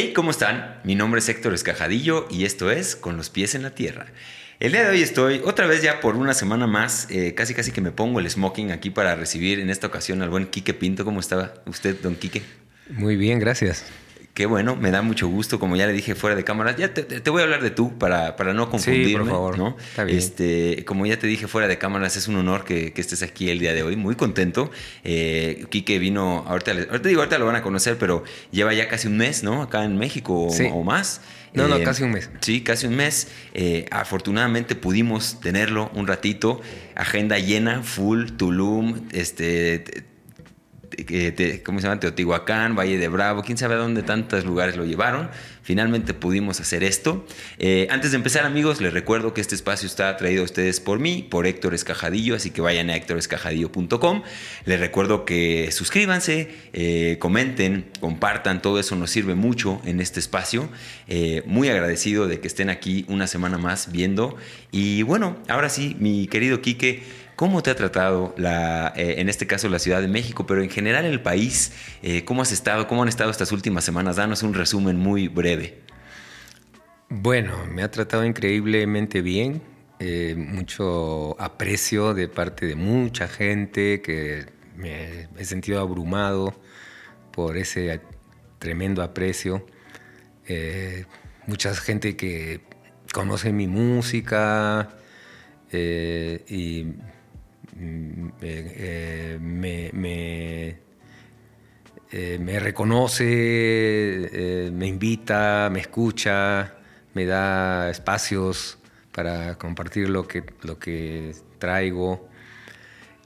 Hey, ¿cómo están? Mi nombre es Héctor Escajadillo y esto es Con los pies en la tierra. El día de hoy estoy otra vez ya por una semana más, eh, casi casi que me pongo el smoking aquí para recibir en esta ocasión al buen Quique Pinto. ¿Cómo estaba usted, don Quique? Muy bien, gracias. Qué bueno, me da mucho gusto, como ya le dije fuera de cámara. Ya te, voy a hablar de tú para, para no confundirme. Sí, por favor. ¿no? Está bien. Este, como ya te dije fuera de cámaras, es un honor que, que estés aquí el día de hoy. Muy contento. Eh, Quique vino, ahorita, ahorita digo, ahorita lo van a conocer, pero lleva ya casi un mes, ¿no? Acá en México o, más. No, no, eh, casi un mes. Sí, casi un mes. Eh, afortunadamente pudimos tenerlo un ratito. Agenda llena, full, Tulum, este ¿cómo se llama? Teotihuacán, Valle de Bravo, quién sabe a dónde tantos lugares lo llevaron. Finalmente pudimos hacer esto. Eh, antes de empezar, amigos, les recuerdo que este espacio está traído a ustedes por mí, por Héctor Escajadillo, así que vayan a héctorescajadillo.com. Les recuerdo que suscríbanse, eh, comenten, compartan, todo eso nos sirve mucho en este espacio. Eh, muy agradecido de que estén aquí una semana más viendo. Y bueno, ahora sí, mi querido Quique ¿Cómo te ha tratado, la, eh, en este caso, la Ciudad de México, pero en general el país? Eh, ¿Cómo has estado? ¿Cómo han estado estas últimas semanas? Danos un resumen muy breve. Bueno, me ha tratado increíblemente bien. Eh, mucho aprecio de parte de mucha gente que me he sentido abrumado por ese tremendo aprecio. mucha gente que conoce mi música y eh, eh, me, eh, me, reconoce, me invita, me escucha, me da espacios para compartir lo que, lo que traigo.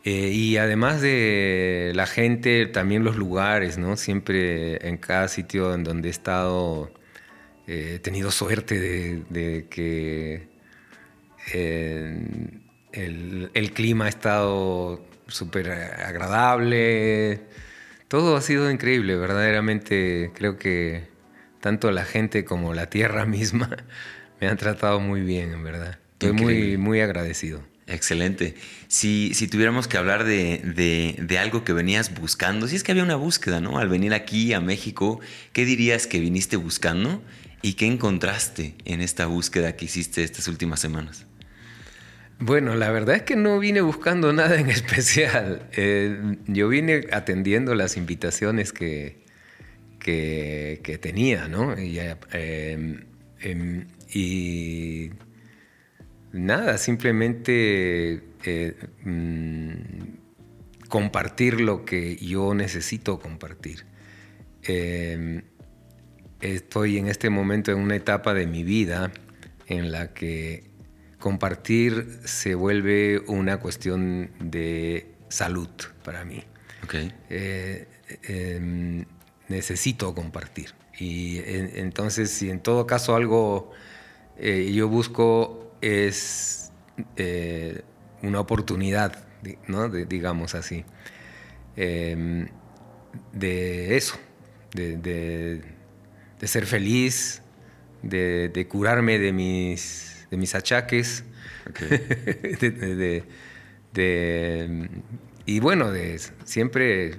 y además de la gente, también los lugares, ¿no? Siempre en cada sitio en donde he estado, he tenido suerte de que el, clima ha estado súper agradable. Todo ha sido increíble, verdaderamente. Creo que tanto la gente como la tierra misma me han tratado muy bien, en verdad. Estoy muy, muy agradecido. Excelente. Si, si tuviéramos que hablar de, de, algo que venías buscando, si es que había una búsqueda, ¿no? Al venir aquí a México, ¿qué dirías que viniste buscando y qué encontraste en esta búsqueda que hiciste estas últimas semanas? Bueno, la verdad es que no vine buscando nada en especial. Eh, yo vine atendiendo las invitaciones que, que, tenía, ¿no? Y, em, y nada, simplemente eh, mm, compartir lo que yo necesito compartir. Em, estoy en este momento en una etapa de mi vida en la que compartir se vuelve una cuestión de salud para mí. Eh, em, necesito compartir. Y entonces, si en todo caso algo eh, yo busco es eh, una oportunidad, ¿no? digamos así, em, de eso, de, ser feliz, de curarme de mis de mis achaques. y bueno, de siempre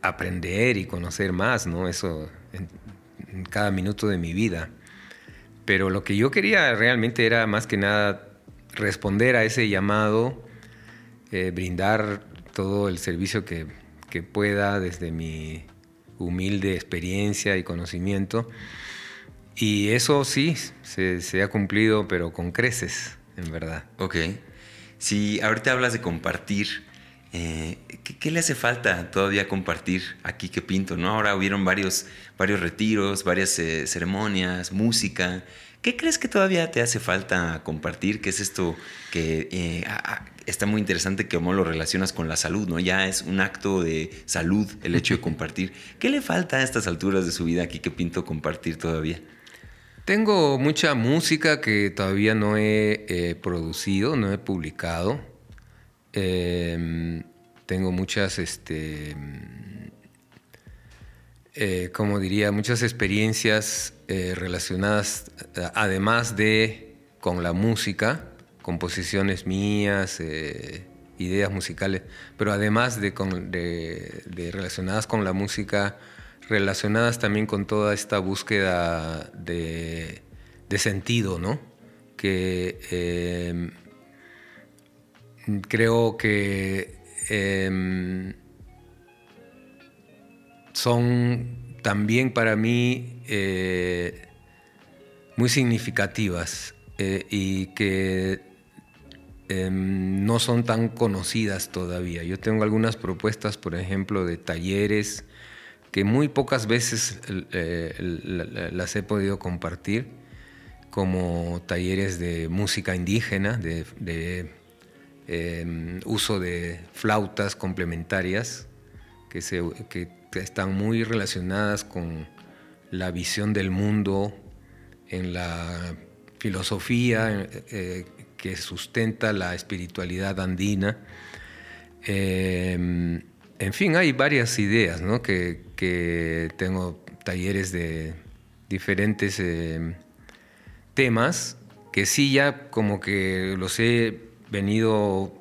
aprender y conocer más, ¿no? Eso en, cada minuto de mi vida. Pero lo que yo quería realmente era más que nada responder a ese llamado, eh, brindar todo el servicio que, que pueda desde mi humilde experiencia y conocimiento y eso sí, se, ha cumplido, pero con creces, en verdad. Ok. Si ahorita hablas de compartir, eh, ¿qué, le hace falta todavía compartir aquí que pinto? ¿no? Ahora hubieron varios, varios retiros, varias eh, ceremonias, música. ¿Qué crees que todavía te hace falta compartir? ¿Qué es esto que eh, está muy interesante que como lo relacionas con la salud, ¿no? Ya es un acto de salud el hecho de compartir. ¿Qué le falta a estas alturas de su vida aquí que pinto compartir todavía? Tengo mucha música que todavía no he eh, producido, no he publicado. Em, tengo muchas, este, eh, como diría, muchas experiencias eh, relacionadas, además de con la música, composiciones mías, ideas musicales, pero además de, relacionadas con la música relacionadas también con toda esta búsqueda de, sentido, ¿no? Que em, creo que em, son también para mí eh, muy significativas eh, y que em, no son tan conocidas todavía. Yo tengo algunas propuestas, por ejemplo, de talleres que muy pocas veces eh, las he podido compartir, como talleres de música indígena, de, em, uso de flautas complementarias que, se, que están muy relacionadas con la visión del mundo en la filosofía eh, que sustenta la espiritualidad andina. Em, en fin, hay varias ideas, ¿no? Que, tengo talleres de diferentes em, temas que sí ya como que los he venido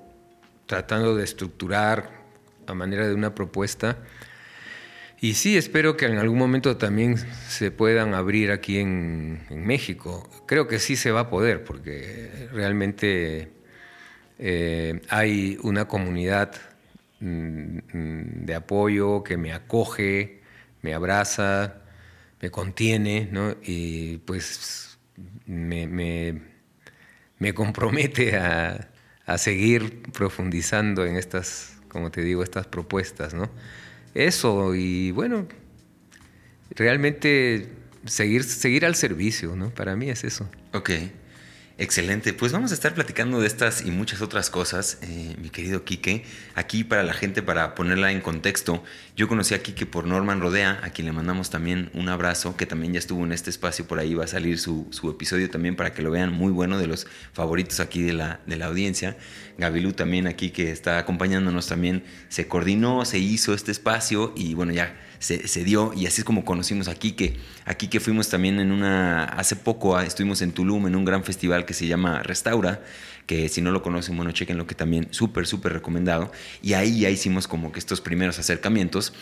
tratando de estructurar a manera de una propuesta y sí, espero que en algún momento también se puedan abrir aquí en, México. Creo que sí se va a poder, porque realmente eh, hay una comunidad de apoyo que me acoge, me abraza, me contiene, ¿no? Y pues me, compromete a, a seguir profundizando en estas, como te digo, estas propuestas, ¿no? eso y bueno, realmente seguir, seguir al servicio, ¿no? Para mí es eso. Ok. Excelente, pues vamos a estar platicando de estas y muchas otras cosas, eh, mi querido Quique. Aquí para la gente, para ponerla en contexto, yo conocí a Quique por Norman Rodea, a quien le mandamos también un abrazo, que también ya estuvo en este espacio, por ahí va a salir su, episodio también para que lo vean, muy bueno, de los favoritos aquí de la, de la audiencia. Gabilú también aquí que está acompañándonos también, se coordinó, se hizo este espacio y bueno, ya se, dio y así es como conocimos a Quique. Aquí que fuimos también en una, hace poco ah, estuvimos en Tulum en un gran festival que se llama Restaura, que si no lo conocen, bueno, chequen lo que también súper, súper recomendado. Y ahí ya hicimos como que estos primeros acercamientos.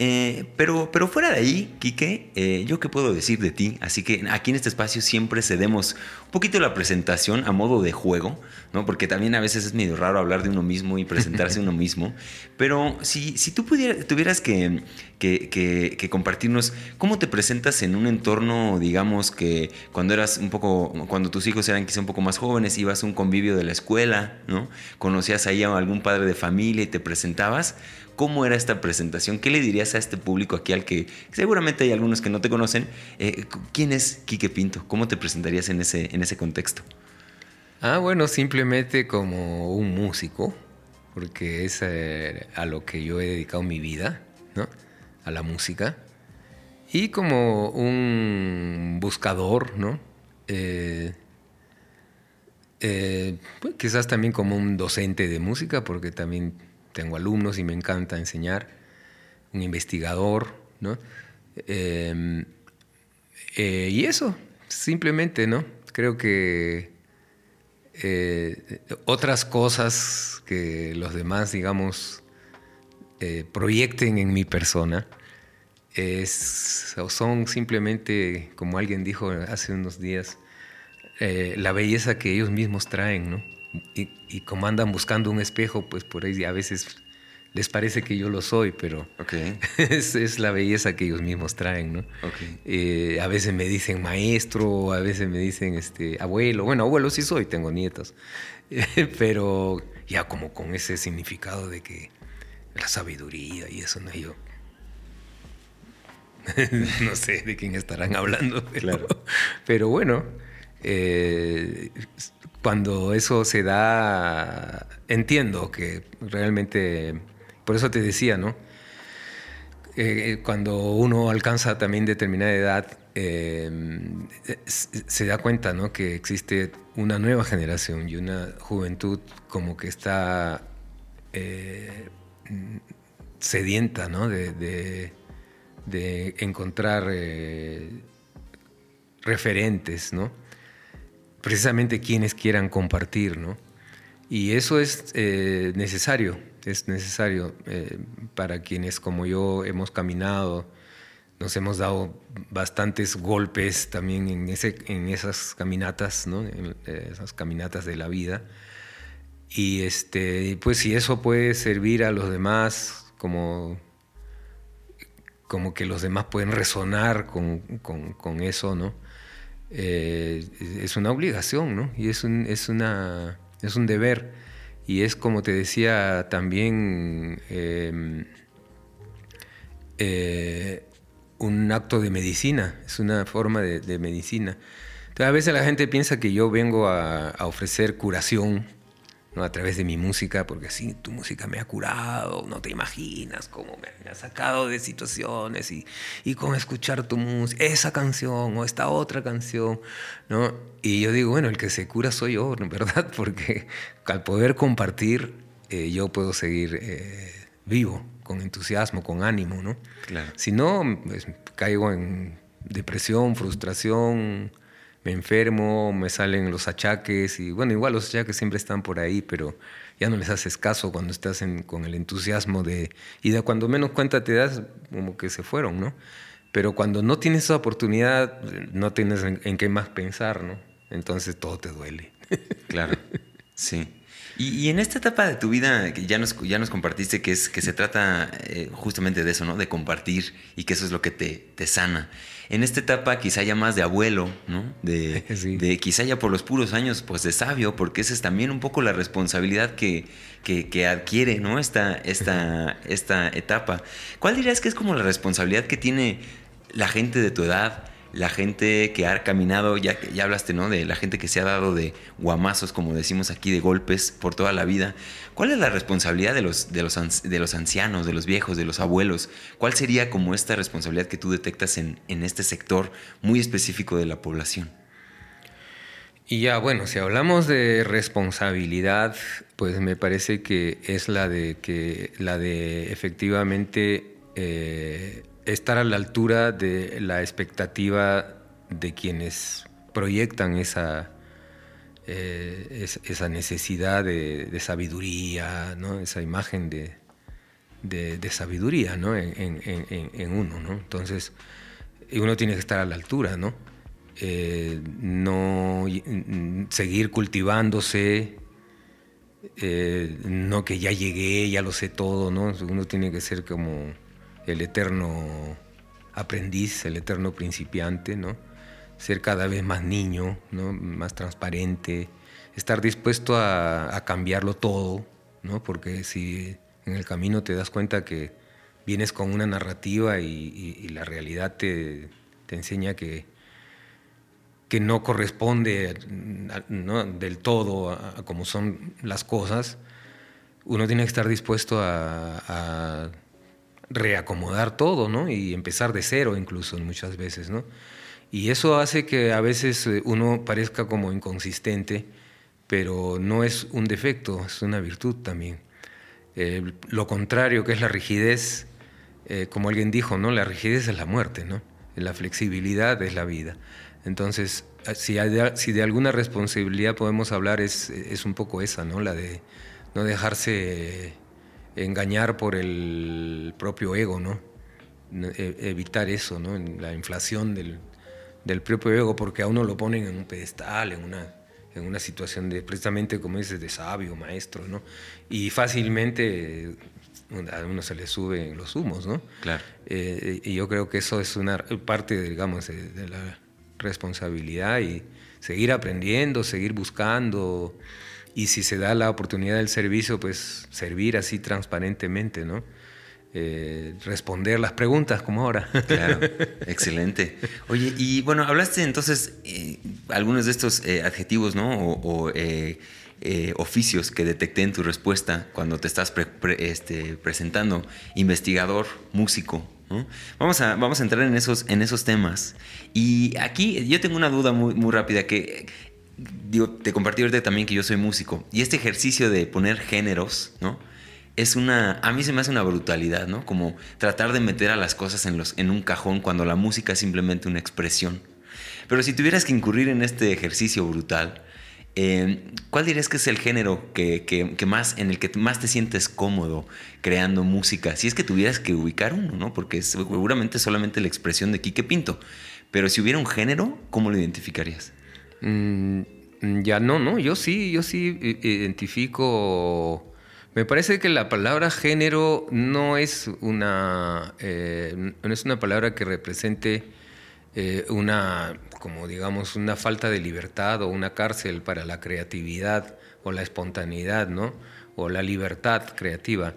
Eh, pero, pero fuera de ahí, Quique, eh, yo qué puedo decir de ti. Así que aquí en este espacio siempre cedemos un poquito la presentación a modo de juego, ¿no? Porque también a veces es medio raro hablar de uno mismo y presentarse uno mismo. Pero si, si tú pudieras, tuvieras que, que, compartirnos cómo te presentas en un entorno, digamos, que cuando eras un poco, cuando tus hijos eran quizá un poco más jóvenes, ibas a un convivio de la escuela, ¿no? Conocías ahí a algún padre de familia y te presentabas. ¿Cómo era esta presentación? ¿Qué le dirías a este público aquí al que seguramente hay algunos que no te conocen? Eh, ¿Quién es Quique Pinto? ¿Cómo te presentarías en ese, en ese contexto? Ah, bueno, simplemente como un músico, porque es eh, a lo que yo he dedicado mi vida, ¿no? A la música. Y como un buscador, ¿no? Eh, pues quizás también como un docente de música, porque también tengo alumnos y me encanta enseñar, un investigador, ¿no? Em, eh, y eso, simplemente, ¿no? Creo que eh, otras cosas que los demás, digamos, eh, proyecten en mi persona, es, son simplemente, como alguien dijo hace unos días, la belleza que ellos mismos traen, ¿no? Como andan buscando un espejo, pues por ahí a veces les parece que yo lo soy, pero es, la belleza que ellos mismos traen, ¿no? Eh, a veces me dicen maestro, a veces me dicen este, abuelo. Bueno, abuelo sí soy, tengo nietos. pero ya como con ese significado de que la sabiduría y eso, ¿no? Yo no sé de quién estarán hablando, pero, pero bueno, eh, cuando eso se da, entiendo que realmente, por eso te decía, ¿no? Eh, cuando uno alcanza también determinada edad, eh, se da cuenta ¿no? que existe una nueva generación y una juventud como que está eh, sedienta ¿no? de encontrar referentes, ¿no? Precisamente quienes quieran compartir, ¿no? Y eso es eh, necesario, es necesario eh, para quienes como yo hemos caminado nos hemos dado bastantes golpes también en, ese, en esas caminatas, ¿no? en esas caminatas de la vida. Y este, pues si eso puede servir a los demás como, como que los demás pueden resonar con, con, eso, ¿no? Eh, es una obligación, ¿no? Y es un, es, una, es un deber. Y es como te decía también em, eh, un acto de medicina, es una forma de, medicina. Entonces, a veces la gente piensa que yo vengo a, a ofrecer curación a través de mi música, porque sí, tu música me ha curado, no te imaginas cómo me ha sacado de situaciones y, y con escuchar tu música, esa canción o esta otra canción, ¿no? Y yo digo, bueno, el que se cura soy yo, ¿verdad? Porque al poder compartir, eh, yo puedo seguir eh, vivo, con entusiasmo, con ánimo, ¿no? Claro. Si no, pues, caigo en depresión, frustración, me enfermo, me salen los achaques y bueno, igual los achaques siempre están por ahí, pero ya no les haces caso cuando estás con el entusiasmo de... Y de cuando menos cuenta te das, como que se fueron, ¿no? Pero cuando no tienes esa oportunidad, no tienes en, qué más pensar, ¿no? Entonces todo te duele. Claro, sí. Y, en esta etapa de tu vida que ya nos, ya nos compartiste que, es, que se trata eh, justamente de eso, ¿no? De compartir y que eso es lo que te, te sana en esta etapa quizá ya más de abuelo, ¿no? De, de, quizá ya por los puros años, pues de sabio, porque esa es también un poco la responsabilidad que, que, adquiere, ¿no? Esta, esta, esta etapa. ¿Cuál dirías que es como la responsabilidad que tiene la gente de tu edad? La gente que ha caminado, ya, ya hablaste, ¿no? De la gente que se ha dado de guamazos, como decimos aquí, de golpes por toda la vida. ¿Cuál es la responsabilidad de los, de los, de los ancianos, de los viejos, de los abuelos? ¿Cuál sería como esta responsabilidad que tú detectas en, en este sector muy específico de la población? Y ya, bueno, si hablamos de responsabilidad, pues me parece que es la de que la de efectivamente eh, estar a la altura de la expectativa de quienes proyectan esa, eh, esa necesidad de, sabiduría, ¿no? esa imagen de, de, sabiduría ¿no? en, uno. ¿no? Entonces, uno tiene que estar a la altura, ¿no? Eh, no seguir cultivándose, eh, no que ya llegué, ya lo sé todo, ¿no? Uno tiene que ser como el eterno aprendiz, el eterno principiante, ¿no? Ser cada vez más niño, ¿no? Más transparente, estar dispuesto a, cambiarlo todo, ¿no? Porque si en el camino te das cuenta que vienes con una narrativa y, la realidad te, enseña que, que no corresponde del todo a, como son las cosas, uno tiene que estar dispuesto a reacomodar todo, ¿no? Y empezar de cero incluso muchas veces, ¿no? Y eso hace que a veces eh, uno parezca como inconsistente, pero no es un defecto, es una virtud también. Lo contrario, que es la rigidez, eh, como alguien dijo, ¿no? La rigidez es la muerte, ¿no? La flexibilidad es la vida. Entonces, si, si de alguna responsabilidad podemos hablar, es, es un poco esa, ¿no? La de no dejarse engañar por el propio ego, ¿no? E, evitar eso, ¿no? La inflación del, propio ego, porque a uno lo ponen en un pedestal, en una, en una situación de, precisamente como dices, de sabio, maestro, ¿no? Y fácilmente a uno se le suben los humos, ¿no? Claro. Eh, y yo creo que eso es una parte, digamos, de la responsabilidad y seguir aprendiendo, seguir buscando y si se da la oportunidad del servicio, pues servir así transparentemente, ¿no? Eh, responder las preguntas como ahora. Claro, excelente. Oye, y bueno, hablaste entonces eh, algunos de estos eh, adjetivos, ¿no? O, oficios que detecté en tu respuesta cuando te estás este, presentando, investigador, músico. ¿no? Vamos, a, vamos a entrar en esos, en esos temas. Y aquí yo tengo una duda muy, muy rápida, que digo, te compartí ahorita también que yo soy músico. Y este ejercicio de poner géneros, ¿no? Es una, a mí se me hace una brutalidad, ¿no? Como tratar de meter a las cosas en, los, en un cajón cuando la música es simplemente una expresión. Pero si tuvieras que incurrir en este ejercicio brutal, Eh, ¿Cuál dirías que es el género que, más, en el que más te sientes cómodo creando música? Si es que tuvieras que ubicar uno, ¿no? Porque seguramente solamente la expresión de Quique Pinto. Pero si hubiera un género, ¿cómo lo identificarías? Mm, ya no, no. Yo sí, yo sí identifico. Me parece que la palabra género no es una, eh, no es una palabra que represente eh, una como digamos una falta de libertad o una cárcel para la creatividad o la espontaneidad, ¿no? O la libertad creativa.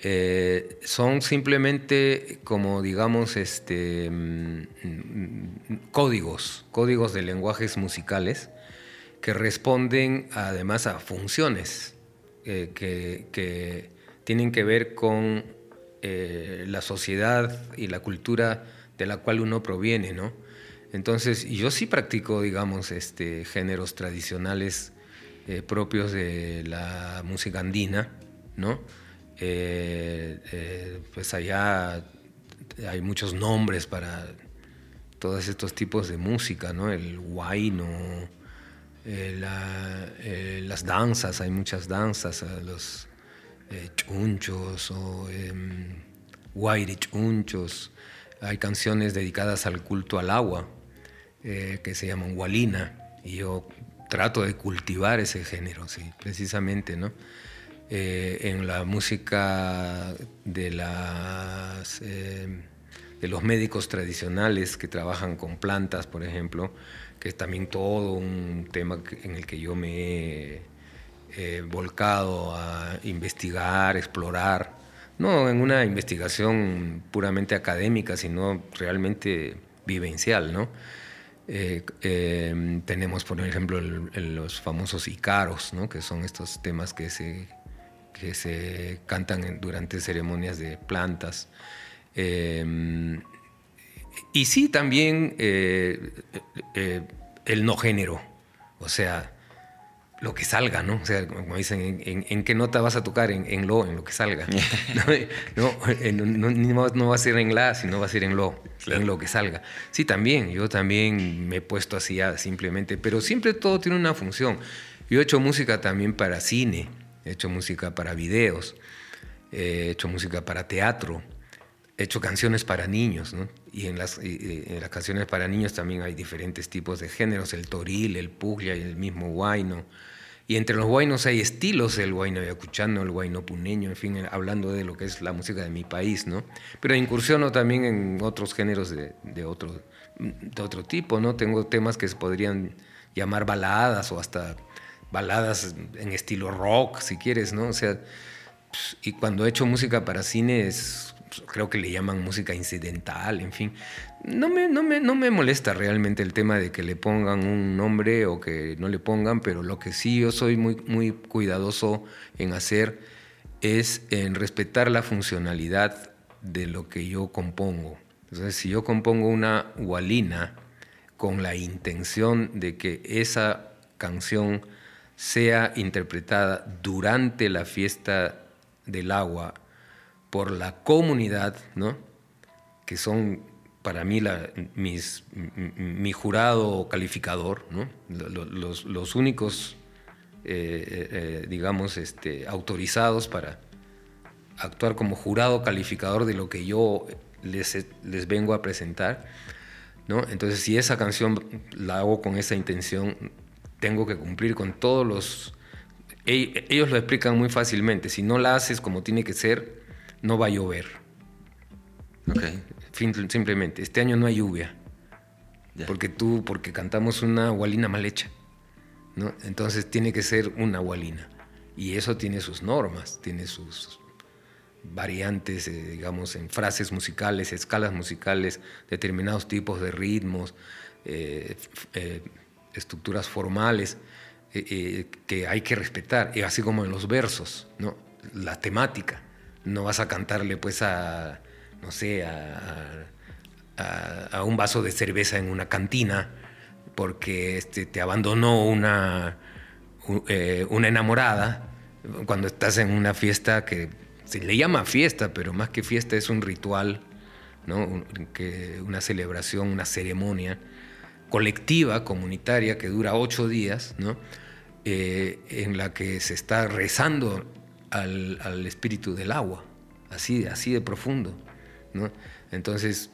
Eh, son simplemente como digamos este mm, códigos, códigos de lenguajes musicales que responden además a funciones eh, que, tienen que ver con eh, la sociedad y la cultura de la cual uno proviene, ¿no? Entonces, yo sí practico, digamos, este, géneros tradicionales propios de la música andina, ¿no? Eh, eh, pues allá hay muchos nombres para todos estos tipos de música, ¿no? El huayno, las danzas, hay muchas danzas, los chunchos o em, chunchos, hay canciones dedicadas al culto al agua, eh, que se llaman Walina, y yo trato de cultivar ese género, sí, precisamente, ¿no? Eh, en la música de, las, eh, de los médicos tradicionales que trabajan con plantas, por ejemplo, que es también todo un tema en el que yo me he volcado a investigar, explorar, no en una investigación puramente académica, sino realmente vivencial, ¿no? Eh, em, tenemos, por ejemplo, los famosos icaros, ¿no? que son estos temas que se, que se cantan durante ceremonias de plantas. Em, y sí, también eh, eh, el no género, o sea, lo que salga, ¿no? O sea, como dicen, ¿en, qué nota vas a tocar? En, lo, en lo que salga. no, no, va a ser en la, sino va a ser en lo, en lo que salga. Sí, también, yo también me he puesto así ya simplemente, pero siempre todo tiene una función. Yo he hecho música también para cine, he hecho música para videos, he hecho música para teatro, he hecho canciones para niños, ¿no? Y en las, en las canciones para niños también hay diferentes tipos de géneros, el toril, el puglia y el mismo guayno. Y entre los guaynos hay estilos, el guayno yacuchano, el guayno puneño, en fin, hablando de lo que es la música de mi país, ¿no? Pero incursiono también en otros géneros de, de, otro, de otro tipo, ¿no? Tengo temas que se podrían llamar baladas o hasta baladas en estilo rock, si quieres, ¿no? O sea, pues, y cuando he hecho música para cine es creo que le llaman música incidental, en fin. No me, no, me, no me molesta realmente el tema de que le pongan un nombre o que no le pongan, pero lo que sí yo soy muy, muy cuidadoso en hacer es en respetar la funcionalidad de lo que yo compongo. Entonces, si yo compongo una gualina con la intención de que esa canción sea interpretada durante la fiesta del agua por la comunidad, ¿no? que son para mí mi jurado calificador, ¿no? los, los, únicos, eh, eh, eh, digamos, este, autorizados para actuar como jurado calificador de lo que yo les, les vengo a presentar. ¿no? Entonces, si esa canción la hago con esa intención, tengo que cumplir con todos los... Ellos lo explican muy fácilmente. Si no la haces como tiene que ser, no va a llover. Okay. simplemente, este año no hay lluvia. Porque tú, porque cantamos una gualina mal hecha. ¿no? Entonces tiene que ser una gualina. Y eso tiene sus normas, tiene sus variantes, eh, digamos, en frases musicales, escalas musicales, determinados tipos de ritmos, eh, eh, estructuras formales que hay que respetar, y así como en los versos, ¿no? la temática no vas a cantarle pues a, no sé, a, un vaso de cerveza en una cantina porque este, te abandonó una, eh, una enamorada cuando estás en una fiesta que se le llama fiesta, pero más que fiesta es un ritual, ¿no? que, una celebración, una ceremonia colectiva, comunitaria, que dura ocho días, ¿no? eh, en la que se está rezando al, espíritu del agua, así, así de profundo. ¿no? Entonces,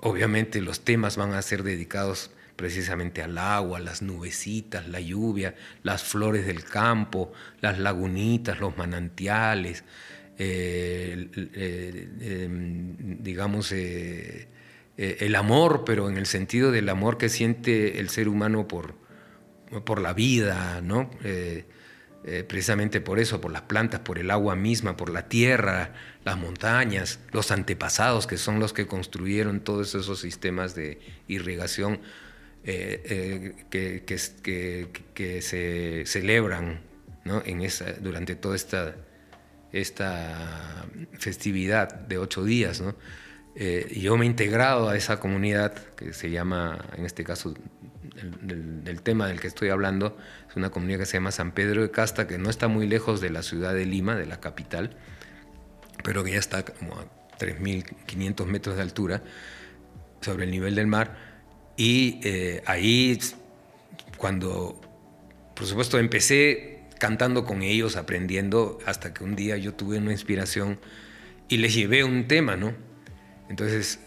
obviamente los temas van a ser dedicados precisamente al agua, las nubecitas, la lluvia, las flores del campo, las lagunitas, los manantiales, eh, em, digamos, eh, eh, el amor, pero en el sentido del amor que siente el ser humano por, por la vida, ¿no? precisamente por eso, por las plantas, por el agua misma, por la tierra, las montañas, los antepasados que son los que construyeron todos esos sistemas de irrigación eh, eh, que, que, se celebran en esa, durante toda esta, esta festividad de ocho días. ¿no? Eh, yo me he integrado a esa comunidad que se llama, en este caso, el, tema del que estoy hablando, es una comunidad que se llama San Pedro de Casta, que no está muy lejos de la ciudad de Lima, de la capital, pero que ya está como a 3.500 metros de altura sobre el nivel del mar y eh, ahí, cuando, por supuesto, empecé cantando con ellos, aprendiendo, hasta que un día yo tuve una inspiración y les llevé un tema, ¿no? Entonces,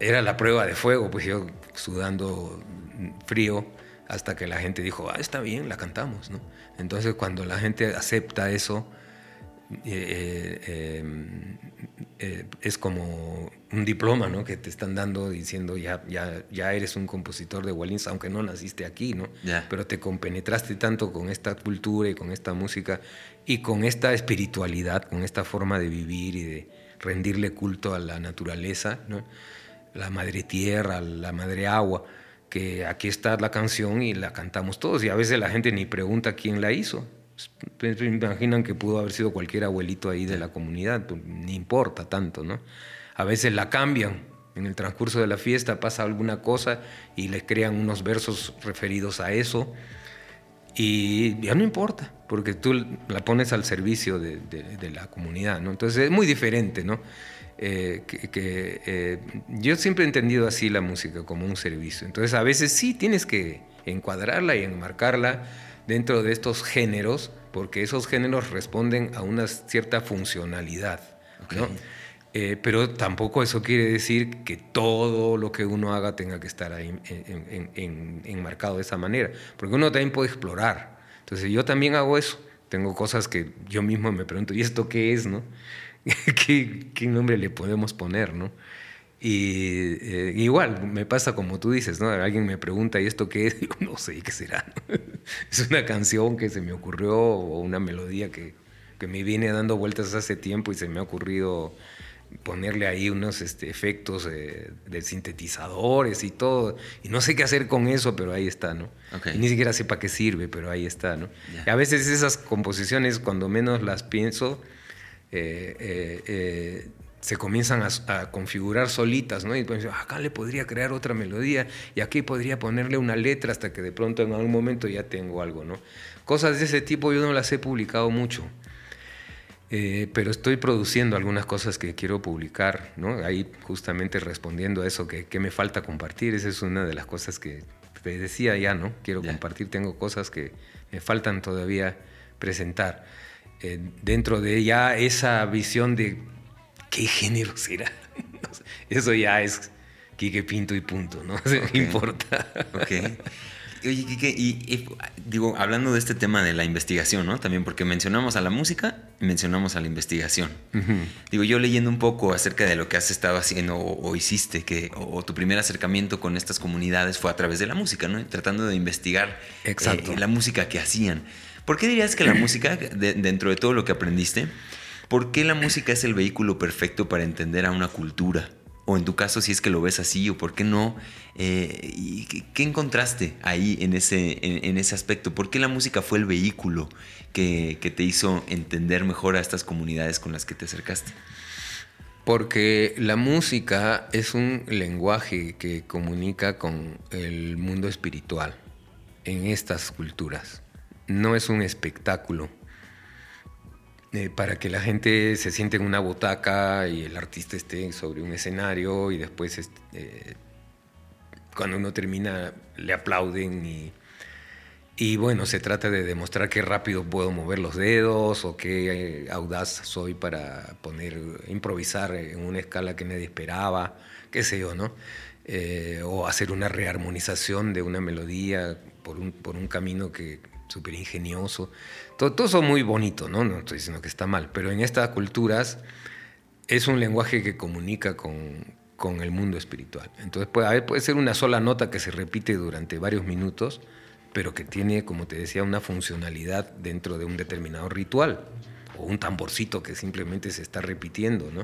era la prueba de fuego, pues yo sudando frío, hasta que la gente dijo, ah, está bien, la cantamos, ¿no? Entonces, cuando la gente acepta eso, eh, eh, eh, es como un diploma ¿no? que te están dando diciendo ya, ya, ya eres un compositor de Wallins, aunque no naciste aquí, ¿no? pero te compenetraste tanto con esta cultura y con esta música y con esta espiritualidad, con esta forma de vivir y de rendirle culto a la naturaleza, la madre tierra, la madre agua, que aquí está la canción y la cantamos todos. Y a veces la gente ni pregunta quién la hizo. Pues, imaginan que pudo haber sido cualquier abuelito ahí de la comunidad, pues, ni importa tanto, ¿no? A veces la cambian, en el transcurso de la fiesta pasa alguna cosa y les crean unos versos referidos a eso y ya no importa, porque tú la pones al servicio de, la comunidad. Entonces es muy diferente, ¿no? Eh, que, eh, yo siempre he entendido así la música como un servicio. Entonces a veces sí tienes que encuadrarla y enmarcarla dentro de estos géneros, porque esos géneros responden a una cierta funcionalidad. Eh, pero tampoco eso quiere decir que todo lo que uno haga tenga que estar ahí enmarcado de esa manera, porque uno también puede explorar. Entonces yo también hago eso. Tengo cosas que yo mismo me pregunto, ¿y esto qué es? No? ¿Qué, ¿Qué, nombre le podemos poner? ¿no? Y eh, igual, me pasa como tú dices, ¿no? Alguien me pregunta, ¿y esto qué es? Digo, no sé qué será. es una canción que se me ocurrió o una melodía que, que, me viene dando vueltas hace tiempo y se me ha ocurrido ponerle ahí unos este, efectos de sintetizadores y todo. Y no sé qué hacer con eso, pero ahí está, ¿no? Y ni siquiera sé para qué sirve, pero ahí está, ¿no? Y a veces esas composiciones, cuando menos las pienso, eh, eh, se comienzan a, configurar solitas, ¿no? Y pues, acá le podría crear otra melodía y aquí podría ponerle una letra hasta que de pronto en algún momento ya tengo algo, ¿no? Cosas de ese tipo yo no las he publicado mucho, eh, pero estoy produciendo algunas cosas que quiero publicar, ¿no? Ahí justamente respondiendo a eso, que, me falta compartir, esa es una de las cosas que te decía ya, ¿no? Quiero compartir, tengo cosas que me faltan todavía presentar. Eh, dentro de ya esa visión de ¿qué género será? Eso ya es Quique Pinto y punto, ¿no? Importa. Ok. Oye, Quique, y, digo, hablando de este tema de la investigación, ¿no? También porque mencionamos a la música y mencionamos a la investigación. Digo, yo leyendo un poco acerca de lo que has estado haciendo o, hiciste, que, o, tu primer acercamiento con estas comunidades fue a través de la música, ¿no? Tratando de investigar eh, la música que hacían. ¿Por qué dirías que la música, dentro de todo lo que aprendiste, ¿Por qué la música es el vehículo perfecto para entender a una cultura? O en tu caso, si es que lo ves así, o por qué no. Eh, ¿Qué encontraste ahí en ese, en, ese aspecto? ¿Por qué la música fue el vehículo que, te hizo entender mejor a estas comunidades con las que te acercaste? Porque la música es un lenguaje que comunica con el mundo espiritual en estas culturas. No es un espectáculo eh, para que la gente se siente en una botaca y el artista esté sobre un escenario y después este, cuando uno termina le aplauden y, bueno, se trata de demostrar qué rápido puedo mover los dedos o qué eh, audaz soy para poner, improvisar en una escala que nadie esperaba, qué sé yo, ¿no? Eh, o hacer una rearmonización de una melodía por un, por un camino que súper ingenioso. Todo, todo, eso muy bonito, ¿no? No estoy diciendo que está mal, pero en estas culturas es un lenguaje que comunica con, con el mundo espiritual. Entonces puede, puede ser una sola nota que se repite durante varios minutos, pero que tiene, como te decía, una funcionalidad dentro de un determinado ritual, o un tamborcito que simplemente se está repitiendo, ¿no?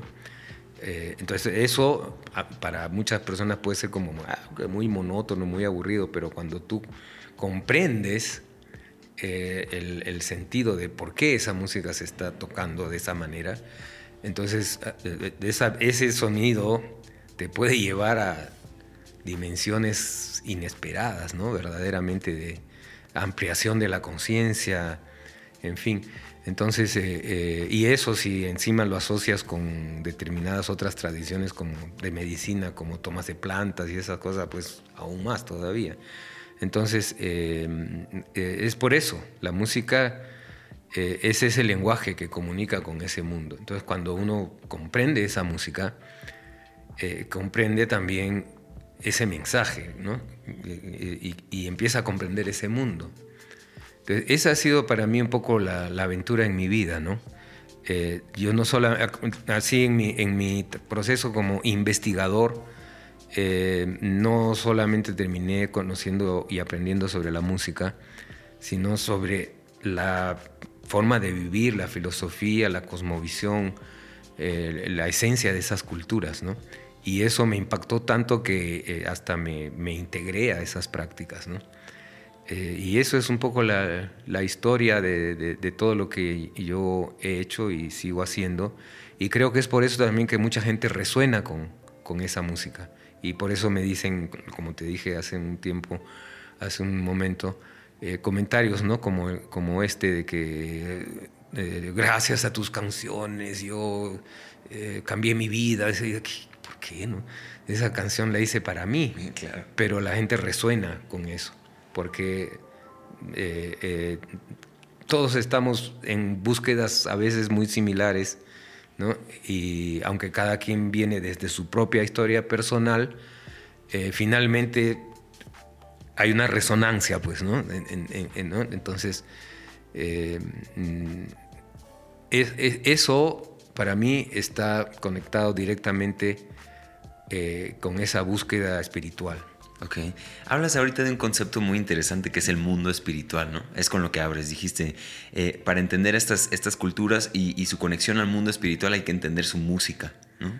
Eh, entonces eso para muchas personas puede ser como ah, muy monótono, muy aburrido, pero cuando tú comprendes eh, el, sentido de por qué esa música se está tocando de esa manera, entonces ah, ese sonido te puede llevar a dimensiones inesperadas, ¿no? Verdaderamente de ampliación de la conciencia, en fin. Entonces, eh, eh, y eso si encima lo asocias con determinadas otras tradiciones como de medicina, como tomas de plantas y esas cosas, pues aún más todavía. Entonces, eh, es por eso, la música es ese lenguaje que comunica con ese mundo. Entonces, cuando uno comprende esa música, comprende también ese mensaje, ¿no? Y, empieza a comprender ese mundo. Entonces, esa ha sido para mí un poco la, aventura en mi vida, ¿no? Eh, yo no solo, así en mi, en mi proceso como investigador, eh, no solamente terminé conociendo y aprendiendo sobre la música, sino sobre la forma de vivir, la filosofía, la cosmovisión, eh, la esencia de esas culturas, ¿no? Y eso me impactó tanto que eh, hasta me, me, integré a esas prácticas. ¿no? Eh, y eso es un poco la, la historia de, de, todo lo que yo he hecho y sigo haciendo. Y creo que es por eso también que mucha gente resuena con, con esa música. Y por eso me dicen, como te dije hace un tiempo, hace un momento, eh, comentarios ¿no? como, como este de que gracias a tus canciones yo cambié mi vida. No? Esa canción la hice para mí, pero la gente resuena con eso, porque eh, eh, todos estamos en búsquedas a veces muy similares, Y aunque cada quien viene desde su propia historia personal, eh, finalmente hay una resonancia, pues, ¿no? Entonces, mm, eso para mí está conectado directamente eh, con esa búsqueda espiritual. Ok. Hablas ahorita de un concepto muy interesante que es el mundo espiritual, ¿no? Es con lo que abres. Dijiste, eh, para entender estas, estas culturas y, su conexión al mundo espiritual hay que entender su música, ¿no?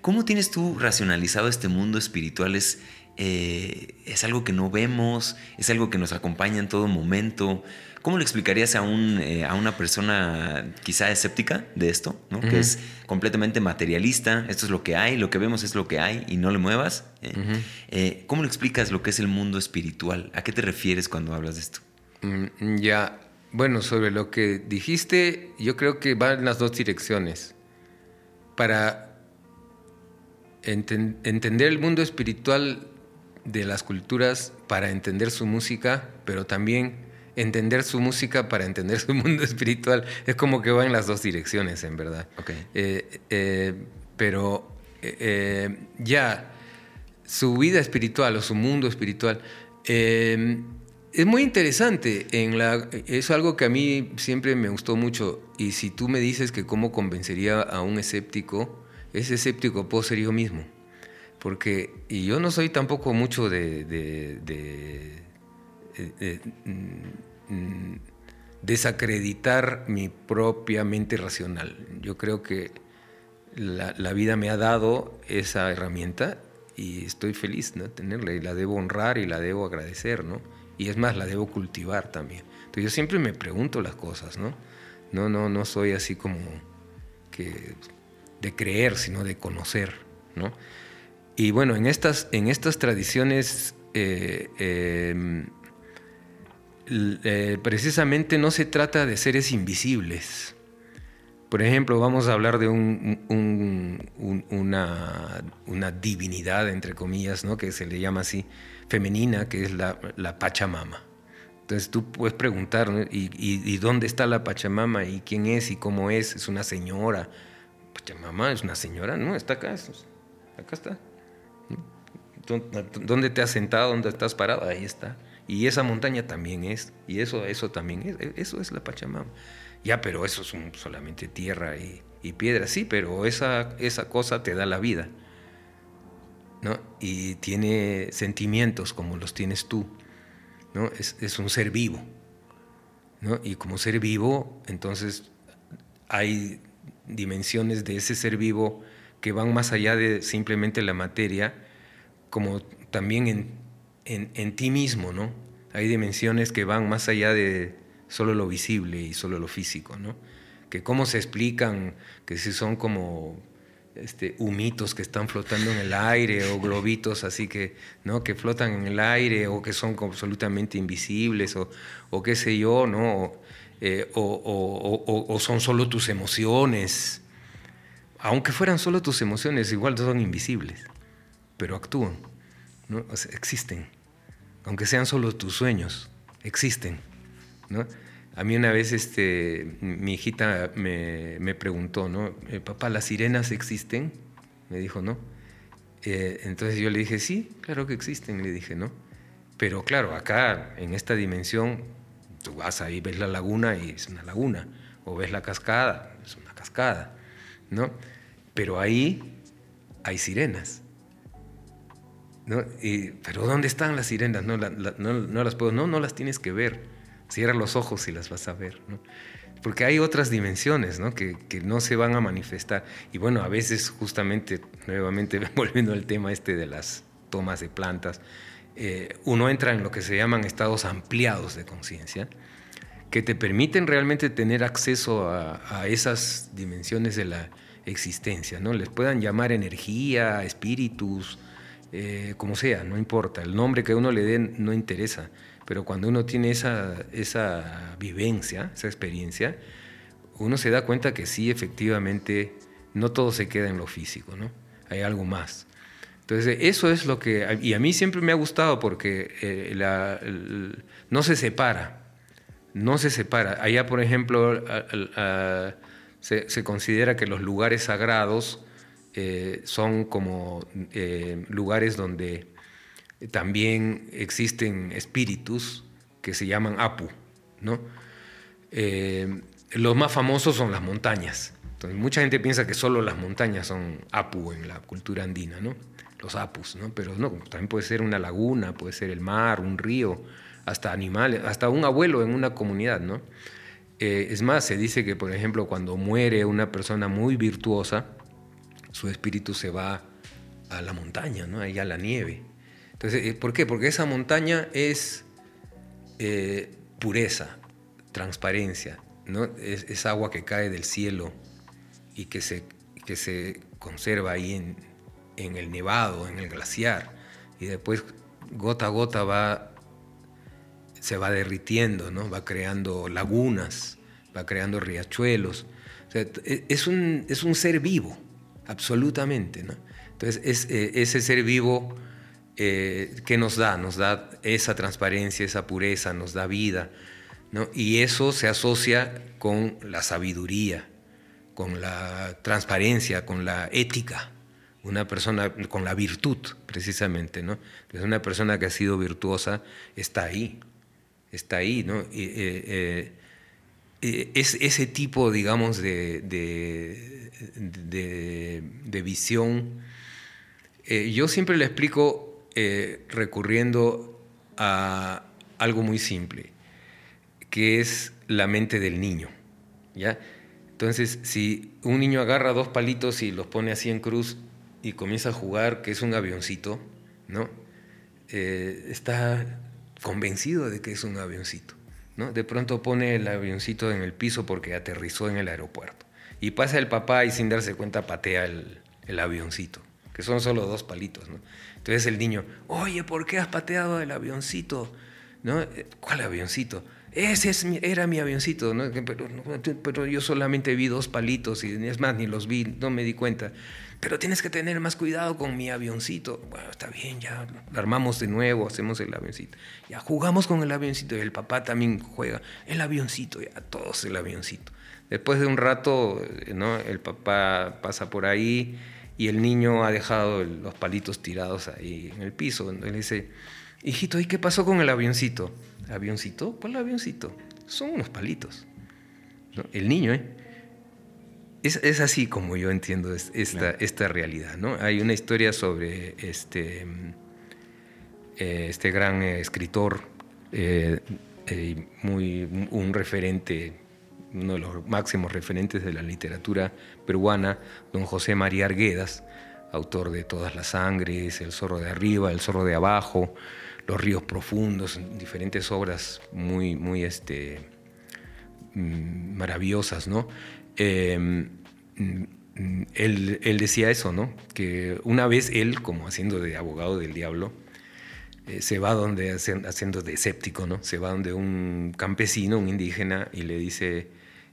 ¿Cómo tienes tú racionalizado este mundo espiritual? ¿Es, eh, ¿Es algo que no vemos? ¿Es algo que nos acompaña en todo momento? ¿Cómo le explicarías a, un, eh, a una persona quizá escéptica de esto, ¿no? que es completamente materialista, esto es lo que hay, lo que vemos es lo que hay y no le muevas? ¿eh? Eh, ¿Cómo le explicas lo que es el mundo espiritual? ¿A qué te refieres cuando hablas de esto? Mm, ya, bueno, sobre lo que dijiste, yo creo que va en las dos direcciones. Para entender el mundo espiritual de las culturas, para entender su música, pero también entender su música para entender su mundo espiritual. Es como que va en las dos direcciones, en verdad. Eh, eh, pero eh, ya, su vida espiritual o su mundo espiritual es muy interesante. En la, es algo que a mí siempre me gustó mucho. Y si tú me dices que cómo convencería a un escéptico, ese escéptico puedo ser yo mismo. Porque, y yo no soy tampoco mucho de eh, mm, mm, desacreditar mi propia mente racional. Yo creo que la, vida me ha dado esa herramienta y estoy feliz de tenerla y la debo honrar y la debo agradecer, ¿no? Y es más, la debo cultivar también. Entonces yo siempre me pregunto las cosas, ¿no? No, no, no soy así como que de creer, sino de conocer, ¿no? Y bueno, en estas, en estas tradiciones eh, em, eh, precisamente no se trata de seres invisibles. Por ejemplo, vamos a hablar de una, divinidad, entre comillas, ¿no? que se le llama así, femenina, que es la, Pachamama. Entonces tú puedes preguntar, ¿Y, dónde está la Pachamama? ¿Y quién es? ¿Y cómo es? ¿Es una señora? Pachamama es una señora, ¿no? Está acá, acá está. ¿Dónde te has sentado? ¿Dónde estás parado? Ahí está. Y esa montaña también es. Y eso, eso también es. E, eso es la Pachamama. Ya, pero eso es solamente tierra y, piedra. Sí, pero esa, esa cosa te da la vida. ¿no? Y tiene sentimientos como los tienes tú. ¿no? Es, un ser vivo. ¿no? Y como ser vivo, entonces hay dimensiones de ese ser vivo que van más allá de simplemente la materia, como también en, en, ti mismo, ¿no? Hay dimensiones que van más allá de solo lo visible y solo lo físico, ¿no? Que cómo se explican, que si son como este, humitos que están flotando en el aire o globitos así que, ¿no? que flotan en el aire o que son absolutamente invisibles o, qué sé yo, ¿no? Eh, o, son solo tus emociones. Aunque fueran solo tus emociones, igual son invisibles, pero actúan, ¿no? existen. Aunque sean solo tus sueños, existen. ¿no? A mí una vez este, mi hijita me, me preguntó, ¿no? Eh, papá, ¿las sirenas existen? Me dijo, ¿no? Eh, entonces yo le dije, sí, claro que existen, le dije, ¿no? Pero claro, acá, en esta dimensión, tú vas ahí, ves la laguna y es una laguna, o ves la cascada, es una cascada, ¿no? Pero ahí hay sirenas. ¿No? Y, pero ¿dónde están las sirenas? No, no, no las puedo, no, no las tienes que ver Cierra los ojos y las vas a ver, ¿no? Porque hay otras dimensiones, ¿no? Que, no se van a manifestar. Y bueno, a veces justamente, nuevamente volviendo al tema este de las tomas de plantas, eh, uno entra en lo que se llaman estados ampliados de conciencia, que te permiten realmente tener acceso a, esas dimensiones de la existencia, ¿no? Les puedan llamar energía, espíritus, eh, como sea, no importa. El nombre que uno le dé no interesa pero cuando uno tiene esa, esa vivencia, esa experiencia, uno se da cuenta que sí, efectivamente, no todo se queda en lo físico, ¿no? Hay algo más. Entonces, eso es lo que... Y a mí siempre me ha gustado porque eh, no se separa, no se separa. Allá, por ejemplo, se, considera que los lugares sagrados eh, son como eh, lugares donde también existen espíritus que se llaman Apu, ¿no? Eh, los más famosos son las montañas. Entonces, mucha gente piensa que solo las montañas son Apu en la cultura andina, ¿no? Los Apus, ¿no? Pero no, también puede ser una laguna, puede ser el mar, un río, hasta animales, hasta un abuelo en una comunidad, ¿no? Es más, se dice que, por ejemplo, cuando muere una persona muy virtuosa, su espíritu se va a la montaña, ¿no? Ahí a la nieve. Entonces, eh, ¿por qué? Porque esa montaña es eh, pureza, transparencia, ¿no? Es, agua que cae del cielo y que se, que se conserva ahí en, en el nevado, en el glaciar, y después gota a gota va, se va derritiendo, ¿no? va creando lagunas, va creando riachuelos. E, es, un, es un ser vivo, absolutamente. ¿no? Entonces, es, eh, ese ser vivo eh, que nos da, nos da esa transparencia, esa pureza, nos da vida. Y eso se asocia con la sabiduría, con la transparencia, con la ética. Una persona con la virtud, precisamente, ¿no? una persona que ha sido virtuosa está ahí, está ahí, ¿no? Eh, eh, es ese tipo, digamos, de, de visión. yo siempre le explico eh, recurriendo a algo muy simple, que es la mente del niño. ¿ya? Entonces, si un niño agarra dos palitos y los pone así en cruz y comienza a jugar, que es un avioncito, ¿no? Eh, está convencido de que es un avioncito. ¿no? De pronto pone el avioncito en el piso porque aterrizó en el aeropuerto. Y pasa el papá y sin darse cuenta patea el, avioncito, que son solo dos palitos. ¿no? Entonces el niño, oye, ¿por qué has pateado el avioncito? ¿No? ¿Cuál avioncito? Ese es era mi avioncito, Pero, yo solamente vi dos palitos y es más, ni los vi, no me di cuenta. pero tienes que tener más cuidado con mi avioncito. Bueno, está bien, ya armamos de nuevo, hacemos el avioncito. Ya jugamos con el avioncito y el papá también juega. El avioncito, ya todos el avioncito. Después de un rato, ¿no? el papá pasa por ahí y el niño ha dejado los palitos tirados ahí en el piso. Entonces le dice, hijito, ¿y qué pasó con el avioncito? ¿Avioncito? ¿Cuál avioncito? Son unos palitos. El niño, ¿eh? Es, así como yo entiendo esta, esta realidad, ¿no? Hay una historia sobre este, eh, este gran escritor, eh, eh, muy, un referente, uno de los máximos referentes de la literatura peruana, don José María Arguedas, autor de Todas las Sangres, El Zorro de Arriba, El Zorro de Abajo, Los Ríos Profundos, diferentes obras muy, muy este, mm, maravillosas, ¿no? Em, él, decía eso, ¿no? Que una vez él, como haciendo de abogado del diablo, eh, se va donde, haciendo de escéptico, ¿no? Se va donde un campesino, un indígena, y le dice,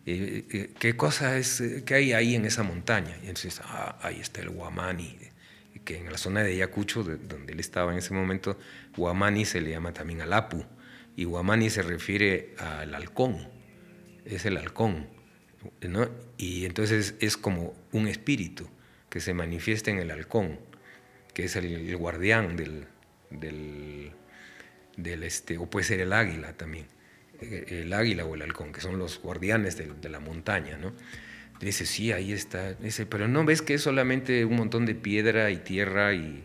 eh, eh, ¿qué cosa es, qué hay ahí en esa montaña? Y entonces, ah, ahí está el Guamani, que en la zona de Ayacucho, donde él estaba en ese momento, Guamani se le llama también al Apu, y Guamani se refiere al halcón, es el halcón. Y entonces es como un espíritu que se manifiesta en el halcón, que es el, guardián del, del, este, o puede ser el águila también, eh, el águila o el halcón, que son los guardianes de, la montaña, ¿no? Dice, sí, ahí está. Dice, pero no ves que es solamente un montón de piedra y tierra y,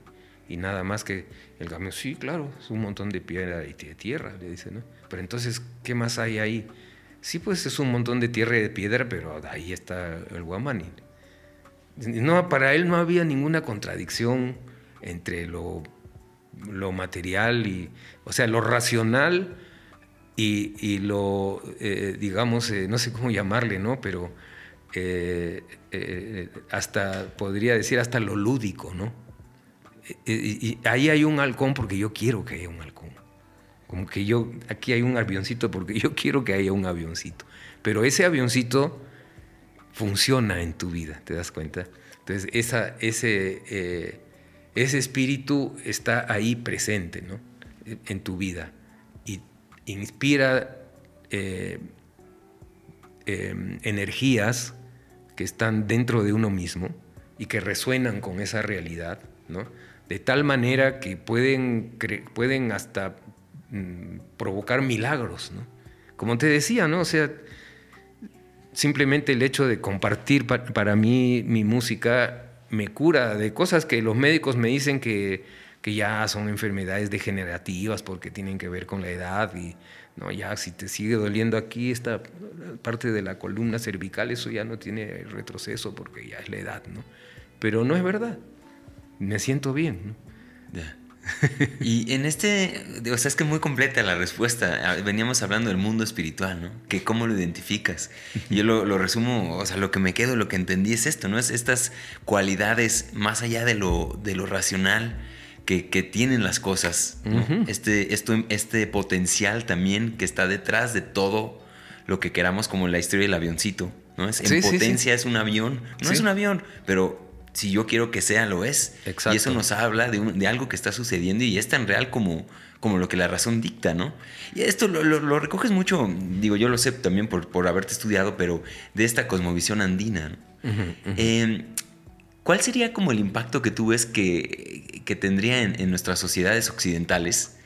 y nada más que el camión. Sí, claro, es un montón de piedra y de tierra, le dice, ¿no? Pero entonces, ¿qué más hay ahí? Sí, pues es un montón de tierra y de piedra, pero ahí está el guamani. No, para él no había ninguna contradicción entre lo, lo material y, o sea, lo racional y, lo, eh, digamos, eh, no sé cómo llamarle, ¿no? Pero eh, hasta, podría decir, hasta lo lúdico, ¿no? y ahí hay un halcón porque yo quiero que haya un halcón. Como que yo, aquí hay un avioncito porque yo quiero que haya un avioncito. Pero ese avioncito funciona en tu vida, ¿te das cuenta? Entonces, esa, ese, ese espíritu está ahí presente, ¿no? En tu vida. Inspira eh, em, energías que están dentro de uno mismo y que resuenan con esa realidad, ¿no? De tal manera que pueden, pueden hasta Mm, provocar milagros, ¿no? Como te decía, ¿no? O sea, simplemente el hecho de compartir para mí mi música me cura de cosas que los médicos me dicen que, que ya son enfermedades degenerativas porque tienen que ver con la edad y no ya si te sigue doliendo aquí esta parte de la columna cervical eso ya no tiene retroceso porque ya es la edad, ¿no? Pero no es verdad. Me siento bien, ¿no? y en este, o sea, es que muy completa la respuesta. Veníamos hablando del mundo espiritual, ¿no? Que cómo lo identificas. Yo lo, resumo, o sea, lo que me quedo, lo que entendí es esto, ¿no? Es estas cualidades más allá de lo, de lo racional que, tienen las cosas, este, esto, este potencial también que está detrás de todo lo que queramos, como la historia del avioncito, ¿no? Es, en potencia es un avión, no es un avión, pero si yo quiero que sea, lo es. Y eso nos habla de, algo que está sucediendo y es tan real como, como lo que la razón dicta, ¿no? Y esto lo, recoges mucho, digo, yo lo sé también por, por, haberte estudiado, pero de esta cosmovisión andina. Em, ¿Cuál sería como el impacto que tú ves que, que tendría en, en, nuestras sociedades occidentales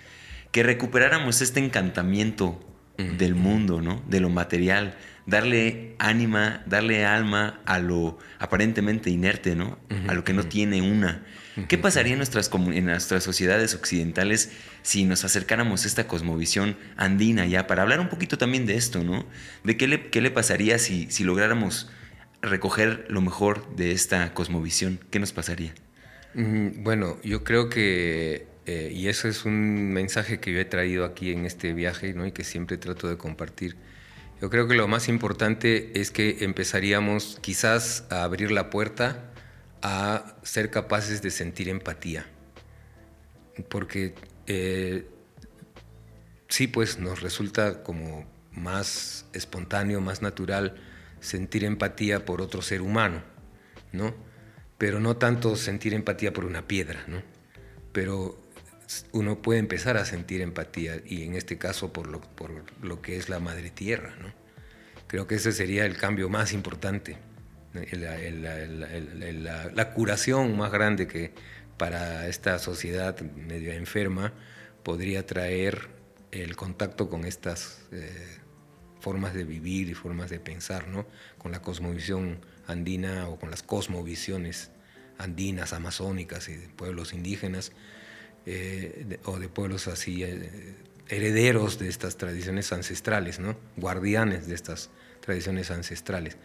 que recuperáramos este encantamiento del mundo, ¿no? De lo material, darle ánima, darle alma a lo aparentemente inerte, ¿no? a lo que no tiene una. ¿Qué pasaría en nuestras, en nuestras sociedades occidentales si nos acercáramos a esta cosmovisión andina ya? Para hablar un poquito también de esto, ¿no? De qué le, qué le pasaría si, si lográramos recoger lo mejor de esta cosmovisión. ¿Qué nos pasaría? Bueno, yo creo que, eh, y eso es un mensaje que yo he traído aquí en este viaje, ¿no? Y que siempre trato de compartir yo creo que lo más importante es que empezaríamos quizás a abrir la puerta a ser capaces de sentir empatía. Porque eh, sí, pues nos resulta como más espontáneo, más natural sentir empatía por otro ser humano, ¿no? pero no tanto sentir empatía por una piedra, ¿no? Pero uno puede empezar a sentir empatía y en este caso por lo, por lo que es la madre tierra, ¿no? Creo que ese sería el cambio más importante, la, curación más grande que para esta sociedad medio enferma podría traer el contacto con estas eh, formas de vivir y formas de pensar, ¿no? con la cosmovisión andina o con las cosmovisiones andinas, amazónicas y de pueblos indígenas eh, o de pueblos así eh, herederos de estas tradiciones ancestrales, ¿no? guardianes de estas tradiciones ancestrales.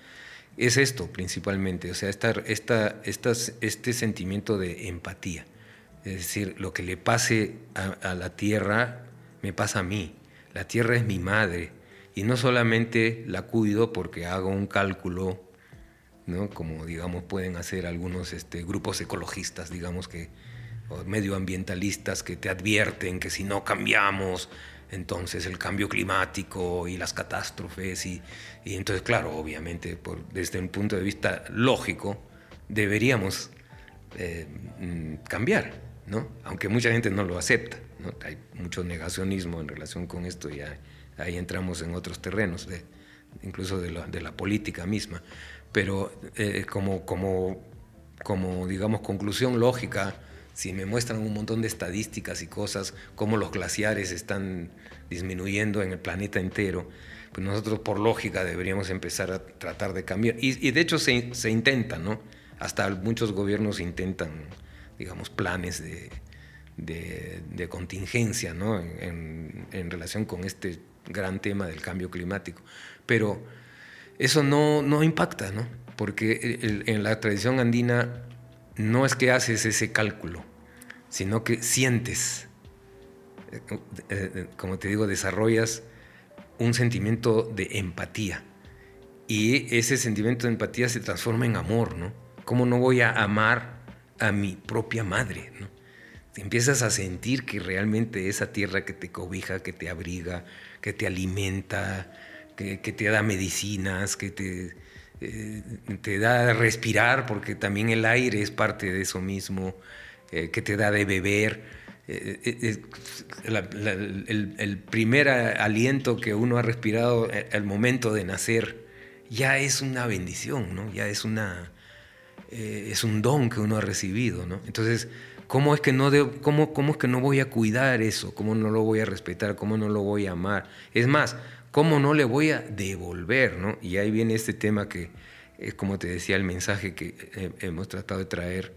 Es esto principalmente, o sea, esta, este sentimiento de empatía. Es decir, lo que le pase a, la tierra me pasa a mí. La tierra es mi madre y no solamente la cuido porque hago un cálculo, ¿no? como digamos pueden hacer algunos este, grupos ecologistas, digamos que, o medioambientalistas que te advierten que si no cambiamos entonces el cambio climático y las catástrofes y, entonces claro, obviamente por, desde un punto de vista lógico deberíamos eh, mm, cambiar, ¿no? aunque mucha gente no lo acepta, ¿no? hay mucho negacionismo en relación con esto y ahí entramos en otros terrenos, de, incluso de la, de la, política misma, pero eh, como, como, como digamos conclusión lógica, si me muestran un montón de estadísticas y cosas, cómo los glaciares están disminuyendo en el planeta entero, pues nosotros por lógica deberíamos empezar a tratar de cambiar. Y, de hecho se, se, intenta, ¿no? Hasta muchos gobiernos intentan, digamos, planes de, de, contingencia, ¿no? En, en, relación con este gran tema del cambio climático. Pero eso no, no impacta, ¿no? Porque en la tradición andina no es que haces ese cálculo, sino que sientes, eh, eh, como te digo, desarrollas un sentimiento de empatía. Y ese sentimiento de empatía se transforma en amor, ¿no? ¿Cómo no voy a amar a mi propia madre, ¿no? Empiezas a sentir que realmente esa tierra que te cobija, que te abriga, que te alimenta, que, te da medicinas, que te, eh, te da respirar, porque también el aire es parte de eso mismo, eh, que te da de beber. Eh, el, primer aliento que uno ha respirado al momento de nacer ya es una bendición, ¿no? ya es, una, es un don que uno ha recibido. ¿no? Entonces, ¿cómo es, que no cómo, ¿cómo es que no voy a cuidar eso? ¿Cómo no lo voy a respetar? ¿Cómo no lo voy a amar? Es más, ¿cómo no le voy a devolver? ¿no? Y ahí viene este tema que es como te decía el mensaje que hemos tratado de traer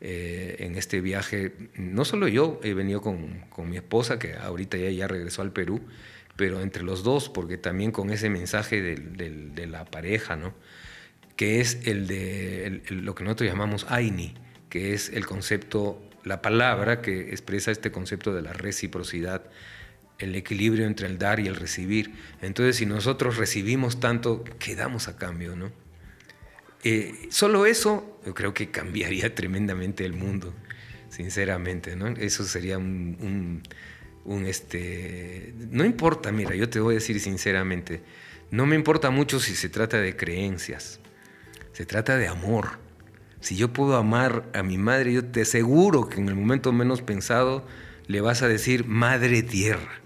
eh, en este viaje. No solo yo, he venido con, con mi esposa, que ahorita ya, ya, regresó al Perú, pero entre los dos, porque también con ese mensaje de la pareja, ¿no? que es el de lo que nosotros llamamos Aini, que es el concepto, la palabra que expresa este concepto de la reciprocidad el equilibrio entre el dar y el recibir. Entonces, si nosotros recibimos tanto, ¿qué damos a cambio? ¿no? Eh, solo eso, yo creo que cambiaría tremendamente el mundo, sinceramente. ¿no? Eso sería un, un, este... No importa, mira, yo te voy a decir sinceramente, no me importa mucho si se trata de creencias, se trata de amor. Si yo puedo amar a mi madre, yo te aseguro que en el momento menos pensado le vas a decir madre tierra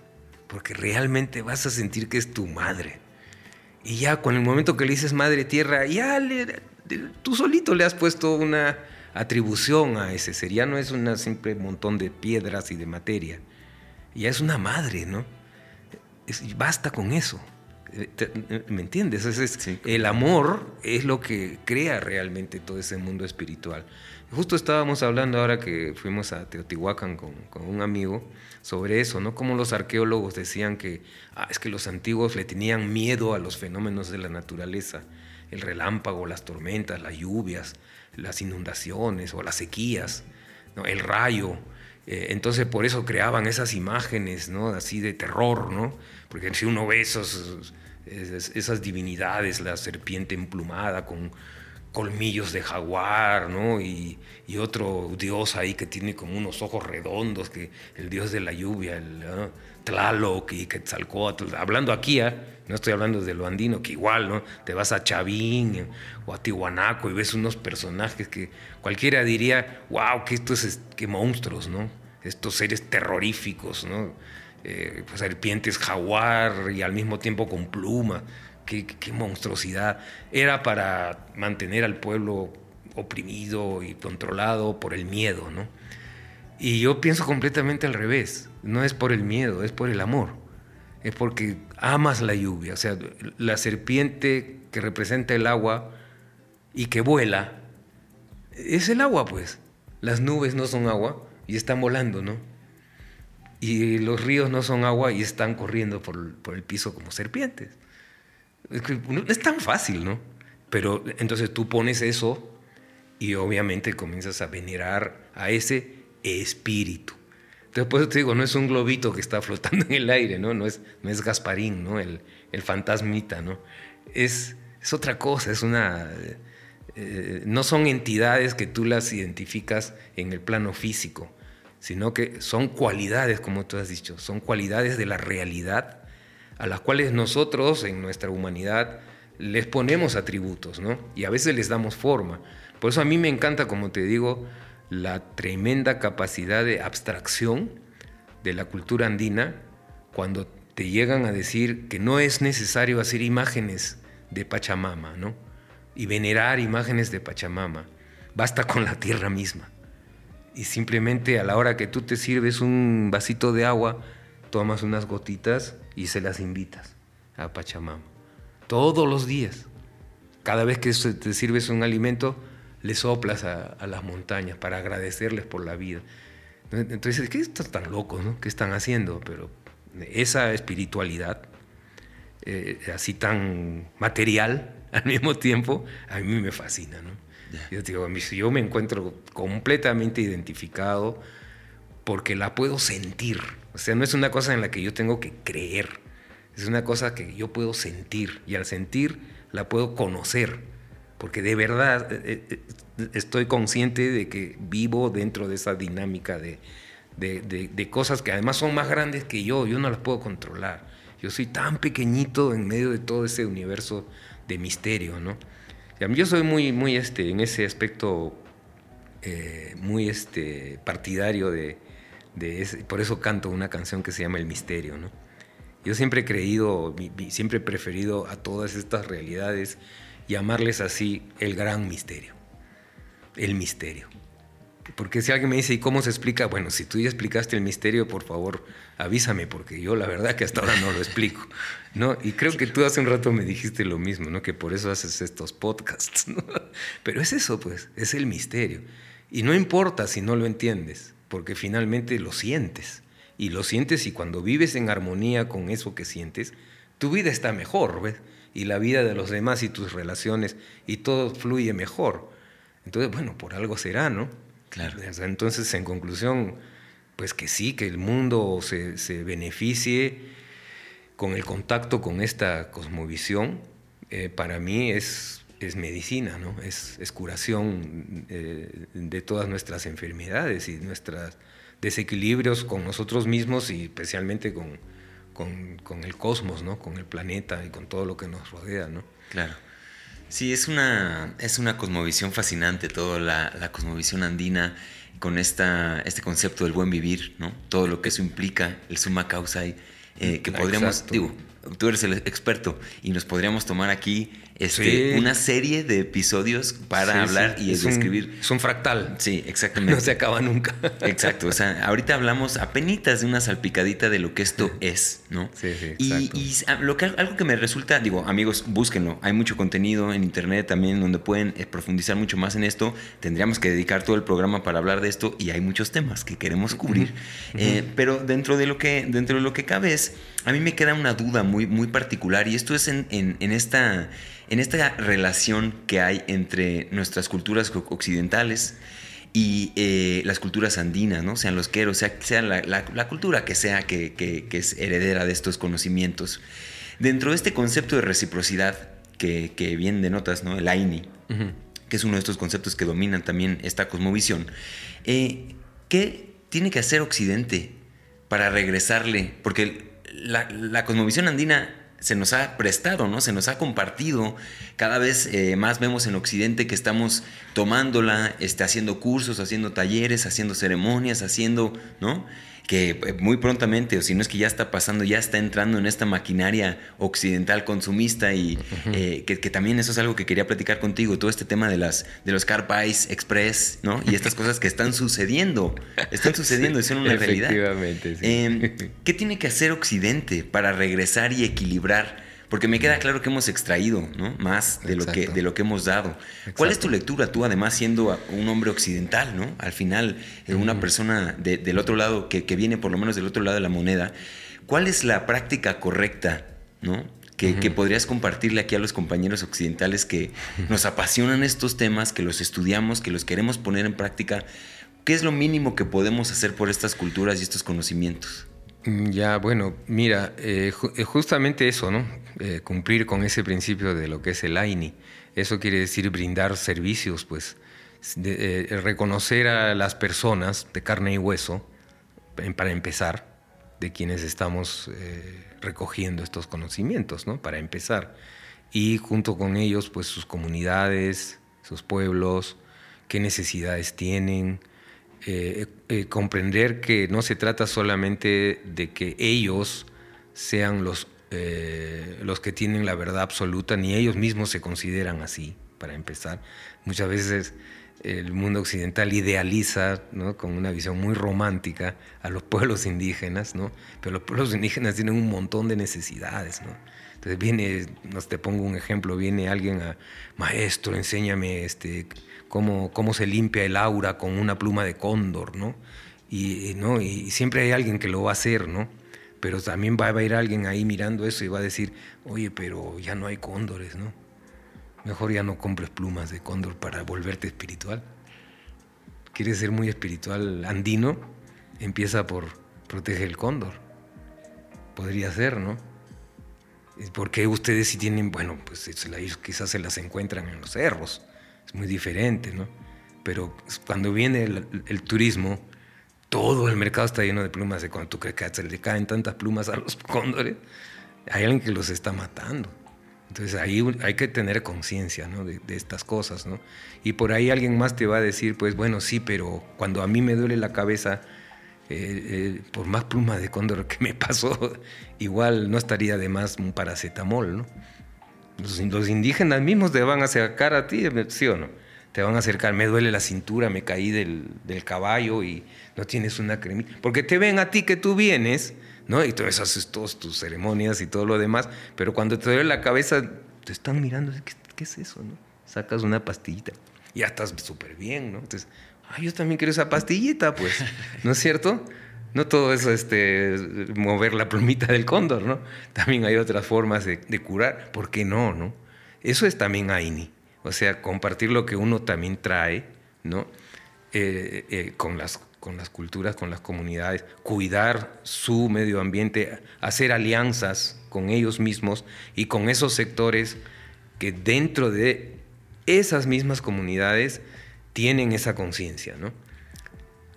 porque realmente vas a sentir que es tu madre. Y ya con el momento que le dices madre tierra, ya tú solito le has puesto una atribución a ese ser. Ya no es un simple montón de piedras y de materia. Ya es una madre, ¿no? basta con eso. Eh, ¿Me entiendes? El amor es lo que crea realmente todo ese mundo espiritual. Justo estábamos hablando ahora que fuimos a Teotihuacán con, con un amigo sobre eso, ¿no? Como los arqueólogos decían que ah, es que los antiguos le tenían miedo a los fenómenos de la naturaleza, el relámpago, las tormentas, las lluvias, las inundaciones o las sequías, ¿no? el rayo. Eh, entonces por eso creaban esas imágenes, ¿no? Así de terror, ¿no? Porque si uno ve esos, esas divinidades, la serpiente emplumada con colmillos de jaguar, ¿no? Y, y, otro dios ahí que tiene como unos ojos redondos, que el dios de la lluvia, el Tlaloc y Quetzalcóatl. Hablando aquí, ¿eh? no estoy hablando de lo andino, que igual, ¿no? Te vas a Chavín o a Tihuanaco y ves unos personajes que cualquiera diría, wow, que estos es, que monstruos, ¿no? Estos seres terroríficos, ¿no? Eh, pues serpientes jaguar y al mismo tiempo con plumas qué, monstruosidad. Era para mantener al pueblo oprimido y controlado por el miedo, ¿no? Y yo pienso completamente al revés. No es por el miedo, es por el amor. Es porque amas la lluvia. O sea, la serpiente que representa el agua y que vuela, es el agua, pues. Las nubes no son agua y están volando, ¿no? Y los ríos no son agua y están corriendo por, por el piso como serpientes. Es es tan fácil, ¿no? Pero entonces tú pones eso y obviamente comienzas a venerar a ese espíritu. Entonces, por eso te digo, no es un globito que está flotando en el aire, ¿no? No es, no es Gasparín, ¿no? El, el fantasmita, ¿no? Es, es otra cosa, es una... Eh, no son entidades que tú las identificas en el plano físico, sino que son cualidades, como tú has dicho, son cualidades de la realidad a las cuales nosotros en nuestra humanidad les ponemos atributos, ¿no? Y a veces les damos forma. Por eso a mí me encanta, como te digo, la tremenda capacidad de abstracción de la cultura andina cuando te llegan a decir que no es necesario hacer imágenes de Pachamama, ¿no? Y venerar imágenes de Pachamama. Basta con la tierra misma. Y simplemente a la hora que tú te sirves un vasito de agua, tomas unas gotitas y se las invitas a Pachamama. Todos los días. Cada vez que te sirves un alimento, le soplas a, las montañas para agradecerles por la vida. Entonces, ¿qué están tan locos? ¿no? ¿Qué están haciendo? Pero esa espiritualidad, eh, así tan material al mismo tiempo, a mí me fascina. ¿no? Yo digo, yo me encuentro completamente identificado porque la puedo sentir o sea, no es una cosa en la que yo tengo que creer, es una cosa que yo puedo sentir y al sentir la puedo conocer, porque de verdad eh, eh, eh, estoy consciente de que vivo dentro de esa dinámica de, de, cosas que además son más grandes que yo, yo no las puedo controlar. Yo soy tan pequeñito en medio de todo ese universo de misterio, ¿no? Yo soy muy, muy este, en ese aspecto, muy este, partidario de, por eso canto una canción que se llama El Misterio, ¿no? Yo siempre he creído, siempre he preferido a todas estas realidades llamarles así el gran misterio, el misterio. Porque si alguien me dice, ¿y cómo se explica? Bueno, si tú ya explicaste el misterio, por favor, avísame, porque yo la verdad que hasta ahora no lo explico. ¿no? Y creo que tú hace un rato me dijiste lo mismo, ¿no? que por eso haces estos podcasts. Pero es eso, pues, es el misterio. Y no importa si no lo entiendes, porque finalmente lo sientes. Y lo sientes y cuando vives en armonía con eso que sientes, tu vida está mejor, ¿ves? Y la vida de los demás y tus relaciones y todo fluye mejor. Entonces, bueno, por algo será, ¿no? Claro. Entonces, en conclusión, pues que sí, que el mundo se, se beneficie con el contacto con esta cosmovisión, eh, para mí es es medicina, ¿no? es, es curación eh, de todas nuestras enfermedades y nuestros desequilibrios con nosotros mismos y especialmente con, con, el cosmos, ¿no? con el planeta y con todo lo que nos rodea. ¿no? Claro. Sí, es una, es una cosmovisión fascinante, toda la, la, cosmovisión andina con esta, este concepto del buen vivir, ¿no? todo lo que eso implica, el suma causa, y, eh, que podríamos, digo, tú eres el experto y nos podríamos tomar aquí este, una serie de episodios para hablar y escribir. es un fractal. Sí, exactamente. No se acaba nunca. Exacto. O sea, ahorita hablamos apenas de una salpicadita de lo que esto es, ¿no? Sí, sí. Y, y, lo que, algo que me resulta, digo, amigos, búsquenlo. Hay mucho contenido en internet también donde pueden eh, profundizar mucho más en esto. Tendríamos que dedicar todo el programa para hablar de esto y hay muchos temas que queremos cubrir. Eh, pero dentro de lo que, dentro de lo que cabe es, a mí me queda una duda muy, muy particular y esto es en, en, en esta en esta relación que hay entre nuestras culturas occidentales y eh, las culturas andinas, ¿no? sean los queros, sea, sea la, cultura que sea que, es heredera de estos conocimientos. Dentro de este concepto de reciprocidad que, bien denotas, ¿no? el AINI, que es uno de estos conceptos que dominan también esta cosmovisión. Eh, ¿Qué tiene que hacer Occidente para regresarle? Porque la, la cosmovisión andina se nos ha prestado, ¿no? Se nos ha compartido. Cada vez eh, más vemos en Occidente que estamos tomándola, este, haciendo cursos, haciendo talleres, haciendo ceremonias, haciendo, ¿no? Que eh, muy prontamente, o si no es que ya está pasando, ya está entrando en esta maquinaria occidental consumista y eh, que, también eso es algo que quería platicar contigo, todo este tema de, las, de los car express, ¿no? Y estas cosas que están sucediendo, están sucediendo y son una realidad. Efectivamente, sí. Em, ¿Qué tiene que hacer Occidente para regresar y equilibrar? Porque me queda claro que hemos extraído ¿no? más de lo, que, de lo que hemos dado. ¿Cuál es tu lectura, tú además siendo un hombre occidental, ¿no? al final eh, una persona del otro lado, que, viene por lo menos del otro lado de la moneda? ¿Cuál es la práctica correcta ¿no? que, que, podrías compartirle aquí a los compañeros occidentales que nos apasionan estos temas, que los estudiamos, que los queremos poner en práctica? ¿Qué es lo mínimo que podemos hacer por estas culturas y estos conocimientos? Mm, ya, bueno, mira, eh, eh, justamente eso, ¿no? Eh, cumplir con ese principio de lo que es el AINI. Eso quiere decir brindar servicios, pues, reconocer a las personas de carne y hueso, para empezar, de quienes estamos recogiendo estos conocimientos, ¿no? Para empezar. Y junto con ellos, pues, sus comunidades, sus pueblos, qué necesidades tienen, eh, eh, comprender que no se trata solamente de que ellos sean los, eh, los que tienen la verdad absoluta, ni ellos mismos se consideran así, para empezar. Muchas veces el mundo occidental idealiza ¿no? con una visión muy romántica a los pueblos indígenas, ¿no? pero los pueblos indígenas tienen un montón de necesidades. Entonces viene, te pongo un ejemplo, viene alguien a, maestro, enséñame este, cómo, cómo se limpia el aura con una pluma de cóndor, ¿no? Y, ¿no? y siempre hay alguien que lo va a hacer, ¿no? Pero también va a ir alguien ahí mirando eso y va a decir, oye, pero ya no hay cóndores, ¿no? Mejor ya no compres plumas de cóndor para volverte espiritual. ¿Quieres ser muy espiritual andino? Empieza por proteger el cóndor. Podría ser, ¿no? Porque ustedes si tienen, bueno, pues quizás se las encuentran en los cerros muy diferente, ¿no? Pero cuando viene el, turismo, todo el mercado está lleno de plumas de cuando tú crees que se le caen tantas plumas a los cóndores, hay alguien que los está matando. Entonces ahí hay que tener conciencia ¿no? de, estas cosas, ¿no? Y por ahí alguien más te va a decir, pues bueno, sí, pero cuando a mí me duele la cabeza, eh, eh, por más plumas de cóndor que me pasó, igual no estaría de más un paracetamol, ¿no? Los, indígenas mismos te van a acercar a ti, ¿sí o no? Te van a acercar, me duele la cintura, me caí del, caballo y no tienes una cremita. Porque te ven a ti que tú vienes, ¿no? Y tú haces todas tus ceremonias y todo lo demás, pero cuando te duele la cabeza, te están mirando, ¿qué, es eso, no? Sacas una pastillita y ya estás súper bien, ¿no? Entonces, ay, yo también quiero esa pastillita, pues, ¿no es cierto? No todo eso este, mover la plumita del cóndor, ¿no? También hay otras formas de, curar. ¿Por qué no, no? Eso es también AINI. O sea, compartir lo que uno también trae, ¿no? Eh, eh, con, las, con las culturas, con las comunidades, cuidar su medio ambiente, hacer alianzas con ellos mismos y con esos sectores que dentro de esas mismas comunidades tienen esa conciencia, ¿no?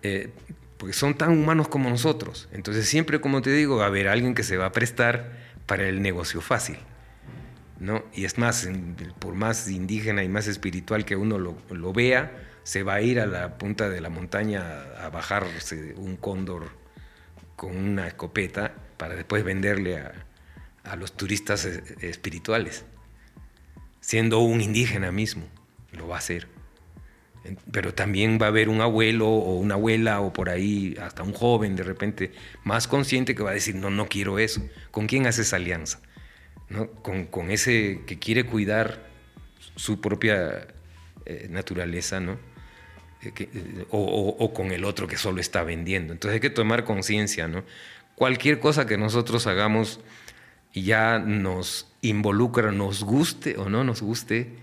Eh, porque son tan humanos como nosotros. Entonces siempre, como te digo, va a haber alguien que se va a prestar para el negocio fácil. ¿no? Y es más, por más indígena y más espiritual que uno lo, vea, se va a ir a la punta de la montaña a bajarse un cóndor con una escopeta para después venderle a, los turistas eh, espirituales. Siendo un indígena mismo, lo va a hacer. Pero también va a haber un abuelo o una abuela o por ahí hasta un joven de repente más consciente que va a decir, no, no quiero eso. ¿Con quién haces alianza? ¿No? Con, ese que quiere cuidar su propia eh, naturaleza, ¿no? Eh, eh, o, con el otro que solo está vendiendo. Entonces hay que tomar conciencia, ¿no? Cualquier cosa que nosotros hagamos ya nos involucra, nos guste o no nos guste,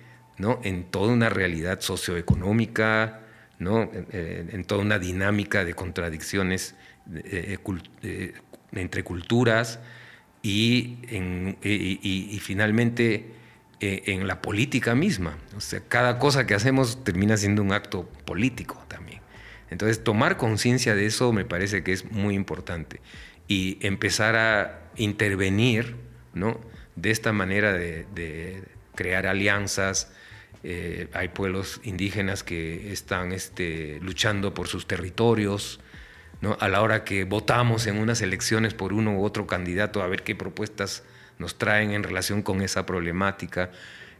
en toda una realidad socioeconómica, ¿no? en, toda una dinámica de contradicciones eh, eh, entre culturas y, finalmente eh, en la política misma. O sea, cada cosa que hacemos termina siendo un acto político también. Entonces, tomar conciencia de eso me parece que es muy importante y empezar a intervenir ¿no? de esta manera de, crear alianzas. Eh, hay pueblos indígenas que están este, luchando por sus territorios, ¿no? a la hora que votamos en unas elecciones por uno u otro candidato a ver qué propuestas nos traen en relación con esa problemática.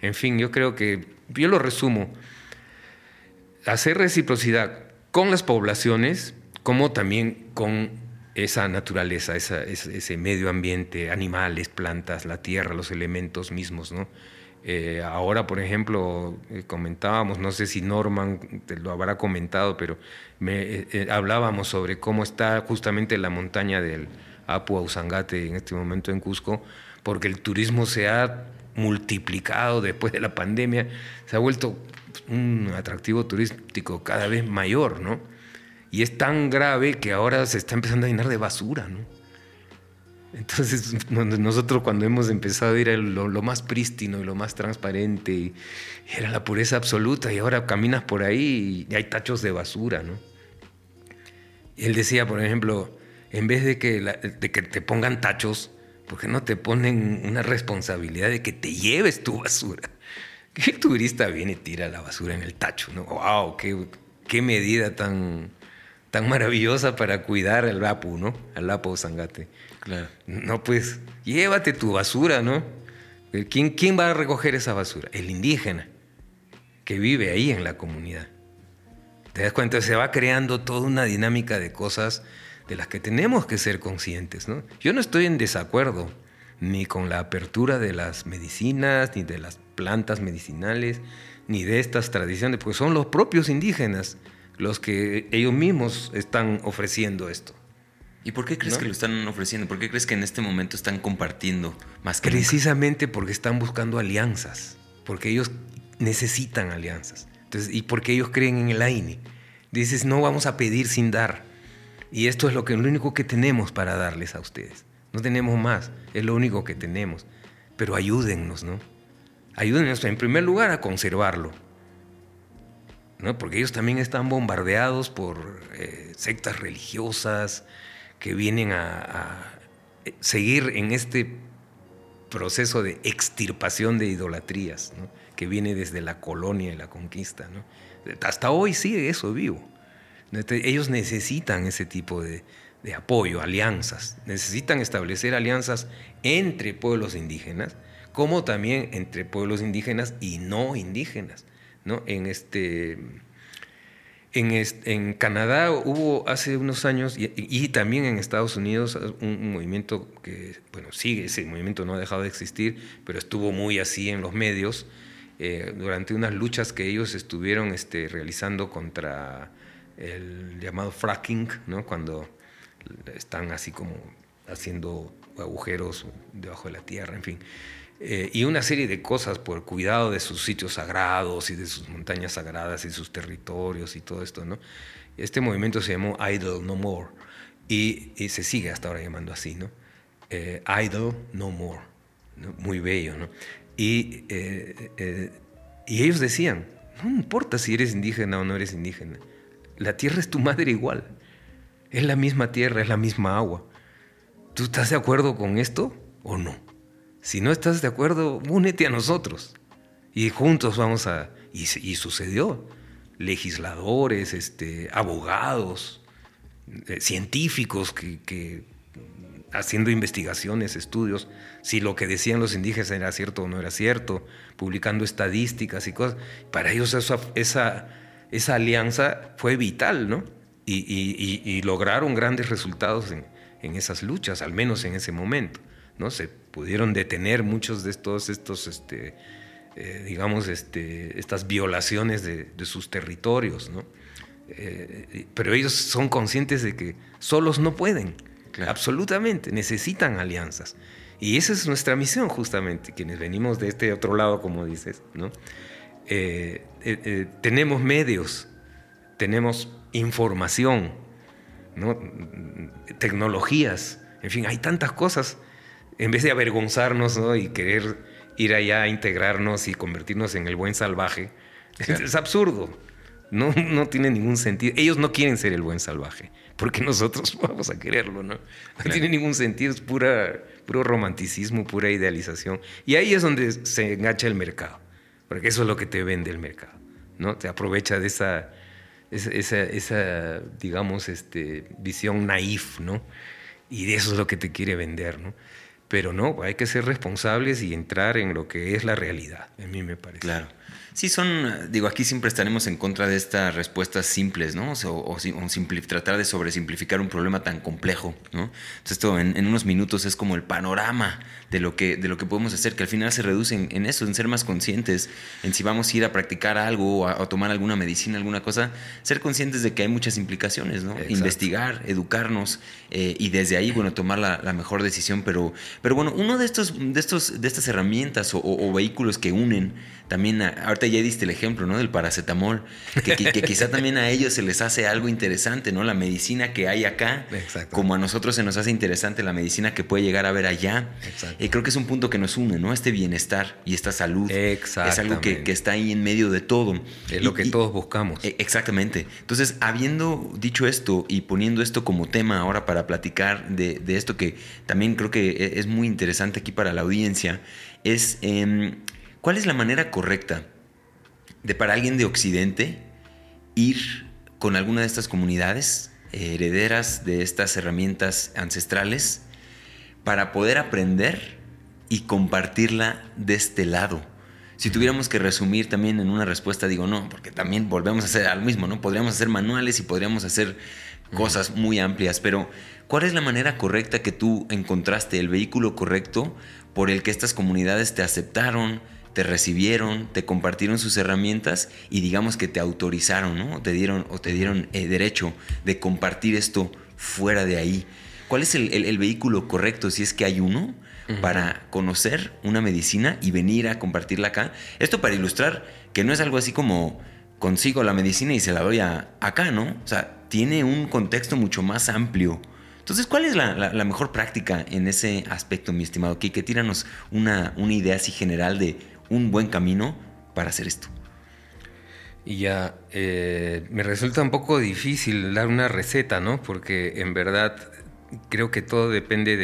En fin, yo creo que, yo lo resumo, hacer reciprocidad con las poblaciones como también con esa naturaleza, ese medio ambiente, animales, plantas, la tierra, los elementos mismos, ¿no? Eh, ahora, por ejemplo, eh, comentábamos, no sé si Norman te lo habrá comentado, pero me, eh, hablábamos sobre cómo está justamente la montaña del Apu Ausangate en este momento en Cusco, porque el turismo se ha multiplicado después de la pandemia, se ha vuelto un atractivo turístico cada vez mayor, ¿no? Y es tan grave que ahora se está empezando a llenar de basura, ¿no? Entonces, nosotros cuando hemos empezado a ir a lo, más prístino y lo más transparente, era la pureza absoluta, y ahora caminas por ahí y hay tachos de basura, ¿no? Él decía, por ejemplo, en vez de que, de que te pongan tachos, ¿por qué no te ponen una responsabilidad de que te lleves tu basura? ¿Qué turista viene y tira la basura en el tacho? ¿no? ¡Wow! Qué, qué medida tan, tan maravillosa para cuidar al Lapu, ¿no? Al Lapo Zangate. Claro. No, pues, llévate tu basura, ¿no? ¿Quién, ¿Quién va a recoger esa basura? El indígena, que vive ahí en la comunidad. ¿Te das cuenta? Se va creando toda una dinámica de cosas de las que tenemos que ser conscientes, ¿no? Yo no estoy en desacuerdo ni con la apertura de las medicinas, ni de las plantas medicinales, ni de estas tradiciones, pues son los propios indígenas los que ellos mismos están ofreciendo esto. ¿Y por qué crees que lo están ofreciendo? ¿Por qué crees que en este momento están compartiendo más que Precisamente porque están buscando alianzas, porque ellos necesitan alianzas. Entonces, y porque ellos creen en el AINE. Dices, no vamos a pedir sin dar. Y esto es lo, que, lo único que tenemos para darles a ustedes. No tenemos más, es lo único que tenemos. Pero ayúdennos, ¿no? Ayúdennos en primer lugar a conservarlo porque ellos también están bombardeados por eh, sectas religiosas que vienen a, eh, seguir en este proceso de extirpación de idolatrías, que viene desde la colonia y la conquista. Hasta hoy sigue eso vivo. ellos necesitan ese tipo de, de apoyo, alianzas, necesitan establecer alianzas entre pueblos indígenas, como también entre pueblos indígenas y no indígenas. ¿no? En, este, en, Canadá hubo hace unos años y, también en Estados Unidos un, movimiento que, bueno, sigue, ese movimiento no ha dejado de existir, pero estuvo muy así en los medios eh, durante unas luchas que ellos estuvieron este, realizando contra el llamado fracking, ¿no? cuando están así como haciendo agujeros debajo de la tierra, en fin. Eh, y una serie de cosas por cuidado de sus sitios sagrados y de sus montañas sagradas y sus territorios y todo esto, ¿no? Este movimiento se llamó Idle No More y, se sigue hasta ahora llamando así, ¿no? Eh, Idle No More, muy bello, ¿no? Y, eh, y ellos decían, no importa si eres indígena o no eres indígena, la tierra es tu madre igual, es la misma tierra, es la misma agua. ¿Tú estás de acuerdo con esto o no? Si no estás de acuerdo, únete a nosotros. Y juntos vamos a... Y, sucedió. Legisladores, este, abogados, eh, científicos que, haciendo investigaciones, estudios, si lo que decían los indígenas era cierto o no era cierto, publicando estadísticas y cosas. Para ellos esa, esa, alianza fue vital, ¿no? Y, lograron grandes resultados en, en, esas luchas, al menos en ese momento, ¿no? Pudieron detener muchos de estos, estos este, eh, digamos, este, estas violaciones de, sus territorios, ¿no? Eh, pero ellos son conscientes de que solos no pueden, absolutamente, necesitan alianzas. Y esa es nuestra misión justamente, quienes venimos de este otro lado, como dices, ¿no? Eh, tenemos medios, tenemos información, ¿no? tecnologías, en fin, hay tantas cosas en vez de avergonzarnos y querer ir allá a integrarnos y convertirnos en el buen salvaje. Es absurdo. No, no tiene ningún sentido. Ellos no quieren ser el buen salvaje, porque nosotros vamos a quererlo, ¿no? No tiene ningún sentido, es pura, puro romanticismo, pura idealización. Y ahí es donde se engancha el mercado, porque eso es lo que te vende el mercado, ¿no? Te aprovecha de esa, esa, esa digamos, este, visión naif, ¿no? Y de eso es lo que te quiere vender, ¿no? Pero no, hay que ser responsables y entrar en lo que es la realidad, a mí me parece. Claro. Sí, son, digo, aquí siempre estaremos en contra de estas respuestas simples, ¿no? O, o, tratar de sobresimplificar un problema tan complejo, ¿no? Entonces, esto en, unos minutos es como el panorama de lo que, de lo que podemos hacer, que al final se reduce en, eso, en ser más conscientes, en si vamos a ir a practicar algo o a, tomar alguna medicina, alguna cosa, ser conscientes de que hay muchas implicaciones, ¿no? Investigar, educarnos eh, y desde ahí, bueno, tomar la, mejor decisión. Pero, pero bueno, uno de estos, de estos, de estas herramientas o, vehículos que unen también, ahorita ya diste el ejemplo, ¿no? Del paracetamol, que, quizá también a ellos se les hace algo interesante, ¿no? La medicina que hay acá, como a nosotros se nos hace interesante la medicina que puede llegar a ver allá. Y creo que es un punto que nos une, ¿no? Este bienestar y esta salud. Es algo que, está ahí en medio de todo. Es lo que todos buscamos. E, exactamente. Entonces, habiendo dicho esto y poniendo esto como tema ahora para platicar de, esto que también creo que e, es muy interesante aquí para la audiencia, es... Em, ¿Cuál es la manera correcta de para alguien de Occidente ir con alguna de estas comunidades eh, herederas de estas herramientas ancestrales para poder aprender y compartirla de este lado? Si tuviéramos que resumir también en una respuesta, digo no, porque también volvemos a hacer lo mismo, ¿no? Podríamos hacer manuales y podríamos hacer cosas muy amplias, pero ¿cuál es la manera correcta que tú encontraste, el vehículo correcto por el que estas comunidades te aceptaron, te recibieron, te compartieron sus herramientas y digamos que te autorizaron, ¿no? O te dieron, o te dieron eh, derecho de compartir esto fuera de ahí. ¿Cuál es el, vehículo correcto, si es que hay uno, para conocer una medicina y venir a compartirla acá? Esto para ilustrar que no es algo así como consigo la medicina y se la doy acá, ¿no? O sea, tiene un contexto mucho más amplio. Entonces, ¿cuál es la, mejor práctica en ese aspecto, mi estimado Kike? Tíranos una, una idea así general de un buen camino para hacer esto. Y ya, eh, me resulta un poco difícil dar una receta, ¿no? Porque en verdad creo que todo depende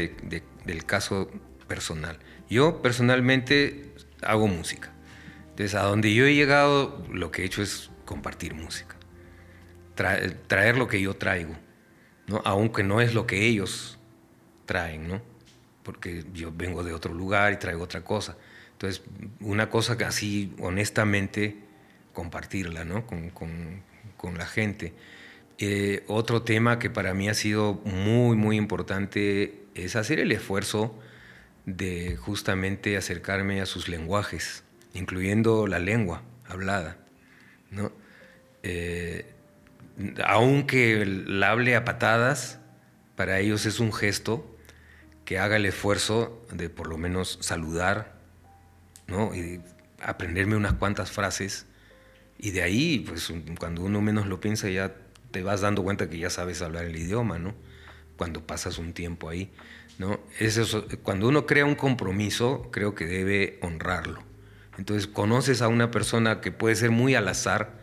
del caso personal. Yo personalmente hago música. Entonces, a donde yo he llegado, lo que he hecho es compartir música. Traer, traer lo que yo traigo, ¿no? Aunque no es lo que ellos traen, ¿no? Porque yo vengo de otro lugar y traigo otra cosa. Entonces, una cosa que así honestamente compartirla ¿no? con, con, la gente. Eh, otro tema que para mí ha sido muy, muy importante es hacer el esfuerzo de justamente acercarme a sus lenguajes, incluyendo la lengua hablada. ¿no? Eh, aunque la hable a patadas, para ellos es un gesto que haga el esfuerzo de por lo menos saludar ¿no? Y aprenderme unas cuantas frases y de ahí, pues cuando uno menos lo piensa ya te vas dando cuenta que ya sabes hablar el idioma, ¿no? Cuando pasas un tiempo ahí, ¿no? Eso, cuando uno crea un compromiso, creo que debe honrarlo. Entonces conoces a una persona que puede ser muy al azar,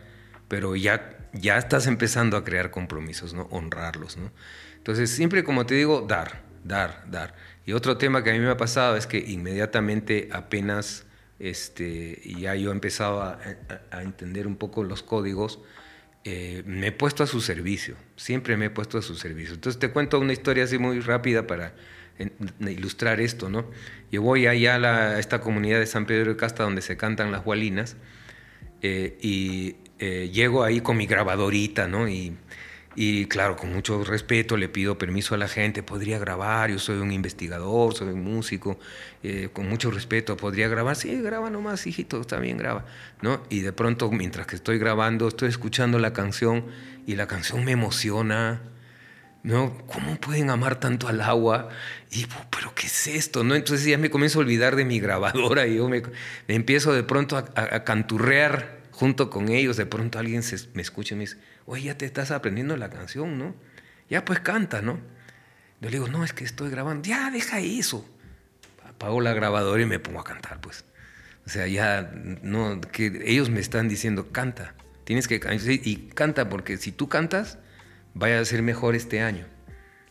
pero ya, ya estás empezando a crear compromisos, ¿no? Honrarlos, ¿no? Entonces siempre, como te digo, dar, dar, dar. Y otro tema que a mí me ha pasado es que inmediatamente apenas este, ya yo he empezado a, entender un poco los códigos, eh, me he puesto a su servicio, siempre me he puesto a su servicio. Entonces te cuento una historia así muy rápida para ilustrar esto, ¿no? Yo voy allá a, esta comunidad de San Pedro de Casta donde se cantan las gualinas eh, y eh, llego ahí con mi grabadorita, ¿no? Y y claro, con mucho respeto le pido permiso a la gente, podría grabar, yo soy un investigador, soy un músico, eh, con mucho respeto, podría grabar, sí, graba nomás, hijito, también graba, ¿no? Y de pronto, mientras que estoy grabando, estoy escuchando la canción y la canción me emociona, ¿no? ¿Cómo pueden amar tanto al agua? Y, ¿pero qué es esto? ¿no? Entonces ya me comienzo a olvidar de mi grabadora y yo me, empiezo de pronto a, canturrear junto con ellos, de pronto alguien se, me escucha y me dice, oye, ya te estás aprendiendo la canción, ¿no? Ya pues canta, ¿no? Yo le digo, no, es que estoy grabando. Ya, deja eso. Apago la grabadora y me pongo a cantar, pues. O sea, ya no, que ellos me están diciendo, canta, tienes que y canta porque si tú cantas, vaya a ser mejor este año.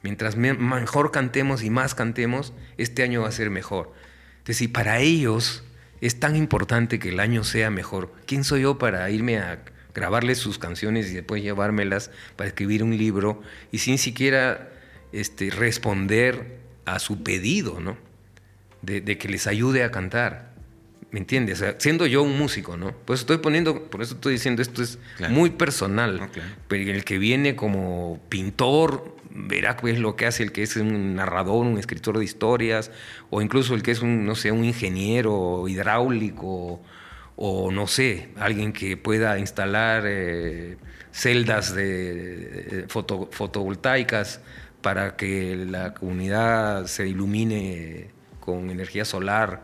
Mientras mejor cantemos y más cantemos, este año va a ser mejor. Entonces, si para ellos es tan importante que el año sea mejor, ¿quién soy yo para irme a grabarles sus canciones y después llevármelas para escribir un libro y sin siquiera este, responder a su pedido, ¿no? De, que les ayude a cantar. ¿Me entiendes? siendo yo un músico, ¿no? Pues estoy poniendo, por eso estoy diciendo, esto es muy personal. Pero el que viene como pintor verá qué es lo que hace el que es un narrador, un escritor de historias, o incluso el que es un, no sé, un ingeniero hidráulico o no sé, alguien que pueda instalar eh, celdas de, fotovoltaicas para que la comunidad se ilumine con energía solar,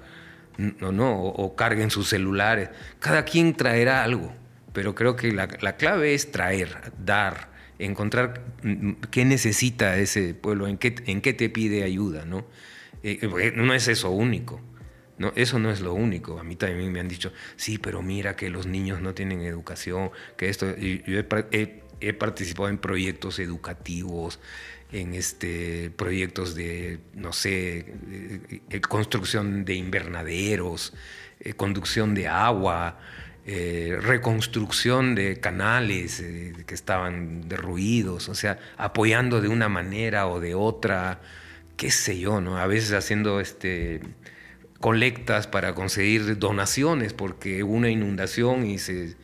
no, no, o, carguen sus celulares. Cada quien traerá algo, pero creo que la, clave es traer, dar, encontrar mm, qué necesita ese pueblo, en qué, en qué te pide ayuda, ¿no? Eh, no es eso único. No, eso no es lo único. A mí también me han dicho, sí, pero mira que los niños no tienen educación, que esto. yo he, participado en proyectos educativos, en este, proyectos de, no sé, construcción de invernaderos, eh, conducción de agua, eh, reconstrucción de canales eh, que estaban derruidos, o sea, apoyando de una manera o de otra, qué sé yo, ¿no? A veces haciendo este colectas para conseguir donaciones, porque hubo una inundación y se,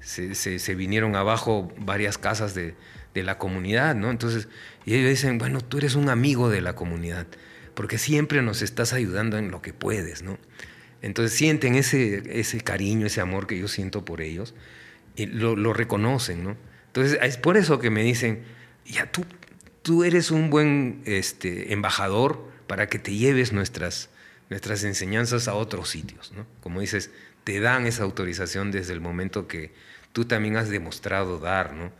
se, vinieron abajo varias casas de, de, la comunidad, ¿no? Entonces, y ellos dicen, bueno, tú eres un amigo de la comunidad, porque siempre nos estás ayudando en lo que puedes, ¿no? Entonces sienten ese, ese cariño, ese amor que yo siento por ellos, y lo, lo reconocen, ¿no? Entonces, es por eso que me dicen, ya tú, tú eres un buen este, embajador para que te lleves nuestras, nuestras enseñanzas a otros sitios. ¿no? Como dices, te dan esa autorización desde el momento que tú también has demostrado dar. ¿no?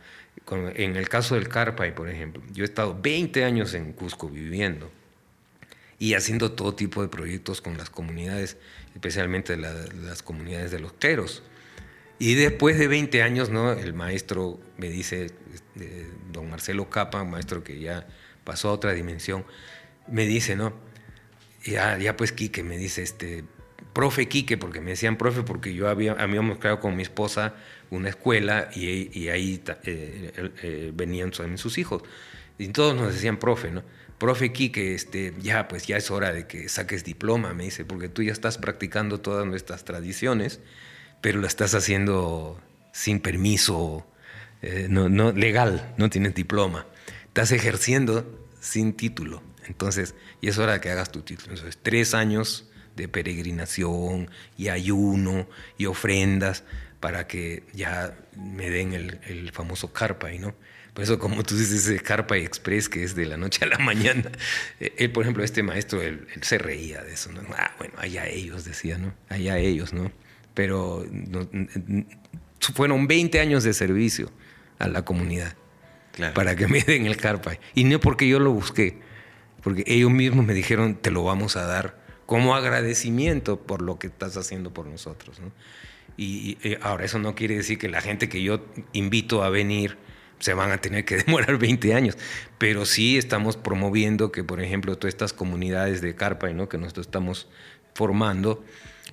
en el caso del Carpay, por ejemplo, yo he estado 20 años en Cusco viviendo y haciendo todo tipo de proyectos con las comunidades, especialmente las comunidades de los cleros. Y después de 20 años, ¿no? el maestro me dice, este, don Marcelo Capa, maestro que ya pasó a otra dimensión, me dice, ¿no? Ya, ya pues Quique me dice, este, profe Quique, porque me decían profe, porque yo había, habíamos creado con mi esposa una escuela y, y ahí eh, venían también sus hijos. Y todos nos decían profe, ¿no? Profe Quique, este, ya, pues ya es hora de que saques diploma, me dice, porque tú ya estás practicando todas nuestras tradiciones, pero lo estás haciendo sin permiso eh, no, no, legal, no tienes diploma. Estás ejerciendo sin título. Entonces, y es hora de que hagas tu título. Entonces, tres años de peregrinación y ayuno y ofrendas para que ya me den el, famoso carpa ¿no? Por eso, como tú dices, ese carpa express que es de la noche a la mañana. Eh, él, por ejemplo, este maestro, él, se reía de eso. ¿no? Ah, bueno, allá ellos, decía, ¿no? Allá ellos, ¿no? Pero fueron 20 años de servicio a la comunidad para que me den el carpa. Y no porque yo lo busqué, porque ellos mismos me dijeron, te lo vamos a dar como agradecimiento por lo que estás haciendo por nosotros. Y, eh, ahora eso no quiere decir que la gente que yo invito a venir se van a tener que demorar 20 años, pero sí estamos promoviendo que, por ejemplo, todas estas comunidades de carpa que nosotros estamos formando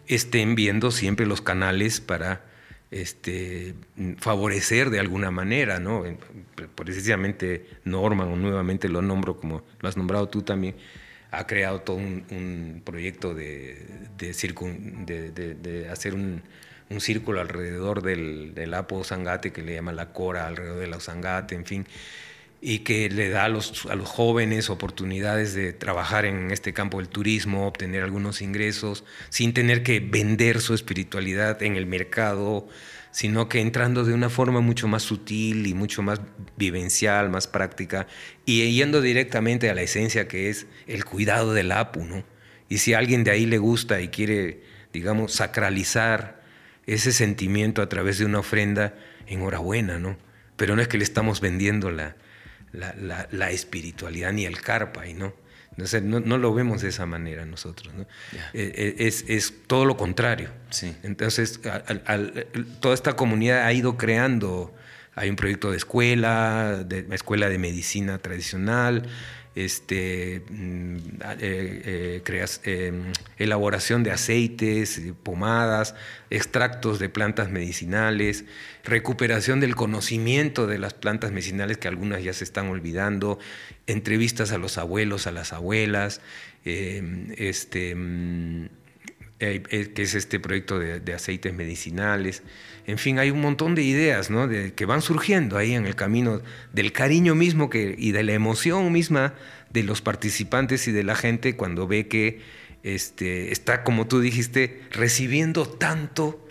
estén viendo siempre los canales para este, favorecer de alguna manera, ¿no? Precisamente Norman, o nuevamente lo nombro como lo has nombrado tú también, ha creado todo un, proyecto de, de, hacer un, círculo alrededor del, del Apo Sangate, que le llama la Cora, alrededor de la Sangate, en fin, y que le da a los, a los jóvenes oportunidades de trabajar en este campo del turismo, obtener algunos ingresos, sin tener que vender su espiritualidad en el mercado, sino que entrando de una forma mucho más sutil y mucho más vivencial, más práctica, y yendo directamente a la esencia que es el cuidado del apu, ¿no? Y si a alguien de ahí le gusta y quiere, digamos, sacralizar ese sentimiento a través de una ofrenda, enhorabuena, ¿no? Pero no es que le estamos vendiendo la, la, espiritualidad ni el carpa, ¿no? no, lo vemos de esa manera nosotros. Eh, eh, es, todo lo contrario. Entonces, toda esta comunidad ha ido creando, hay un proyecto de escuela, de escuela de medicina tradicional, este, mm, eh, creas, elaboración de aceites, pomadas, extractos de plantas medicinales, recuperación del conocimiento de las plantas medicinales que algunas ya se están olvidando, entrevistas a los abuelos, a las abuelas, em, este, mm, eh, eh, que es este proyecto de, aceites medicinales. En fin, hay un montón de ideas ¿no? que van surgiendo ahí en el camino del cariño mismo que, y de la emoción misma de los participantes y de la gente cuando ve que este, está, como tú dijiste, recibiendo tanto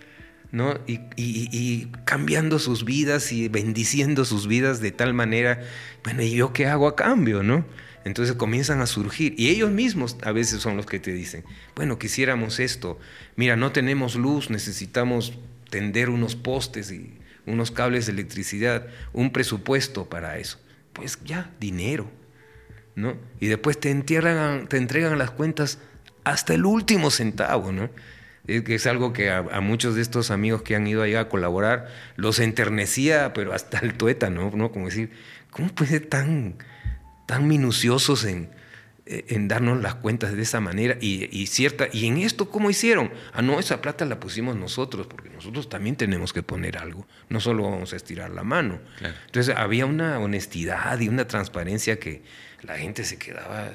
¿no? Y, cambiando sus vidas y bendiciendo sus vidas de tal manera, bueno, ¿y yo qué hago a cambio, no? Entonces comienzan a surgir y ellos mismos a veces son los que te dicen, bueno, quisiéramos esto, mira, no tenemos luz, necesitamos tender unos postes y unos cables de electricidad, un presupuesto para eso. Pues ya, dinero, ¿no? Y después te, entierran, te entregan las cuentas hasta el último centavo, ¿no? Es, algo que a, muchos de estos amigos que han ido allá a colaborar los enternecía, pero hasta el tuétano, ¿no? Como decir, ¿cómo puede tan, tan minuciosos en, en darnos las cuentas de esa manera y, cierta y en esto cómo hicieron ah no esa plata la pusimos nosotros porque nosotros también tenemos que poner algo no solo vamos a estirar la mano entonces había una honestidad y una transparencia que la gente se quedaba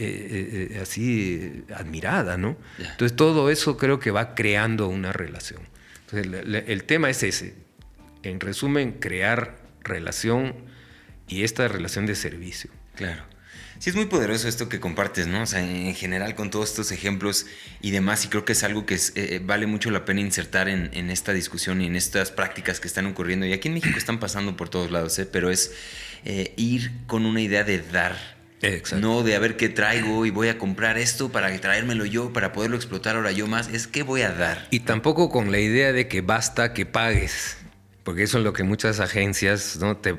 eh, eh, así admirada, ¿no? Entonces todo eso creo que va creando una relación. Entonces, el, tema es ese. En resumen, crear relación y esta relación de servicio. Claro. Sí, es muy poderoso esto que compartes, ¿no? O sea, en general con todos estos ejemplos y demás, y creo que es algo que eh, vale mucho la pena insertar en, en, esta discusión y en estas prácticas que están ocurriendo. Y aquí en México están pasando por todos lados, ¿eh? Pero es ir con una idea de dar no de a ver qué traigo y voy a comprar esto para traérmelo yo, para poderlo explotar ahora yo más. Es que voy a dar. Y tampoco con la idea de que basta que pagues. Porque eso es lo que muchas agencias ¿no? te,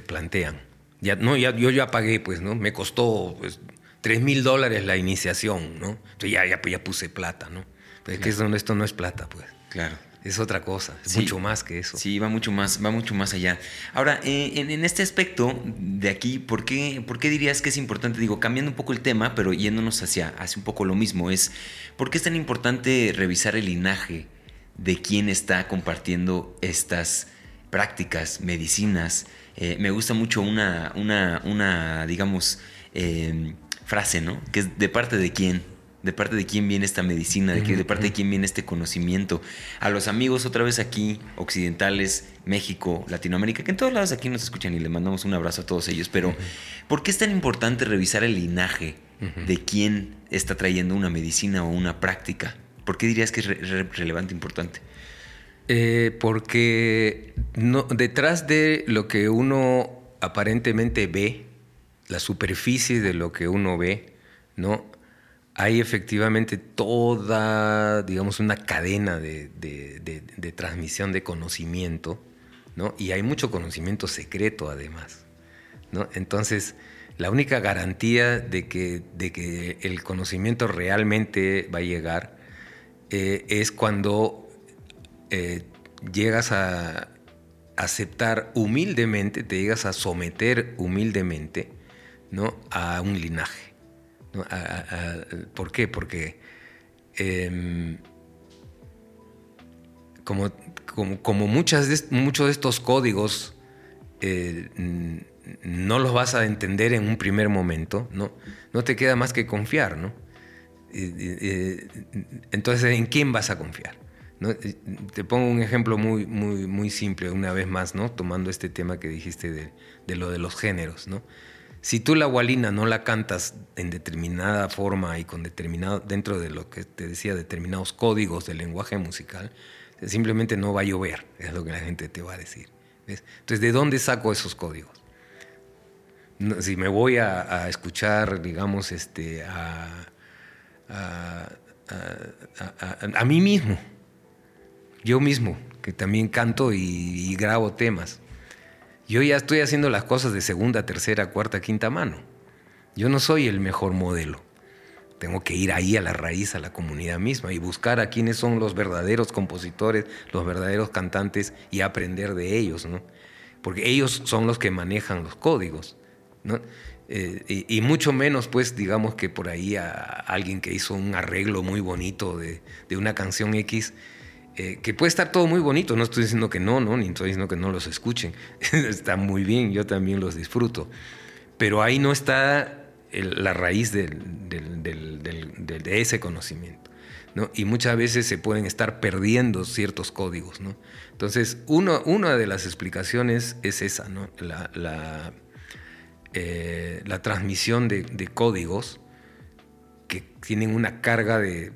plantean. Ya, no, ya, yo ya pagué, pues, ¿no? Me costó pues, 3 mil dólares la iniciación, ¿no? Entonces ya, ya, ya puse plata, ¿no? Pues que esto, esto no es plata, pues. Claro es otra cosa, es mucho más que eso. Sí, va mucho más, va mucho más allá. Ahora, eh, en, este aspecto de aquí, ¿por qué, ¿por qué dirías que es importante? Digo, cambiando un poco el tema, pero yéndonos hacia, hacia un poco lo mismo, es ¿por qué es tan importante revisar el linaje de quién está compartiendo estas prácticas, medicinas? Eh, me gusta mucho una, una, una digamos, eh, frase, ¿no? Que es de parte de quién de parte de quién viene esta medicina, de, de parte de quién viene este conocimiento. A los amigos otra vez aquí, occidentales, México, Latinoamérica, que en todos lados aquí nos escuchan y le mandamos un abrazo a todos ellos, pero ¿por qué es tan importante revisar el linaje de quién está trayendo una medicina o una práctica? ¿Por qué dirías que es relevante, importante? Eh, porque detrás de lo que uno aparentemente ve, la superficie de lo que uno ve, ¿no? hay efectivamente toda, digamos, una cadena de, transmisión de conocimiento, ¿no? Y hay mucho conocimiento secreto además, ¿no? Entonces, la única garantía de que, de que el conocimiento realmente va a llegar eh, es cuando eh, llegas a aceptar humildemente, te llegas a someter humildemente, ¿no? A un linaje. ¿Por qué? Porque em, como, como, muchas de, muchos de estos códigos eh, no los vas a entender en un primer momento, ¿no? no te queda más que confiar. ¿no? Entonces, ¿en quién vas a confiar? Te pongo un ejemplo muy, muy, muy simple, una vez más, ¿no? tomando este tema que dijiste de, de lo de los géneros. ¿no? Si tú la gualina no la cantas en determinada forma y con determinado, dentro de lo que te decía, determinados códigos del lenguaje musical, simplemente no va a llover, es lo que la gente te va a decir. Entonces, ¿de dónde saco esos códigos? si me voy a, escuchar, digamos, este, a, a, mí mismo, yo mismo, que también canto y grabo temas yo ya estoy haciendo las cosas de segunda, tercera, cuarta, quinta mano. Yo no soy el mejor modelo. Tengo que ir ahí a la raíz, a la comunidad misma y buscar a quiénes son los verdaderos compositores, los verdaderos cantantes y aprender de ellos, ¿no? Porque ellos son los que manejan los códigos, ¿no? Eh, y, mucho menos, pues, digamos que por ahí a, alguien que hizo un arreglo muy bonito de, una canción X, eh, que puede estar todo muy bonito, no estoy diciendo que no, ¿no? ni estoy diciendo que no los escuchen, está muy bien, yo también los disfruto, pero ahí no está la raíz de ese conocimiento. ¿no? Y muchas veces se pueden estar perdiendo ciertos códigos. ¿no? Entonces, uno, una de las explicaciones es esa, ¿no? la eh, la transmisión de, códigos que tienen una carga de,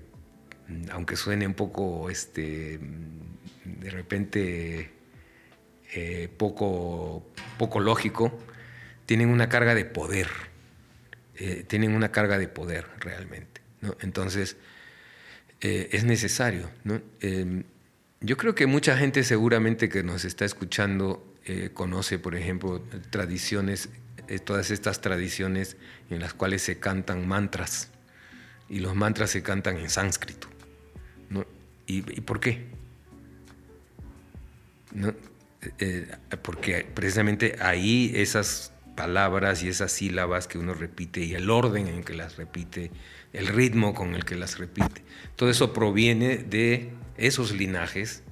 aunque suene un poco, este, de repente, eh, poco, poco lógico, tienen una carga de poder, eh, tienen una carga de poder realmente. Entonces, es necesario. yo creo que mucha gente seguramente que nos está escuchando conoce, por ejemplo, tradiciones todas estas tradiciones en las cuales se cantan mantras. Y los mantras se cantan en sánscrito. ¿Y, por qué? ¿No? Eh, eh, porque precisamente ahí esas palabras y esas sílabas que uno repite y el orden en que las repite, el ritmo con el que las repite, todo eso proviene de esos linajes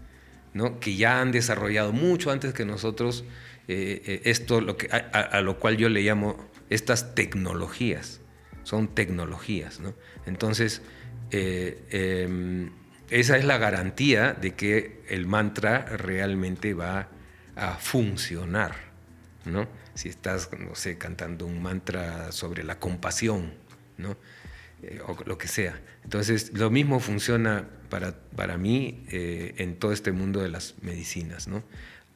que ya han desarrollado mucho antes que nosotros eh, eh, esto lo que, a, lo cual yo le llamo estas tecnologías. Son tecnologías, ¿no? Entonces, eh, em, esa es la garantía de que el mantra realmente va a funcionar, ¿no? Si estás, no sé, cantando un mantra sobre la compasión, ¿no? o lo que sea. Entonces, lo mismo funciona para, para mí en todo este mundo de las medicinas, ¿no?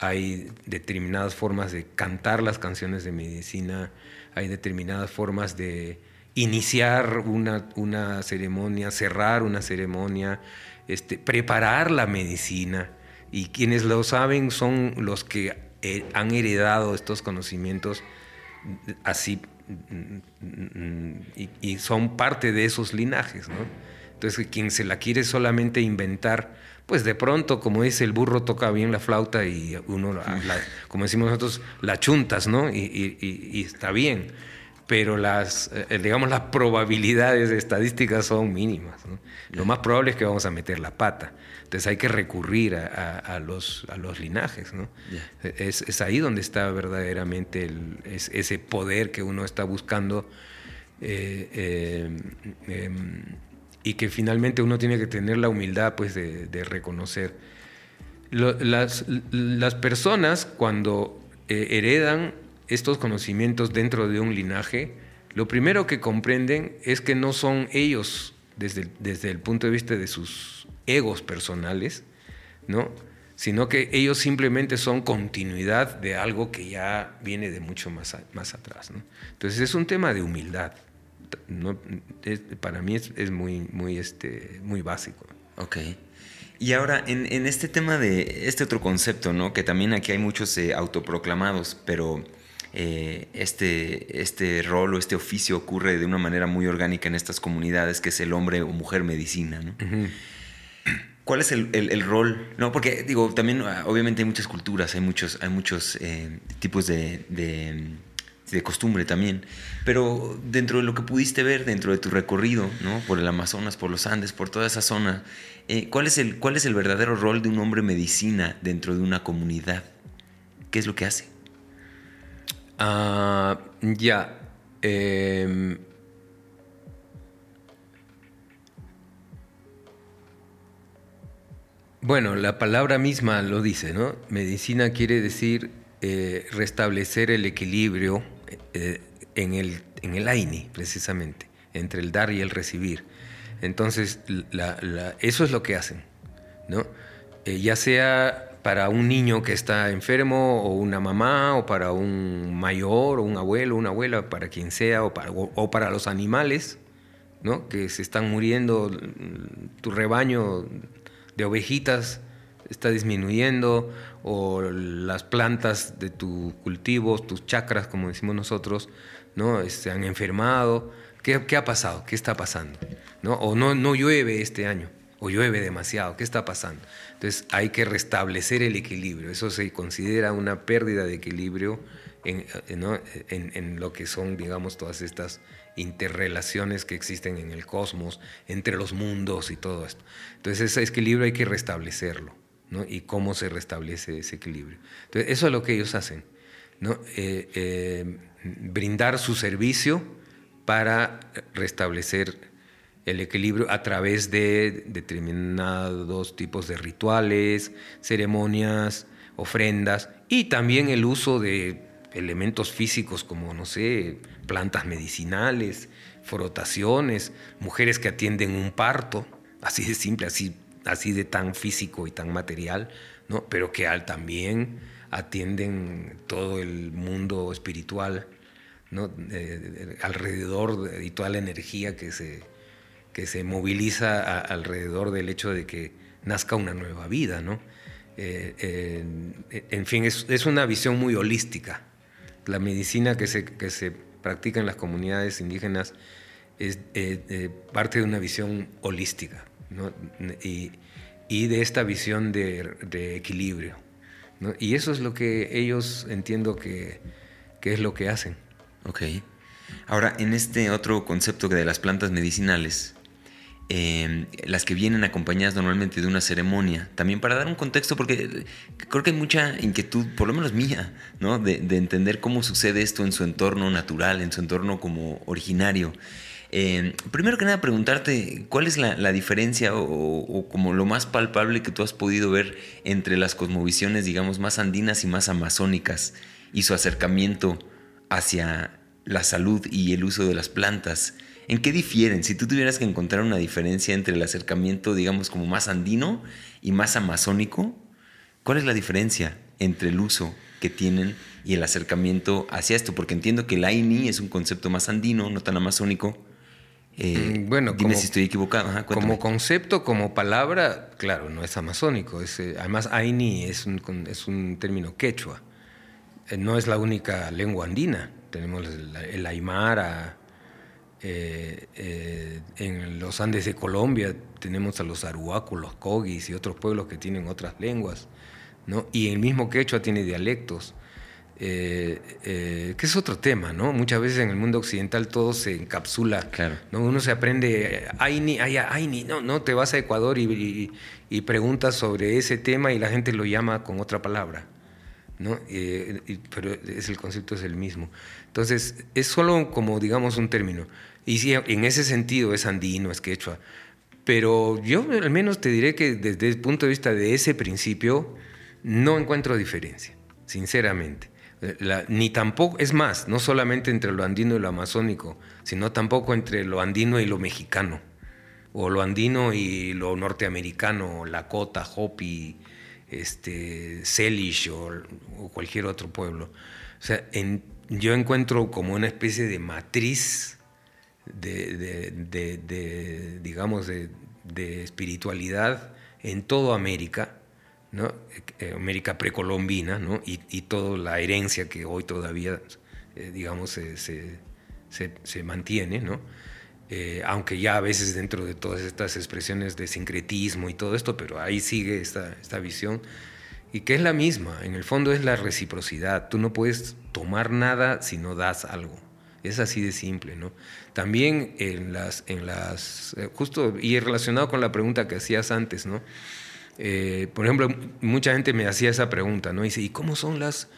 hay determinadas formas de cantar las canciones de medicina, hay determinadas formas de iniciar una, ceremonia, cerrar una ceremonia, este, preparar la medicina. Y quienes lo saben son los que eh, han heredado estos conocimientos así y, son parte de esos linajes. Entonces, quien se la quiere solamente inventar, pues de pronto, como dice, el burro toca bien la flauta y uno, como decimos nosotros, la chuntas, ¿no? Y, está bien. Pero las, eh, digamos, las probabilidades estadísticas son mínimas. Lo más probable es que vamos a meter la pata. Entonces hay que recurrir a, los, a los linajes. ¿no? Es, ahí donde está verdaderamente ese poder que uno está buscando. Eh, eh, em, y que finalmente uno tiene que tener la humildad pues, de, reconocer. las, las, personas cuando eh, heredan estos conocimientos dentro de un linaje, lo primero que comprenden es que no son ellos desde, desde el punto de vista de sus egos personales, ¿no? sino que ellos simplemente son continuidad de algo que ya viene de mucho más, más atrás. Entonces es un tema de humildad no, para mí es, muy, muy, este, muy básico. Ok. Y ahora, en, este tema de este otro concepto, ¿no? Que también aquí hay muchos eh, autoproclamados, pero eh, este, este rol o este oficio ocurre de una manera muy orgánica en estas comunidades, que es el hombre o mujer medicina, ¿no? ¿Cuál es el, rol? No, porque digo, también obviamente hay muchas culturas, hay muchos, hay muchos eh, tipos de de costumbre también. Pero dentro de lo que pudiste ver, dentro de tu recorrido, ¿no? Por el Amazonas, por los Andes, por toda esa zona, eh, ¿cuál, es el, ¿cuál es el verdadero rol de un hombre medicina dentro de una comunidad? ¿Qué es lo que hace? Ah, ya. Em, bueno, la palabra misma lo dice, ¿no? Medicina quiere decir eh, restablecer el equilibrio eh, en, el, en el AINI, precisamente, entre el dar y el recibir. Entonces, eso es lo que hacen, ¿no? Eh, ya sea para un niño que está enfermo, o una mamá, o para un mayor, o un abuelo, una abuela, para quien sea, o para, o para los animales, ¿no? Que se están muriendo, tu rebaño de ovejitas está disminuyendo o las plantas de tu cultivo, tus chakras, como decimos nosotros, ¿no? Se este, han enfermado. ¿Qué, ¿Qué, ha pasado? ¿Qué está pasando? ¿No? O no, no llueve este año, o llueve demasiado. ¿Qué está pasando? Entonces hay que restablecer el equilibrio. Eso se considera una pérdida de equilibrio en, eh, en, en lo que son, digamos, todas estas interrelaciones que existen en el cosmos, entre los mundos y todo esto. Entonces ese equilibrio hay que restablecerlo, Y cómo se restablece ese equilibrio. Entonces eso es lo que ellos hacen, ¿no? Eh, eh, brindar su servicio para restablecer el equilibrio a través de determinados tipos de rituales, ceremonias, ofrendas y también el uso de elementos físicos como, no sé, plantas medicinales, frotaciones, mujeres que atienden un parto, así de simple, así, así de tan físico y tan material, ¿no? pero que al, también atienden todo el mundo espiritual, ¿no? alrededor y toda la energía que se, que se moviliza alrededor del hecho de que nazca una nueva vida. ¿no? Eh, eh, en fin, es, es, una visión muy holística la medicina que se, que se practica en las comunidades indígenas es eh, eh, parte de una visión holística y, y, de esta visión de, de equilibrio. Y eso es lo que ellos entiendo que, que, es lo que hacen. Ok. Ahora, en este otro concepto de las plantas medicinales, Em, las que vienen acompañadas normalmente de una ceremonia, también para dar un contexto, porque creo que hay mucha inquietud, por lo menos mía, ¿no? de, entender cómo sucede esto en su entorno natural, en su entorno como originario. Em, primero que nada, preguntarte cuál es la, diferencia o, o, como lo más palpable que tú has podido ver entre las cosmovisiones, digamos, más andinas y más amazónicas y su acercamiento hacia la salud y el uso de las plantas. ¿En qué difieren? Si tú tuvieras que encontrar una diferencia entre el acercamiento, digamos, como más andino y más amazónico, ¿cuál es la diferencia entre el uso que tienen y el acercamiento hacia esto? Porque entiendo que el Aini es un concepto más andino, no tan amazónico. Eh, mm, bueno, dime si estoy equivocado. como concepto, como palabra, claro, no es amazónico. Es, eh, además, Aini es un, es un término quechua. Eh, no es la única lengua andina. Tenemos el, el aymara, en los Andes de Colombia tenemos a los aruacos, los cogis y otros pueblos que tienen otras lenguas, ¿no? Y el mismo quechua tiene dialectos, eh, que es otro tema, ¿no? Muchas veces en el mundo occidental todo se encapsula, claro. ¿no? Uno se aprende, Aini, Aini, no, no, te vas a Ecuador y, y, preguntas sobre ese tema y la gente lo llama con otra palabra. ¿no? pero es el concepto es el mismo. Entonces, es solo como, digamos, un término. Y sí, en ese sentido es andino, es quechua. Pero yo al menos te diré que desde el punto de vista de ese principio no encuentro diferencia, sinceramente. Ni tampoco, es más, no solamente entre lo andino y lo amazónico, sino tampoco entre lo andino y lo mexicano, o lo andino y lo norteamericano, Lakota, Hopi, este, Salish o, cualquier otro pueblo. O sea, yo encuentro como una especie de matriz de, digamos, de, espiritualidad en toda América, ¿no? Eh, América precolombina, ¿no? y, y toda la herencia que hoy todavía, eh, digamos, se, mantiene, ¿no? Eh, aunque ya a veces dentro de todas estas expresiones de sincretismo y todo esto, pero ahí sigue esta, esta visión, y que es la misma, en el fondo es la reciprocidad, tú no puedes tomar nada si no das algo. Es así de simple, ¿no? También en las, en las, justo, y relacionado con la pregunta que hacías antes, ¿no? Eh, por ejemplo, mucha gente me hacía esa pregunta, ¿no? Y dice, ¿y cómo son las,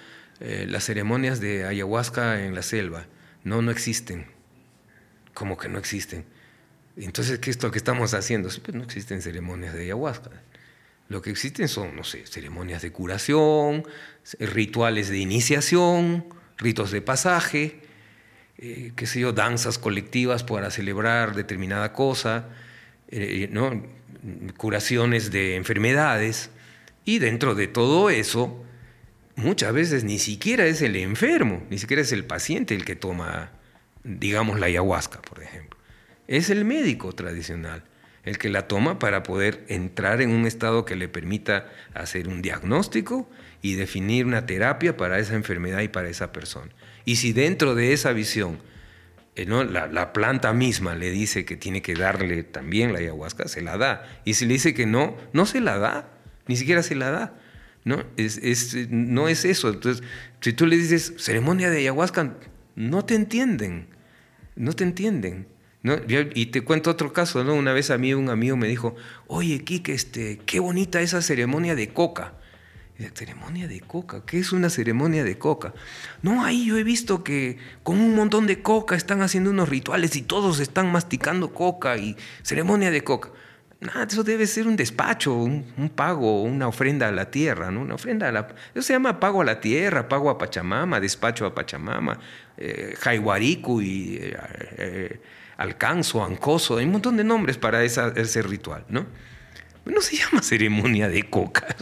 eh, las ceremonias de ayahuasca en la selva? No, no existen. Como que no existen. Entonces, ¿qué es lo que estamos haciendo? Pues no existen ceremonias de ayahuasca. Lo que existen son, no sé, ceremonias de curación, rituales de iniciación, ritos de pasaje, eh, qué sé yo, danzas colectivas para celebrar determinada cosa, eh, ¿no? Curaciones de enfermedades. Y dentro de todo eso, muchas veces ni siquiera es el enfermo, ni siquiera es el paciente el que toma, digamos, la ayahuasca, por ejemplo. Es el médico tradicional, el que la toma para poder entrar en un estado que le permita hacer un diagnóstico y definir una terapia para esa enfermedad y para esa persona. Y si dentro de esa visión eh, ¿no? la, la, planta misma le dice que tiene que darle también la ayahuasca, se la da. Y si le dice que no, no se la da, ni siquiera se la da. ¿no? Es, es, no es eso. Entonces, si tú le dices ceremonia de ayahuasca, no te entienden. No te entienden. ¿no? Y te cuento otro caso, ¿no? Una vez a mí un amigo me dijo, oye, Kike, este, qué bonita esa ceremonia de coca. ¿Ceremonia de coca? ¿Qué es una ceremonia de coca? No, ahí yo he visto que con un montón de coca están haciendo unos rituales y todos están masticando coca y ceremonia de coca. Nada, eso debe ser un despacho, un, pago, una ofrenda a la tierra, ¿no? Una ofrenda a la... Eso se llama pago a la tierra, pago a Pachamama, despacho a Pachamama, eh, y eh, eh, Alcanzo, Ancoso, hay un montón de nombres para ese ritual, ¿no? No se llama ceremonia de coca.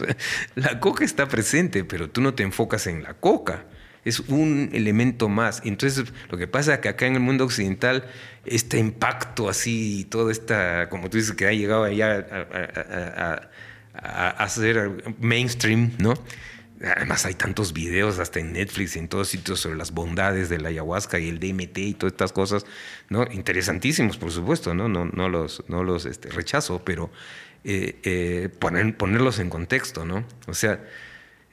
La coca está presente, pero tú no te enfocas en la coca. Es un elemento más. Entonces, lo que pasa es que acá en el mundo occidental, este impacto así, todo esta, como tú dices, que ha llegado allá a, ser mainstream, ¿no? Además hay tantos videos hasta en Netflix, en todos sitios sobre las bondades de la ayahuasca y el DMT y todas estas cosas, ¿no? Interesantísimos, por supuesto, ¿no? No, no los, no los este, rechazo, pero eh, eh, poner, ponerlos en contexto, ¿no? O sea,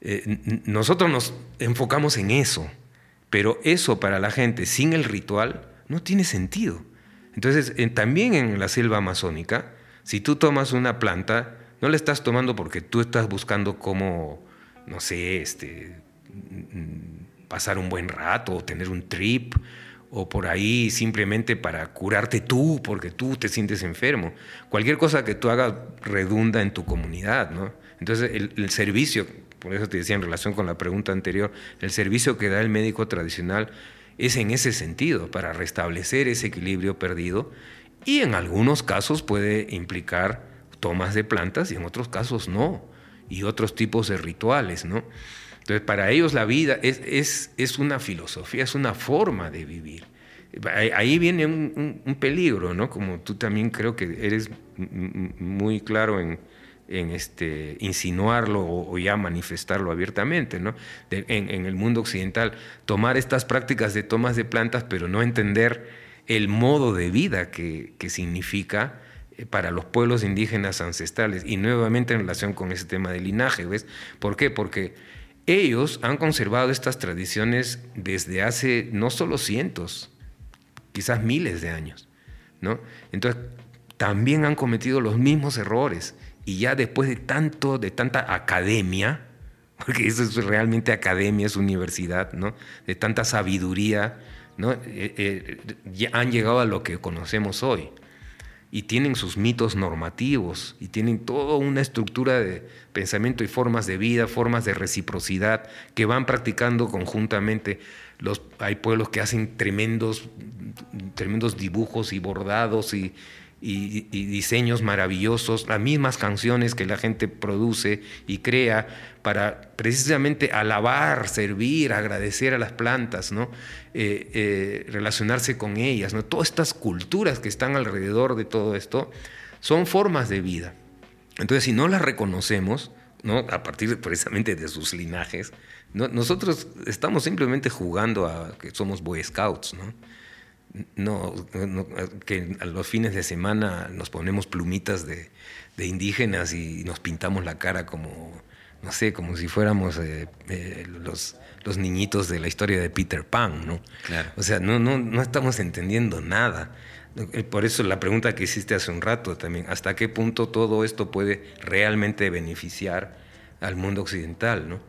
eh, nosotros nos enfocamos en eso, pero eso para la gente sin el ritual no tiene sentido. Entonces, también en la selva amazónica, si tú tomas una planta, no la estás tomando porque tú estás buscando cómo, no sé, este, pasar un buen rato o tener un trip o por ahí simplemente para curarte tú, porque tú te sientes enfermo. Cualquier cosa que tú hagas redunda en tu comunidad. Entonces, el, servicio, por eso te decía en relación con la pregunta anterior, el servicio que da el médico tradicional es en ese sentido, para restablecer ese equilibrio perdido y en algunos casos puede implicar tomas de plantas y en otros casos no, y otros tipos de rituales, ¿no? Entonces, para ellos la vida es, es, es una filosofía, es una forma de vivir. Ahí viene un, peligro, ¿no? Como tú también creo que eres muy claro en, este, insinuarlo o, ya manifestarlo abiertamente, ¿no? en, en, el mundo occidental, tomar estas prácticas de tomas de plantas, pero no entender el modo de vida que, que significa eh, para los pueblos indígenas ancestrales y nuevamente en relación con ese tema del linaje, ¿ves? ¿Por qué? Porque ellos han conservado estas tradiciones desde hace no solo cientos, quizás miles de años, ¿no? Entonces, también han cometido los mismos errores y ya después de tanto, de tanta academia, porque eso es realmente academia, es universidad, ¿no? De tanta sabiduría, ¿no? Eh, eh, ya han llegado a lo que conocemos hoy y tienen sus mitos normativos y tienen toda una estructura de pensamiento y formas de vida, formas de reciprocidad que van practicando conjuntamente. Los, hay pueblos que hacen tremendos, tremendos dibujos y bordados y, y, diseños maravillosos, las mismas canciones que la gente produce y crea para precisamente alabar, servir, agradecer a las plantas, ¿no? Eh, eh, relacionarse con ellas. ¿no? Todas estas culturas que están alrededor de todo esto son formas de vida. Entonces, si no las reconocemos, ¿no? a partir precisamente de sus linajes, nosotros estamos simplemente jugando a que somos Boy Scouts. No, que a los fines de semana nos ponemos plumitas de, indígenas y nos pintamos la cara como, no sé, como si fuéramos eh, eh, los, los niñitos de la historia de Peter Pan, ¿no? O sea, no, no, no estamos entendiendo nada. Eh, por eso la pregunta que hiciste hace un rato también, ¿hasta qué punto todo esto puede realmente beneficiar al mundo occidental, ¿no?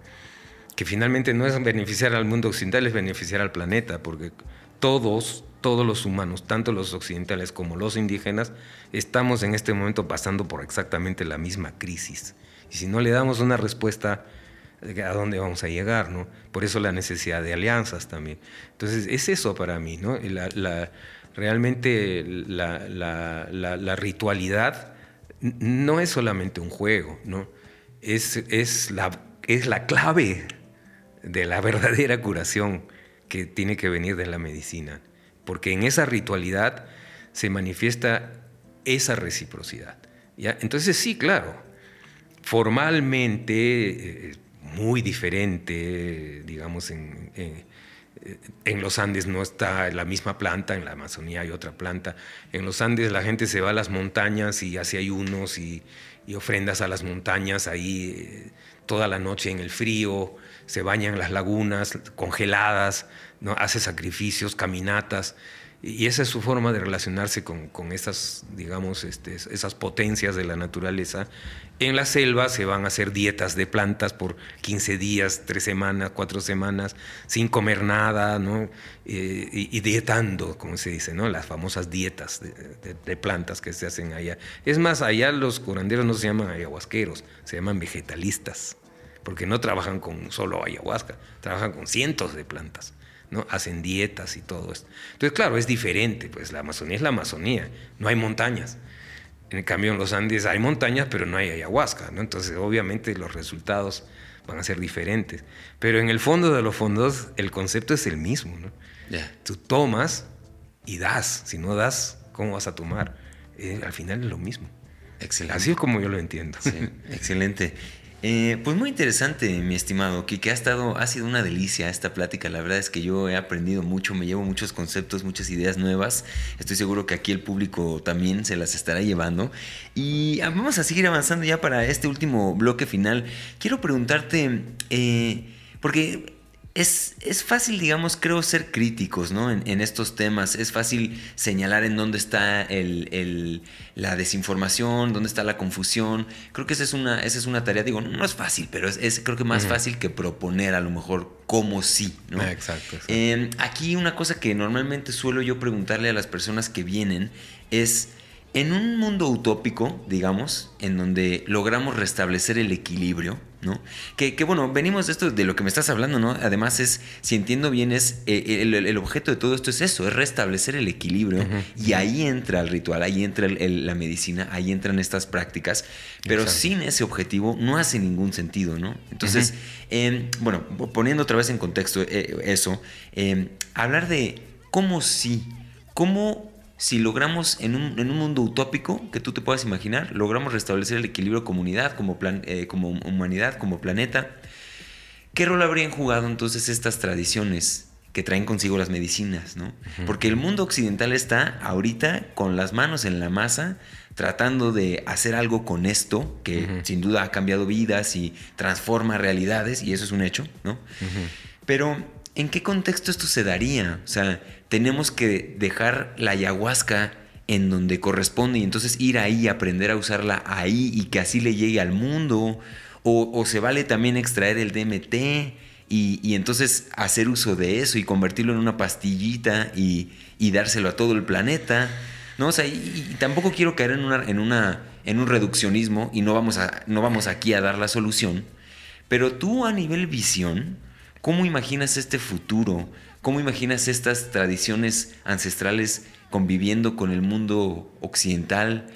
Que finalmente no es beneficiar al mundo occidental, es beneficiar al planeta, porque todos, todos los humanos, tanto los occidentales como los indígenas, estamos en este momento pasando por exactamente la misma crisis. Y si no le damos una respuesta, ¿a dónde vamos a llegar? ¿no? Por eso la necesidad de alianzas también. Entonces, es eso para mí, ¿no? Realmente la, la, ritualidad no es solamente un juego, ¿no? Es, es, la, es la clave de la verdadera curación que tiene que venir de la medicina, porque en esa ritualidad se manifiesta esa reciprocidad. ¿ya? Entonces sí, claro, formalmente eh, muy diferente, digamos, en, en, los Andes no está la misma planta, en la Amazonía hay otra planta. En los Andes la gente se va a las montañas y hace ayunos y, y ofrendas a las montañas ahí eh, toda la noche en el frío, se bañan las lagunas congeladas, ¿no? hace sacrificios, caminatas. Y esa es su forma de relacionarse con, con esas, digamos, este, esas potencias de la naturaleza. En la selva se van a hacer dietas de plantas por 15 días, 3 semanas, 4 semanas, sin comer nada, ¿no? Eh, y, dietando, como se dice, ¿no? Las famosas dietas de, de, plantas que se hacen allá. Es más, allá los curanderos no se llaman ayahuasqueros, se llaman vegetalistas, porque no trabajan con solo ayahuasca, trabajan con cientos de plantas. ¿No? Hacen dietas y todo esto. Entonces, claro, es diferente, pues la Amazonía es la Amazonía, no hay montañas. En cambio, en los Andes hay montañas, pero no hay ayahuasca, ¿no? Entonces, obviamente, los resultados van a ser diferentes. Pero en el fondo de los fondos, el concepto es el mismo, ¿no? Tú tomas y das. Si no das, ¿cómo vas a tomar? Eh, al final es lo mismo. Excelente. Así es como yo lo entiendo. excelente. Eh, pues muy interesante, mi estimado, que, ha estado, ha sido una delicia esta plática. La verdad es que yo he aprendido mucho, me llevo muchos conceptos, muchas ideas nuevas. Estoy seguro que aquí el público también se las estará llevando. Y ah, vamos a seguir avanzando ya para este último bloque final. Quiero preguntarte, eh, porque es, es, fácil, digamos, creo, ser críticos ¿no? en, estos temas. Es fácil señalar en dónde está el, la desinformación, dónde está la confusión. Creo que esa es una, esa es una tarea, digo, no, es fácil, pero es, creo que más fácil que proponer a lo mejor cómo sí. ¿no? Ah, exacto. Em, aquí una cosa que normalmente suelo yo preguntarle a las personas que vienen es en un mundo utópico, digamos, en donde logramos restablecer el equilibrio, ¿no? Que, bueno, venimos de esto, de lo que me estás hablando, ¿no? Además es, si entiendo bien, es eh, el, objeto de todo esto es eso, es restablecer el equilibrio y ahí entra el ritual, ahí entra la medicina, ahí entran estas prácticas, pero sin ese objetivo no hace ningún sentido, ¿no? Entonces, em, bueno, poniendo otra vez en contexto eh, eso, em, hablar de cómo sí, cómo si logramos en un, mundo utópico que tú te puedas imaginar, logramos restablecer el equilibrio comunidad, como, plan, eh, como humanidad, como planeta, ¿qué rol habrían jugado entonces estas tradiciones que traen consigo las medicinas? ¿no? Porque el mundo occidental está ahorita con las manos en la masa, tratando de hacer algo con esto, que sin duda ha cambiado vidas y transforma realidades, y eso es un hecho, ¿no? Pero, ¿en qué contexto esto se daría? O sea, tenemos que dejar la ayahuasca en donde corresponde y entonces ir ahí, aprender a usarla ahí y que así le llegue al mundo. O, se vale también extraer el DMT y, entonces hacer uso de eso y convertirlo en una pastillita y, dárselo a todo el planeta. No, o sea, y, tampoco quiero caer en, una, en, una, en un reduccionismo y no vamos, a, no vamos aquí a dar la solución. Pero tú a nivel visión, ¿cómo imaginas este futuro? ¿Cómo imaginas estas tradiciones ancestrales conviviendo con el mundo occidental?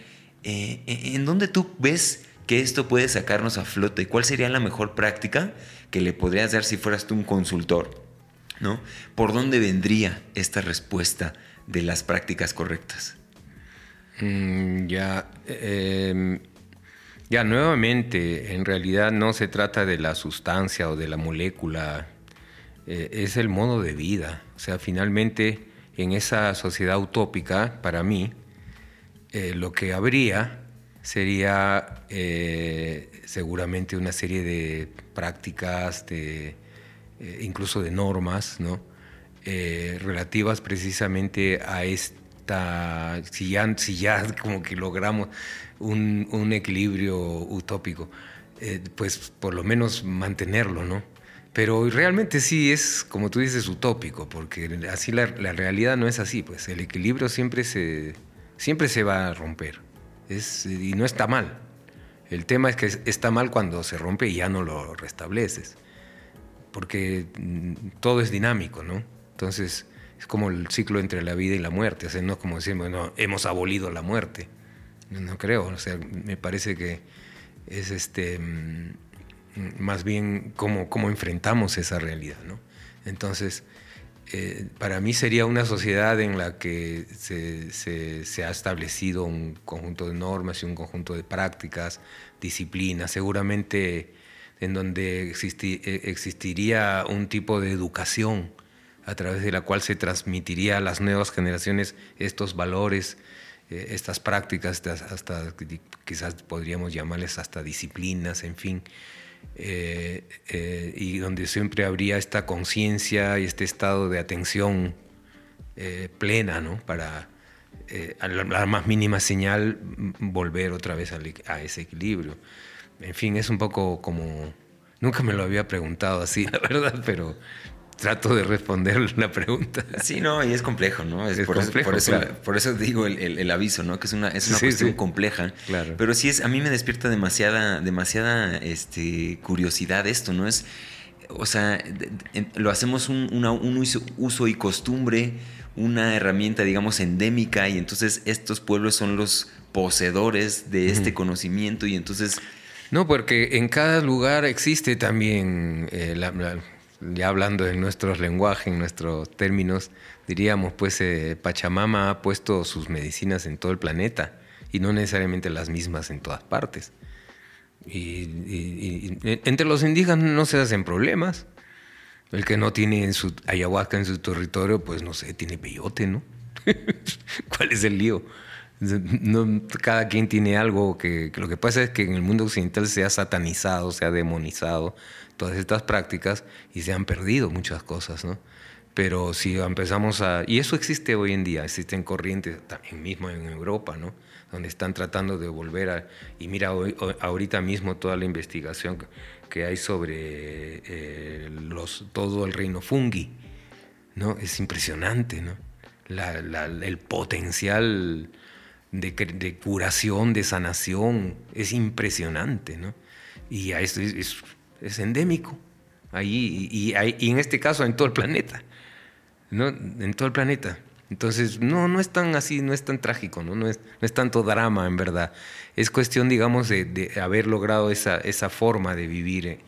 Eh, eh, ¿En dónde tú ves que esto puede sacarnos a flote? ¿Cuál sería la mejor práctica que le podrías dar si fueras tú un consultor? ¿No? ¿Por dónde vendría esta respuesta de las prácticas correctas? Mm, ya, em, ya nuevamente, en realidad no se trata de la sustancia o de la molécula eh, es el modo de vida. O sea, finalmente en esa sociedad utópica, para mí, eh, lo que habría sería eh, seguramente una serie de prácticas, de, incluso de normas, ¿no? relativas precisamente a esta, si ya, si ya como que logramos un, un equilibrio utópico, pues por lo menos mantenerlo, ¿no? Pero realmente sí es, como tú dices, utópico, porque así la, realidad no es así, pues el equilibrio siempre se, siempre se va a romper. Es, y no está mal. El tema es que está mal cuando se rompe y ya no lo restableces. Porque mm, todo es dinámico, ¿no? Entonces es como el ciclo entre la vida y la muerte. O sea, no es como decir, bueno, hemos abolido la muerte. No, no creo. O sea, me parece que es este más bien cómo, cómo enfrentamos esa realidad. ¿no? Entonces, eh, para mí sería una sociedad en la que se, ha establecido un conjunto de normas y un conjunto de prácticas, disciplinas, seguramente en donde eh, existiría un tipo de educación a través de la cual se transmitiría a las nuevas generaciones estos valores, eh, estas prácticas, hasta quizás podríamos llamarles hasta disciplinas, en fin. Eh, eh, y donde siempre habría esta conciencia y este estado de atención eh, plena, ¿no? Para a la, más mínima señal volver otra vez a, ese equilibrio. En fin, es un poco como... Nunca me lo había preguntado así, la verdad, pero trato de responder la pregunta. Sí, no, y es complejo, ¿no? Es, por, eso, por, eso, digo el, aviso, ¿no? Que es una, es una cuestión compleja. Claro. Pero sí es, a mí me despierta demasiada, demasiada este, curiosidad esto, ¿no? Es, o sea, lo hacemos un, un uso, y costumbre, una herramienta, digamos, endémica, y entonces estos pueblos son los poseedores de este conocimiento, y entonces... No, porque en cada lugar existe también eh, la ya hablando en nuestros lenguajes, en nuestros términos, diríamos, pues eh, Pachamama ha puesto sus medicinas en todo el planeta y no necesariamente las mismas en todas partes. Y, entre los indígenas no se hacen problemas. El que no tiene en su ayahuasca en su territorio, pues no sé, tiene peyote, ¿no? ¿Cuál es el lío? No, cada quien tiene algo que, lo que pasa es que en el mundo occidental se ha satanizado, se ha demonizado todas estas prácticas y se han perdido muchas cosas, ¿no? Pero si empezamos a... Y eso existe hoy en día, existen corrientes también mismo en Europa, ¿no? Donde están tratando de volver a... Y mira, hoy, ahorita mismo toda la investigación que hay sobre eh, los, todo el reino fungi, ¿no? Es impresionante, ¿no? el potencial de, curación, de sanación, es impresionante, ¿no? Y a esto es es endémico. Ahí, y, y, en este caso en todo el planeta. ¿no? En todo el planeta. Entonces, no, no es tan así, no es tan trágico, no, no, es, no es tanto drama en verdad. Es cuestión, digamos, de, haber logrado esa, esa, forma de vivir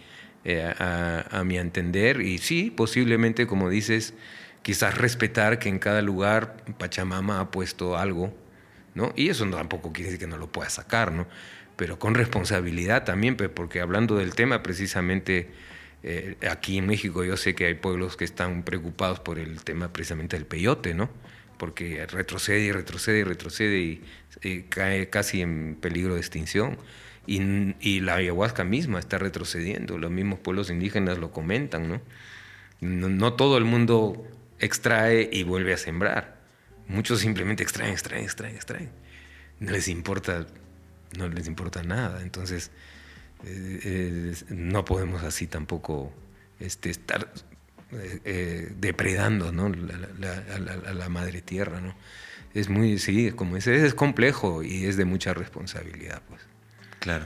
eh, a, mi entender. Y sí, posiblemente, como dices, quizás respetar que en cada lugar Pachamama ha puesto algo, ¿no? Y eso tampoco quiere decir que no lo pueda sacar, ¿no? Pero con responsabilidad también, porque hablando del tema precisamente eh, aquí en México yo sé que hay pueblos que están preocupados por el tema precisamente del peyote, ¿no? Porque retrocede y retrocede y retrocede y, cae casi en peligro de extinción. Y, la ayahuasca misma está retrocediendo, los mismos pueblos indígenas lo comentan. No, no todo el mundo extrae y vuelve a sembrar. Muchos simplemente extraen, extraen, extraen, extraen. No les importa no les importa nada. Entonces, eh, no podemos así tampoco este, estar eh, eh, depredando ¿no? la madre tierra. ¿no? Es muy, sí, como es, es complejo y es de mucha responsabilidad. Pues. Claro.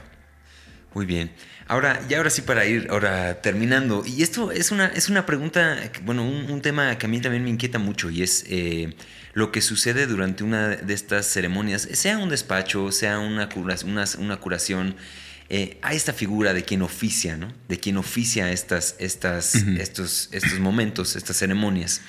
Muy bien. Ahora, ya ahora sí para ir ahora terminando. Y esto es una, es una pregunta, bueno, un, tema que a mí también me inquieta mucho y es lo que sucede durante una de estas ceremonias, sea un despacho, sea una, una, curación, eh, hay esta figura de quien oficia, ¿no? De quien oficia estas, estas, estos, estos momentos, estas ceremonias.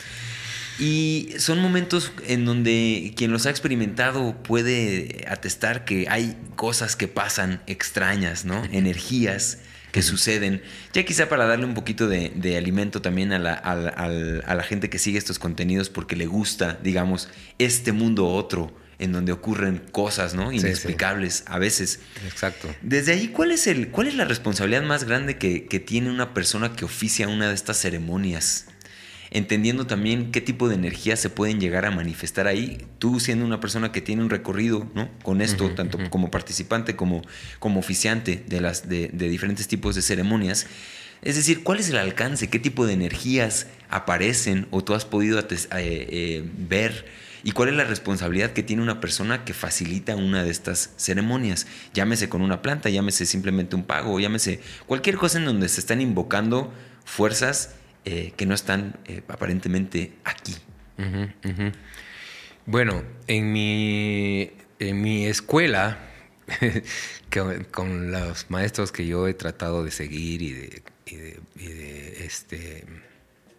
Y son momentos en donde quien los ha experimentado puede atestar que hay cosas que pasan extrañas, ¿no? Energías que suceden. Ya quizá para darle un poquito de, alimento también a la, a, la, gente que sigue estos contenidos porque le gusta, digamos, este mundo otro en donde ocurren cosas, ¿no? Inexplicables a veces. Exacto. Desde ahí, ¿cuál es, el, cuál es la responsabilidad más grande que, que tiene una persona que oficia una de estas ceremonias? Entendiendo también qué tipo de energías se pueden llegar a manifestar ahí. Tú siendo una persona que tiene un recorrido ¿no? con esto, tanto como participante como, como oficiante de, las, de, diferentes tipos de ceremonias, es decir, ¿cuál es el alcance? ¿Qué tipo de energías aparecen o tú has podido eh, eh, ver? ¿Y cuál es la responsabilidad que tiene una persona que facilita una de estas ceremonias? Llámese con una planta, llámese simplemente un pago, llámese cualquier cosa en donde se están invocando fuerzas eh, que no están eh, aparentemente aquí. Bueno, en mi, en mi escuela, con los maestros que yo he tratado de seguir y de, este,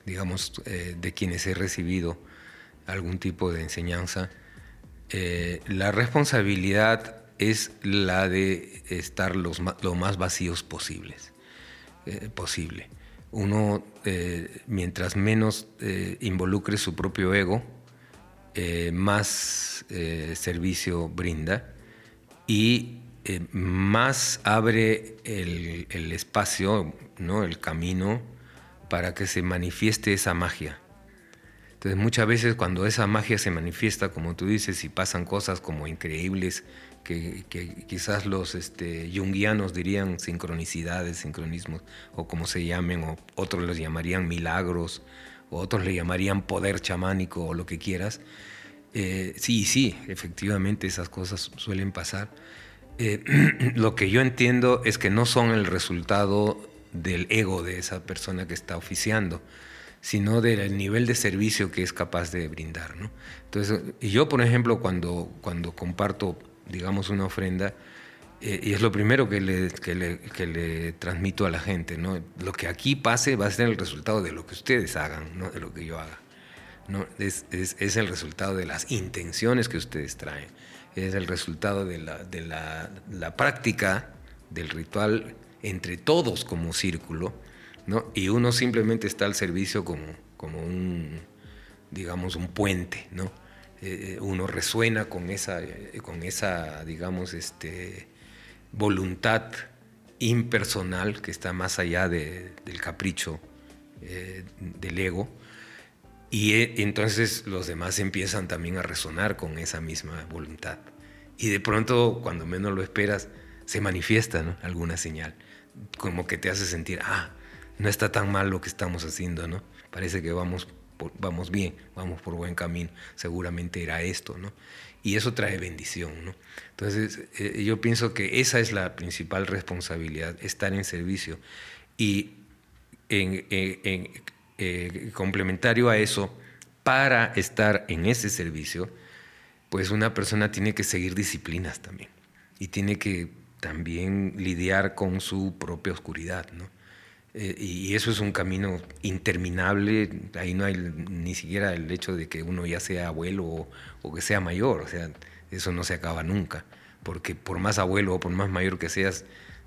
digamos, eh, de quienes he recibido algún tipo de enseñanza, la responsabilidad es la de estar los, lo más vacíos posibles, posible. Uno, mientras menos involucre su propio ego, más servicio brinda y más abre el, el espacio, ¿no? el camino para que se manifieste esa magia. Entonces muchas veces cuando esa magia se manifiesta, como tú dices, y pasan cosas como increíbles, que, quizás los este, dirían sincronicidades, sincronismos, o como se llamen, o otros los llamarían milagros, o otros le llamarían poder chamánico, o lo que quieras. Eh, sí, sí, efectivamente esas cosas suelen pasar. Eh, lo que yo entiendo es que no son el resultado del ego de esa persona que está oficiando, sino del nivel de servicio que es capaz de brindar. ¿no? Entonces, yo, por ejemplo, cuando, cuando comparto, digamos, una ofrenda, eh, y es lo primero que le, que, le, que le, transmito a la gente, ¿no? Lo que aquí pase va a ser el resultado de lo que ustedes hagan, no de lo que yo haga. ¿no? Es, es, es el resultado de las intenciones que ustedes traen, es el resultado de la, de la, la práctica del ritual entre todos como círculo, ¿no? y uno simplemente está al servicio como, como un, digamos, un puente, ¿no? Eh, uno resuena con esa, eh, con esa digamos, este, voluntad impersonal que está más allá del capricho eh, del ego, y entonces los demás empiezan también a resonar con esa misma voluntad. Y de pronto, cuando menos lo esperas, se manifiesta alguna señal como que te hace sentir, ah, no está tan mal lo que estamos haciendo, ¿no? Parece que vamos, vamos bien, vamos por buen camino, seguramente era esto, ¿no? Y eso trae bendición, ¿no? Entonces, eh, yo pienso que esa es la principal responsabilidad, estar en servicio. Y en, eh, complementario a eso, para estar en ese servicio, pues una persona tiene que seguir disciplinas también y tiene que también lidiar con su propia oscuridad, ¿no? Eh, y eso es un camino interminable, ahí no hay ni siquiera el hecho de que uno ya sea abuelo o, que sea mayor, o sea, eso no se acaba nunca, porque por más abuelo o por más mayor que seas,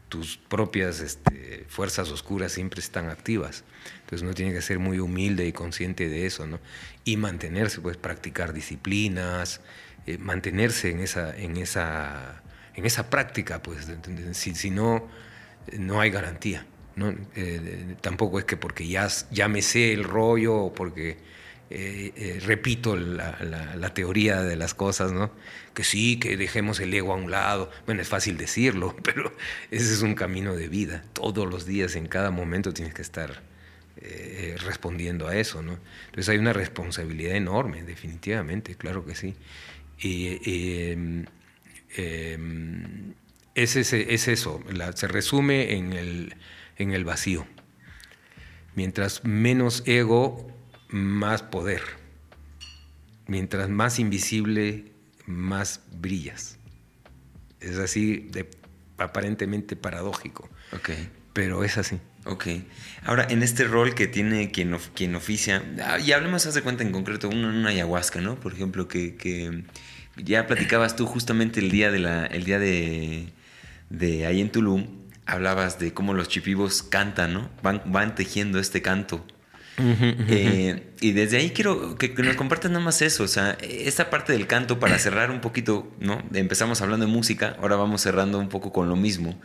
tus propias este, fuerzas oscuras siempre están activas. Entonces uno tiene que ser muy humilde y consciente de eso, ¿no? Y mantenerse, pues practicar disciplinas, eh, mantenerse en esa, en esa en esa práctica, pues, si, no, no hay garantía. ¿No? Eh, tampoco es que porque ya, ya me sé el rollo o porque eh, eh, repito la, teoría de las cosas, ¿no? que sí, que dejemos el ego a un lado. Bueno, es fácil decirlo, pero ese es un camino de vida. Todos los días, en cada momento, tienes que estar respondiendo a eso. ¿no? Entonces hay una responsabilidad enorme, definitivamente, claro que sí. Y, Em, es, es, eso, se resume en el, en el vacío. Mientras menos ego, más poder. Mientras más invisible, más brillas. Es así, de, aparentemente paradójico. Okay. Pero es así. Ok. Ahora, en este rol que tiene quien, quien oficia, ah, y hablemos, haz de cuenta en concreto, una, una ayahuasca, ¿no? Por ejemplo, que, que ya platicabas tú justamente el día de la, el día de, de ahí en Tulum, hablabas de cómo los chipivos cantan, ¿no? Van, van tejiendo este canto. Eh, y desde ahí quiero que, nos compartas nada más eso, o sea, esta parte del canto para cerrar un poquito, ¿no? Empezamos hablando de música, ahora vamos cerrando un poco con lo mismo.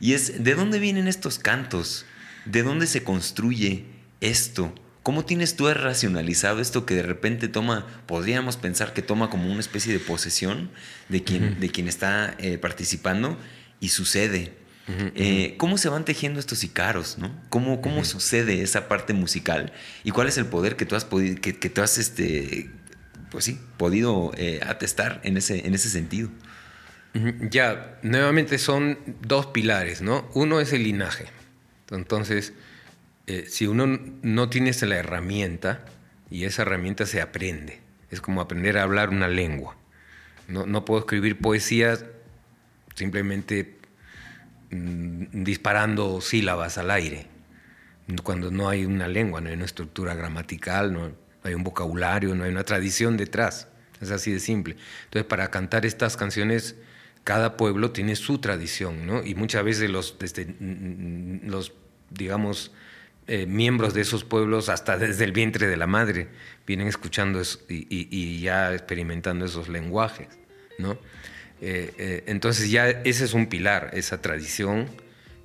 Y es, ¿de dónde vienen estos cantos? ¿De dónde se construye esto? ¿Cómo tienes tú racionalizado esto que de repente toma, podríamos pensar que toma como una especie de posesión de quien, de quien está eh, participando y sucede? Eh, ¿Cómo se van tejiendo estos icaros? ¿no? ¿Cómo, cómo sucede esa parte musical? ¿Y cuál es el poder que tú has podido, que, que tú has este, pues sí, podido eh, atestar en ese, en ese sentido? Ya, nuevamente son dos pilares, ¿no? Uno es el linaje. Entonces, eh, si uno no tiene la herramienta, y esa herramienta se aprende, es como aprender a hablar una lengua. No, puedo escribir poesía simplemente mm, disparando sílabas al aire. cuando no hay una lengua, no hay una estructura gramatical, no hay un vocabulario, no hay una tradición detrás. Es así de simple. Entonces, para cantar estas canciones, cada pueblo tiene su tradición, ¿no? Y muchas veces los, desde, los digamos, eh, miembros de esos pueblos, hasta desde el vientre de la madre, vienen escuchando y, ya experimentando esos lenguajes, ¿no? Eh, eh, entonces ya ese es un pilar, esa tradición,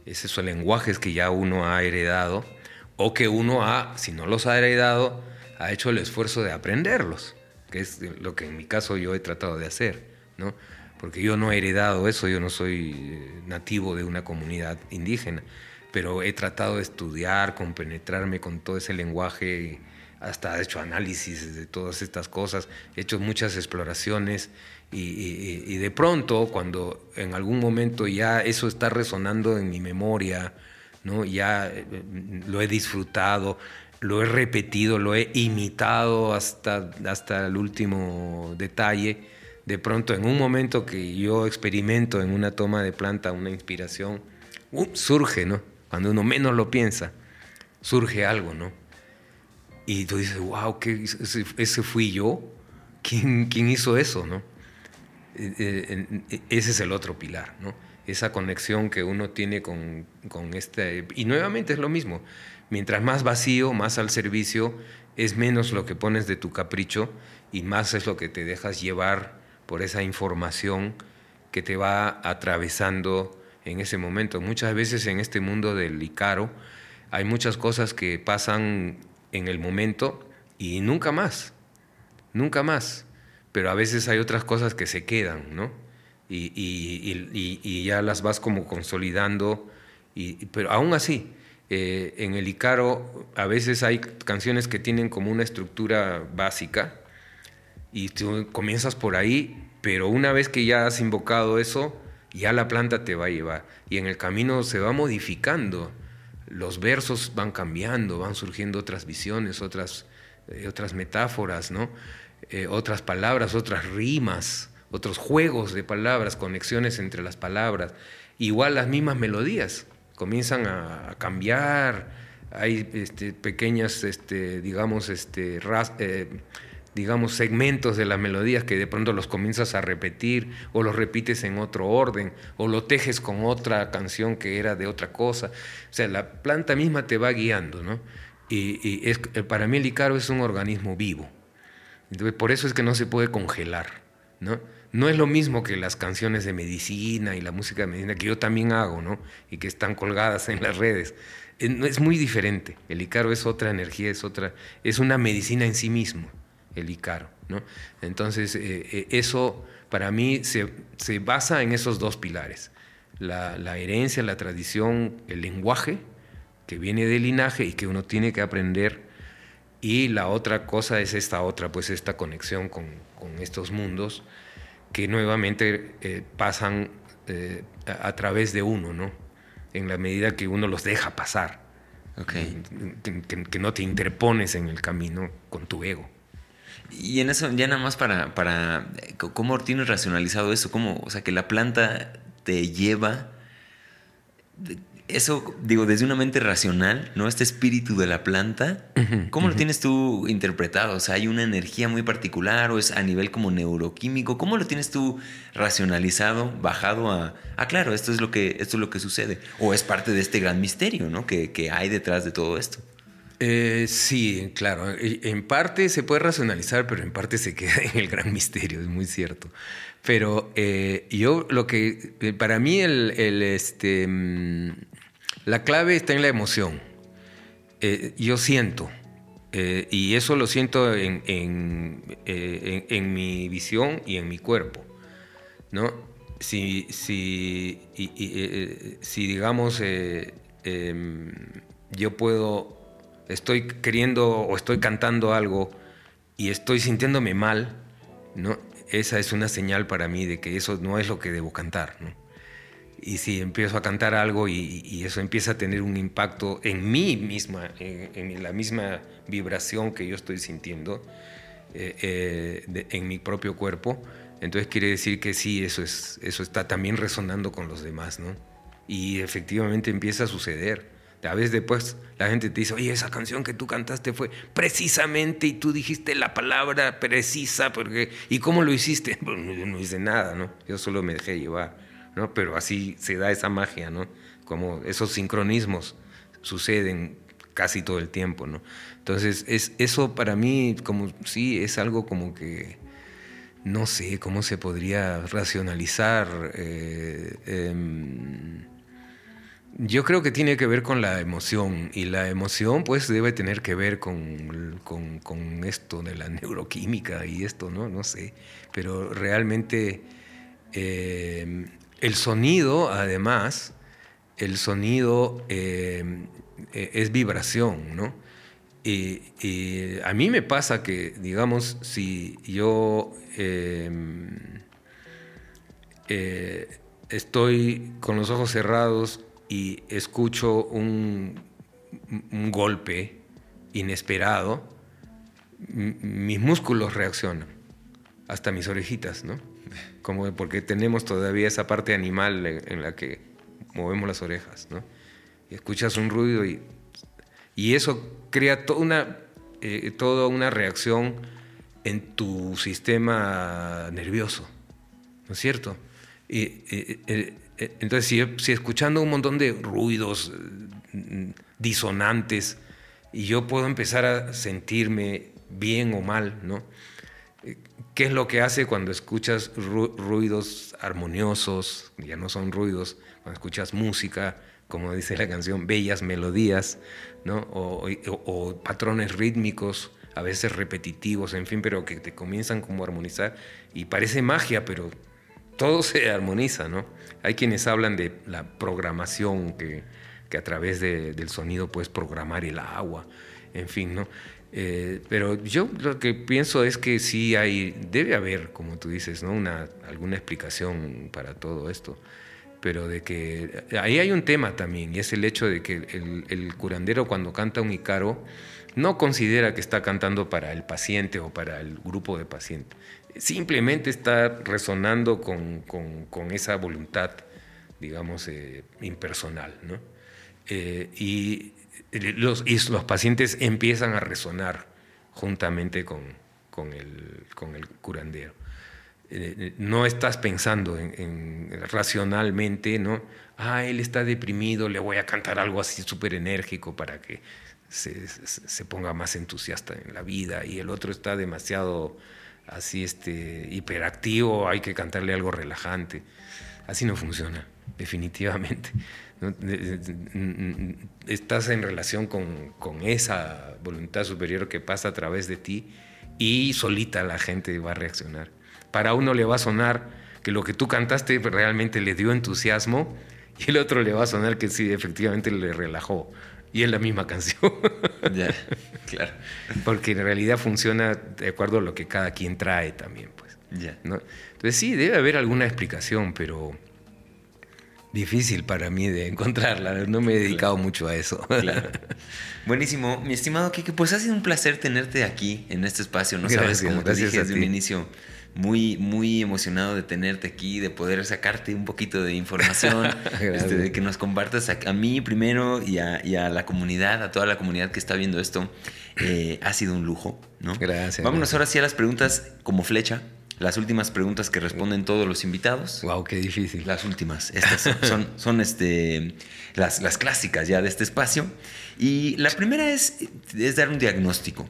esos lenguajes que ya uno ha heredado o que uno ha, si no los ha heredado, ha hecho el esfuerzo de aprenderlos, que es lo que en mi caso yo he tratado de hacer, ¿no? Porque yo no he heredado eso, yo no soy nativo de una comunidad indígena, pero he tratado de estudiar, compenetrarme con todo ese lenguaje, hasta he hecho análisis de todas estas cosas, he hecho muchas exploraciones y, de pronto cuando en algún momento ya eso está resonando en mi memoria, ¿no? ya eh, lo he disfrutado, lo he repetido, lo he imitado hasta, hasta el último detalle, de pronto en un momento que yo experimento en una toma de planta una inspiración, surge, ¿no? Cuando uno menos lo piensa, surge algo, ¿no? Y tú dices, wow, ¿qué, ese, fui yo. ¿Quién, ¿Quién, hizo eso, no? Eh, eh, ese es el otro pilar. Esa conexión que uno tiene con, con este... Y nuevamente es lo mismo. Mientras más vacío, más al servicio, es menos lo que pones de tu capricho y más es lo que te dejas llevar por esa información que te va atravesando en ese momento. Muchas veces en este mundo del Icaro hay muchas cosas que pasan en el momento y nunca más, nunca más. Pero a veces hay otras cosas que se quedan, ¿no? Y, y, ya las vas como consolidando, pero aún así, eh, en el Icaro a veces hay canciones que tienen como una estructura básica y tú comienzas por ahí, pero una vez que ya has invocado eso, ya la planta te va a llevar. Y en el camino se va modificando. Los versos van cambiando, van surgiendo otras visiones, otras, eh, otras metáforas, ¿no? Eh, otras palabras, otras rimas, otros juegos de palabras, conexiones entre las palabras. Igual las mismas melodías comienzan a, cambiar. Hay este, pequeñas, este, digamos, este, eh, digamos, segmentos de las melodías que de pronto los comienzas a repetir o los repites en otro orden o lo tejes con otra canción que era de otra cosa. O sea, la planta misma te va guiando, ¿no? Y, eh, para mí el Icaro es un organismo vivo. Por eso es que no se puede congelar, ¿no? No es lo mismo que las canciones de medicina y la música de medicina que yo también hago, ¿no? Y que están colgadas en las redes. Es muy diferente. El Icaro es otra energía, es otra, es una medicina en sí mismo el Icaro. ¿no? Entonces, eh, eh, eso para mí se, basa en esos dos pilares. La, herencia, la tradición, el lenguaje, que viene del linaje y que uno tiene que aprender. Y la otra cosa es esta otra, pues esta conexión con, estos mundos que nuevamente eh, pasan a, través de uno, ¿no? En la medida que uno los deja pasar. que, no te interpones en el camino con tu ego. Y en eso, ya nada más para, para ¿cómo tienes racionalizado eso? ¿Cómo, o sea, que la planta te lleva, eso, digo, desde una mente racional, ¿no? Este espíritu de la planta, ¿cómo lo tienes tú interpretado? O sea, ¿hay una energía muy particular o es a nivel como neuroquímico? ¿Cómo lo tienes tú racionalizado, bajado a, ah, claro, esto es lo que, esto es lo que sucede? ¿O es parte de este gran misterio, ¿no? Que, que hay detrás de todo esto. Eh, sí, claro. En parte se puede racionalizar, pero en parte se queda en el gran misterio, es muy cierto. Pero eh, yo lo que, eh, para mí el, este, mm, la clave está en la emoción. yo siento, y eso lo siento en, en, mi visión y en mi cuerpo, ¿no? Si, si, si digamos, em, yo puedo estoy queriendo o estoy cantando algo y estoy sintiéndome mal, ¿no? Esa es una señal para mí de que eso no es lo que debo cantar, ¿no? Y si empiezo a cantar algo y, eso empieza a tener un impacto en mí misma, en, la misma vibración que yo estoy sintiendo eh, eh, en mi propio cuerpo, entonces quiere decir que sí, eso, es, eso está también resonando con los demás, ¿no? Y efectivamente empieza a suceder A veces después la gente te dice, oye, esa canción que tú cantaste fue precisamente y tú dijiste la palabra precisa, porque ¿y cómo lo hiciste? Bueno, yo no hice nada, ¿no? Yo solo me dejé llevar, Pero así se da esa magia, ¿no? Como esos sincronismos suceden casi todo el tiempo, ¿no? Entonces, es, eso para mí, como sí, es algo como que no sé cómo se podría racionalizar. Eh, em, yo creo que tiene que ver con la emoción y la emoción pues debe tener que ver con, con, esto de la neuroquímica y esto, ¿no? No sé, pero realmente em, el sonido además, el sonido em, e, es vibración, ¿no? Y, a mí me pasa que, digamos, si yo em, eh, estoy con los ojos cerrados y escucho un, golpe inesperado, mis músculos reaccionan, hasta mis orejitas, ¿no? Como porque tenemos todavía esa parte animal en, la que movemos las orejas, ¿no? Y escuchas un ruido y y eso crea toda una, eh, toda una reacción en tu sistema nervioso, ¿no es cierto? Y, entonces, si, escuchando un montón de ruidos mm, disonantes y yo puedo empezar a sentirme bien o mal, ¿no? ¿Qué es lo que hace cuando escuchas ruidos armoniosos? Ya no son ruidos, cuando escuchas música, como dice la canción, bellas melodías, o, patrones rítmicos, a veces repetitivos, en fin, pero que te comienzan como a armonizar. Y parece magia, pero todo se armoniza, ¿no? Hay quienes hablan de la programación, que, a través del sonido puedes programar el agua, en fin, ¿no? Eh, pero yo lo que pienso es que sí hay, debe haber, como tú dices, ¿no? Una, alguna explicación para todo esto pero de que ahí hay un tema también, y es el hecho de que el, curandero cuando canta un Icaro no considera que está cantando para el paciente o para el grupo de pacientes, simplemente está resonando con, esa voluntad, digamos, eh, impersonal, ¿no? Eh, y, los, los pacientes empiezan a resonar juntamente con, el, con el curandero. Eh, no estás pensando en, racionalmente, ¿no? Ah, él está deprimido, le voy a cantar algo así súper enérgico para que se, ponga más entusiasta en la vida y el otro está demasiado así este, hiperactivo, hay que cantarle algo relajante. Así no funciona, definitivamente. Estás en relación con, con esa voluntad superior que pasa a través de ti y solita la gente va a reaccionar para uno le va a sonar que lo que tú cantaste realmente le dio entusiasmo y el otro le va a sonar que sí, efectivamente le relajó. Y es la misma canción. Ya, claro. Porque en realidad funciona de acuerdo a lo que cada quien trae también, pues. Ya. ¿no? Entonces sí, debe haber alguna explicación, pero difícil para mí de encontrarla. No me he dedicado mucho a eso. Claro. Buenísimo. Mi estimado Kike, pues ha sido un placer tenerte aquí en este espacio. No sabes, como te dije desde un inicio muy, muy emocionado de tenerte aquí, de poder sacarte un poquito de información, este, de que nos compartas a, mí primero y a, la comunidad, a toda la comunidad que está viendo esto. Eh, ha sido un lujo, ¿no? Gracias. Vámonos ahora sí a las preguntas como flecha. Las últimas preguntas que responden todos los invitados. Wow, qué difícil. Las últimas. Estas son, son, este, las, las clásicas ya de este espacio. Y la primera es, es dar un diagnóstico.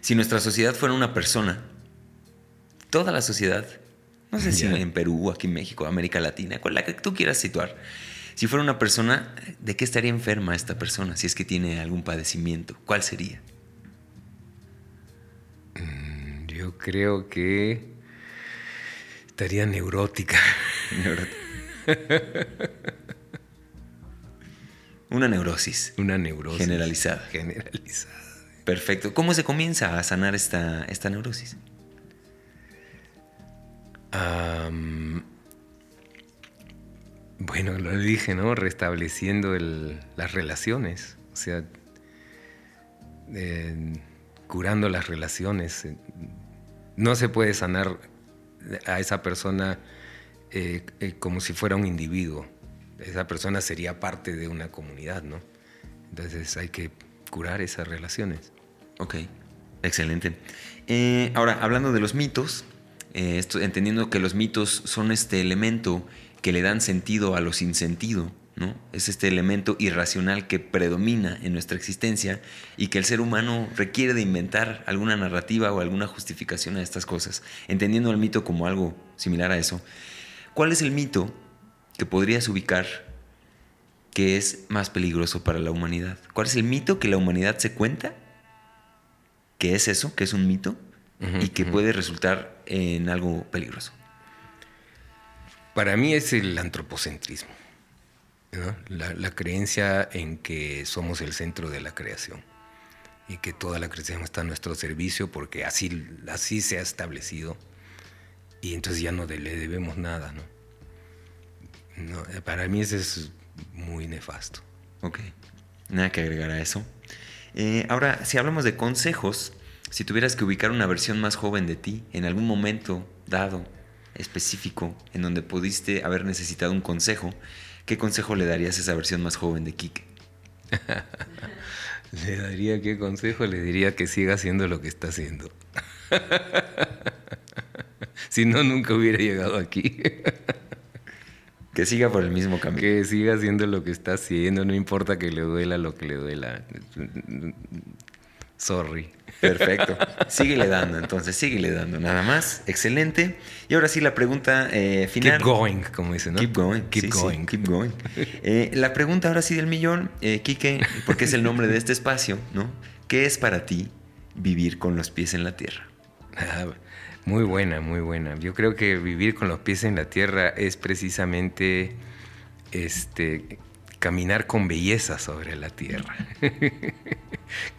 Si nuestra sociedad fuera una persona, toda la sociedad, no sé si en Perú, aquí en México, América Latina, con la que tú quieras situar, si fuera una persona, ¿de qué estaría enferma esta persona? Si es que tiene algún padecimiento, ¿cuál sería? Yo creo que estaría neurótica. Una neurosis. Una neurosis. Generalizada. Generalizada. Perfecto. ¿Cómo se comienza a sanar esta, esta neurosis? bueno, lo dije, ¿no? Restableciendo las relaciones, o sea, curando las relaciones. No se puede sanar a esa persona eh, eh, como si fuera un individuo. Esa persona sería parte de una comunidad, ¿no? Entonces hay que curar esas relaciones. Ok, excelente. Eh, ahora, hablando de los mitos, entendiendo que los mitos son este elemento que le dan sentido a lo sin sentido, ¿no? Es este elemento irracional que predomina en nuestra existencia y que el ser humano requiere de inventar alguna narrativa o alguna justificación a estas cosas, entendiendo el mito como algo similar a eso. ¿Cuál es el mito que podrías ubicar que es más peligroso para la humanidad? ¿Cuál es el mito que la humanidad se cuenta? ¿Qué es eso? ¿Qué es un mito? y que puede resultar en algo peligroso. Para mí es el antropocentrismo, la, creencia en que somos el centro de la creación y que toda la creación está a nuestro servicio porque así, así se ha establecido y entonces ya no le debemos nada. ¿no? Eh, para mí eso es muy nefasto. Ok, nada que agregar a eso. Eh, ahora, si hablamos de consejos, si tuvieras que ubicar una versión más joven de ti en algún momento dado, específico, en donde pudiste haber necesitado un consejo, ¿qué consejo le darías a esa versión más joven de Kike? ¿Le daría qué consejo? Le diría que siga haciendo lo que está haciendo. si no, nunca hubiera llegado aquí. Que siga por el mismo camino. Que siga haciendo lo que está haciendo, no importa que le duela lo que le duela. Sorry. Perfecto. Síguele dando, entonces, síguele dando, nada más. Excelente. Y ahora sí, la pregunta eh, final. Keep going, como dicen, ¿no? Keep going. Keep going. keep going. Eh, la pregunta ahora sí del millón, eh, Quique, porque es el nombre de este espacio, ¿no? ¿Qué es para ti vivir con los pies en la tierra? Ah, muy buena, muy buena. Yo creo que vivir con los pies en la tierra es precisamente este, caminar con belleza sobre la tierra,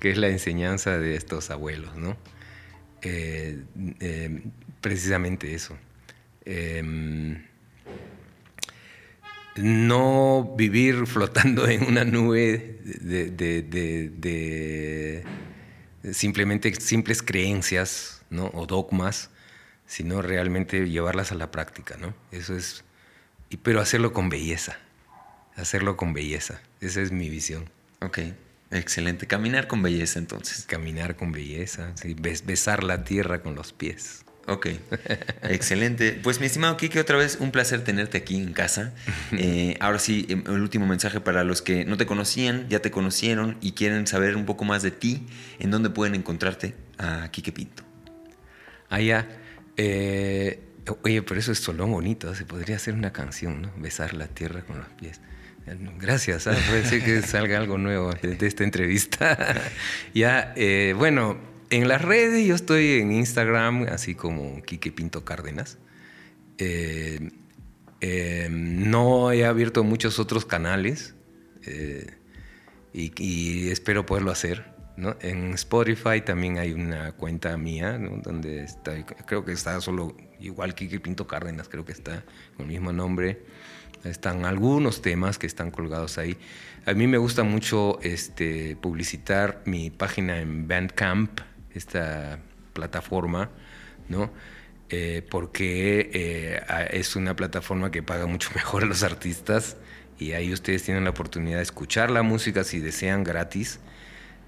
que es la enseñanza de estos abuelos, ¿no? Eh, eh, precisamente eso. Em, no vivir flotando en una nube de, simplemente simples creencias ¿no? o dogmas, sino realmente llevarlas a la práctica, ¿no? Eso es, pero hacerlo con belleza hacerlo con belleza. Esa es mi visión. Ok, excelente. Caminar con belleza entonces. Caminar con belleza, besar la tierra con los pies. Ok, excelente. Pues mi estimado Kike, otra vez un placer tenerte aquí en casa. Eh, ahora sí, em, el último mensaje para los que no te conocían, ya te conocieron y quieren saber un poco más de ti, ¿en dónde pueden encontrarte a Kike Pinto? Allá. Eh, oye, pero eso es solo bonito, se podría hacer una canción, ¿no? Besar la tierra con los pies. Gracias, ¿ah? puede ser que salga algo nuevo de esta entrevista. ya, eh, bueno, en las redes yo estoy en Instagram, así como Quique Pinto Cárdenas. Eh, eh, no he abierto muchos otros canales y, espero poderlo hacer. ¿no? En Spotify también hay una cuenta mía donde está, creo que está solo igual Quique Pinto Cárdenas, creo que está con el mismo nombre. Están algunos temas que están colgados ahí. A mí me gusta mucho este, publicitar mi página en Bandcamp, esta plataforma, ¿no? Eh, porque eh, es una plataforma que paga mucho mejor a los artistas y ahí ustedes tienen la oportunidad de escuchar la música si desean gratis,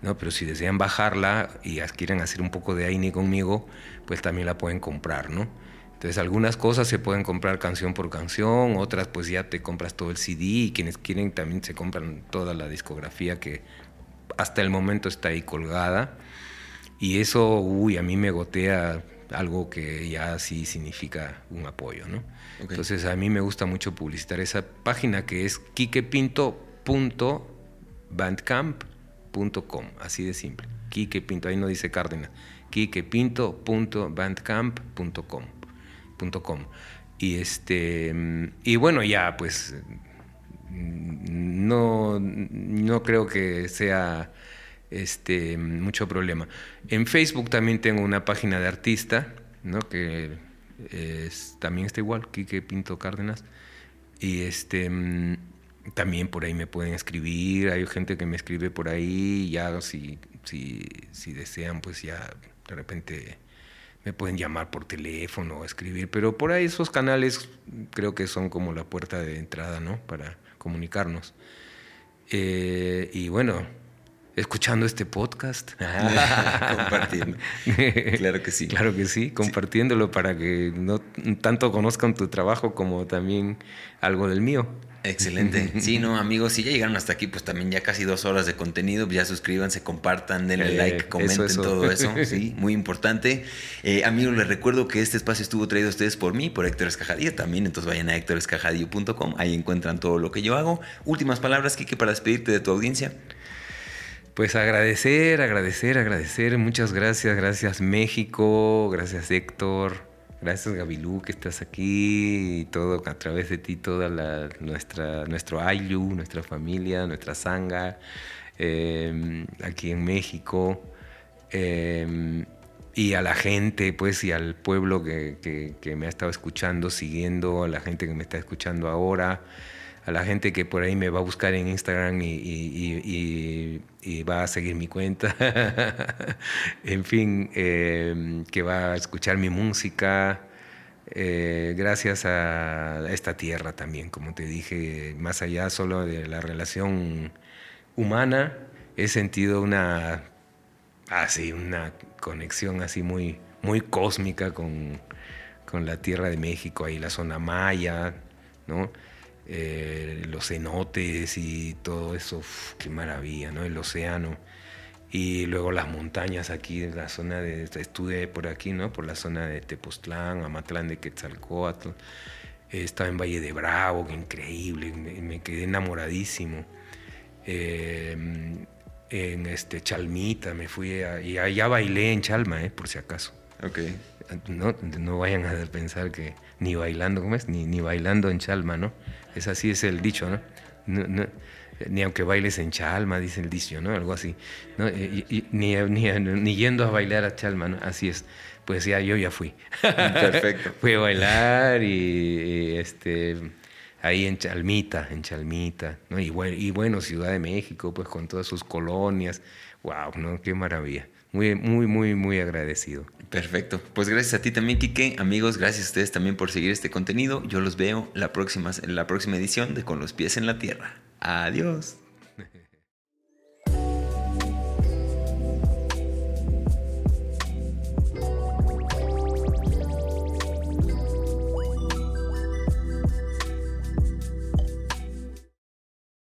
¿no? Pero si desean bajarla y quieren hacer un poco de AINI conmigo, pues también la pueden comprar, ¿no? Entonces algunas cosas se pueden comprar canción por canción, otras pues ya te compras todo el CD y quienes quieren también se compran toda la discografía que hasta el momento está ahí colgada. Y eso, uy, a mí me gotea algo que ya sí significa un apoyo, ¿no? Entonces a mí me gusta mucho publicitar esa página que es kikepinto.bandcamp.com, así de simple. Kikepinto, ahí no dice Cárdenas, kikepinto.bandcamp.com. Y, este, y bueno, ya pues no, no creo que sea este, mucho problema. En Facebook también tengo una página de artista, ¿no? que es, también está igual, Quique Pinto Cárdenas. Y este, también por ahí me pueden escribir, hay gente que me escribe por ahí, ya si, si, si desean, pues ya de repente me pueden llamar por teléfono o escribir, pero por ahí esos canales creo que son como la puerta de entrada, ¿no? Para comunicarnos. Eh, y bueno, escuchando este podcast. Compartiendo. Claro que sí. Claro que sí, compartiéndolo para que no tanto conozcan tu trabajo como también algo del mío. Excelente. Sí, no, amigos, si ya llegaron hasta aquí, pues también ya casi dos horas de contenido, ya suscríbanse, compartan, denle eh, like, comenten todo eso. Sí, muy importante. Eh, amigos, les recuerdo que este espacio estuvo traído a ustedes por mí, por Héctor Escajadillo también, entonces vayan a héctorescajadillo.com, ahí encuentran todo lo que yo hago. Últimas palabras, Kike, para despedirte de tu audiencia. Pues agradecer, agradecer, agradecer. Muchas gracias, gracias México, gracias Héctor. Gracias Gabilú que estás aquí y todo a través de ti toda la, nuestra nuestro Ayu, nuestra familia, nuestra sanga em, aquí en México em, y a la gente pues y al pueblo que, que, me ha estado escuchando, siguiendo, a la gente que me está escuchando ahora a la gente que por ahí me va a buscar en Instagram y, va a seguir mi cuenta, en fin, eh, que va a escuchar mi música, eh, gracias a esta tierra también, como te dije, más allá solo de la relación humana, he sentido una, así, una conexión así muy, muy cósmica con, con la tierra de México, ahí la zona maya, ¿no? Eh, los cenotes y todo eso, qué maravilla, ¿no? El océano. Y luego las montañas aquí en la zona de, estuve por aquí, ¿no? Por la zona de Tepoztlán, Amatlán de Quetzalcóatl. Estaba en Valle de Bravo, qué increíble, me, quedé enamoradísimo. Em, en este Chalmita me fui y allá bailé en Chalma, ¿eh? por si acaso. Ok. No, no vayan a pensar que ni bailando, ¿cómo es? Ni, ni bailando en Chalma, ¿no? Es así, es el dicho, ¿no? ni aunque bailes en Chalma, dice el dicho, ¿no? Algo así. ni, ni, yendo a bailar a Chalma, ¿no? Así es. Pues ya, yo ya fui. Perfecto. fui a bailar y, este, ahí en Chalmita, en Chalmita, ¿no? Y, y bueno, Ciudad de México, pues con todas sus colonias. ¡Wow! ¿no? ¡Qué maravilla! Muy, muy, muy, muy agradecido. Perfecto. Pues gracias a ti también, Quique. Amigos, gracias a ustedes también por seguir este contenido. Yo los veo la próxima, la próxima edición de Con los pies en la tierra. Adiós.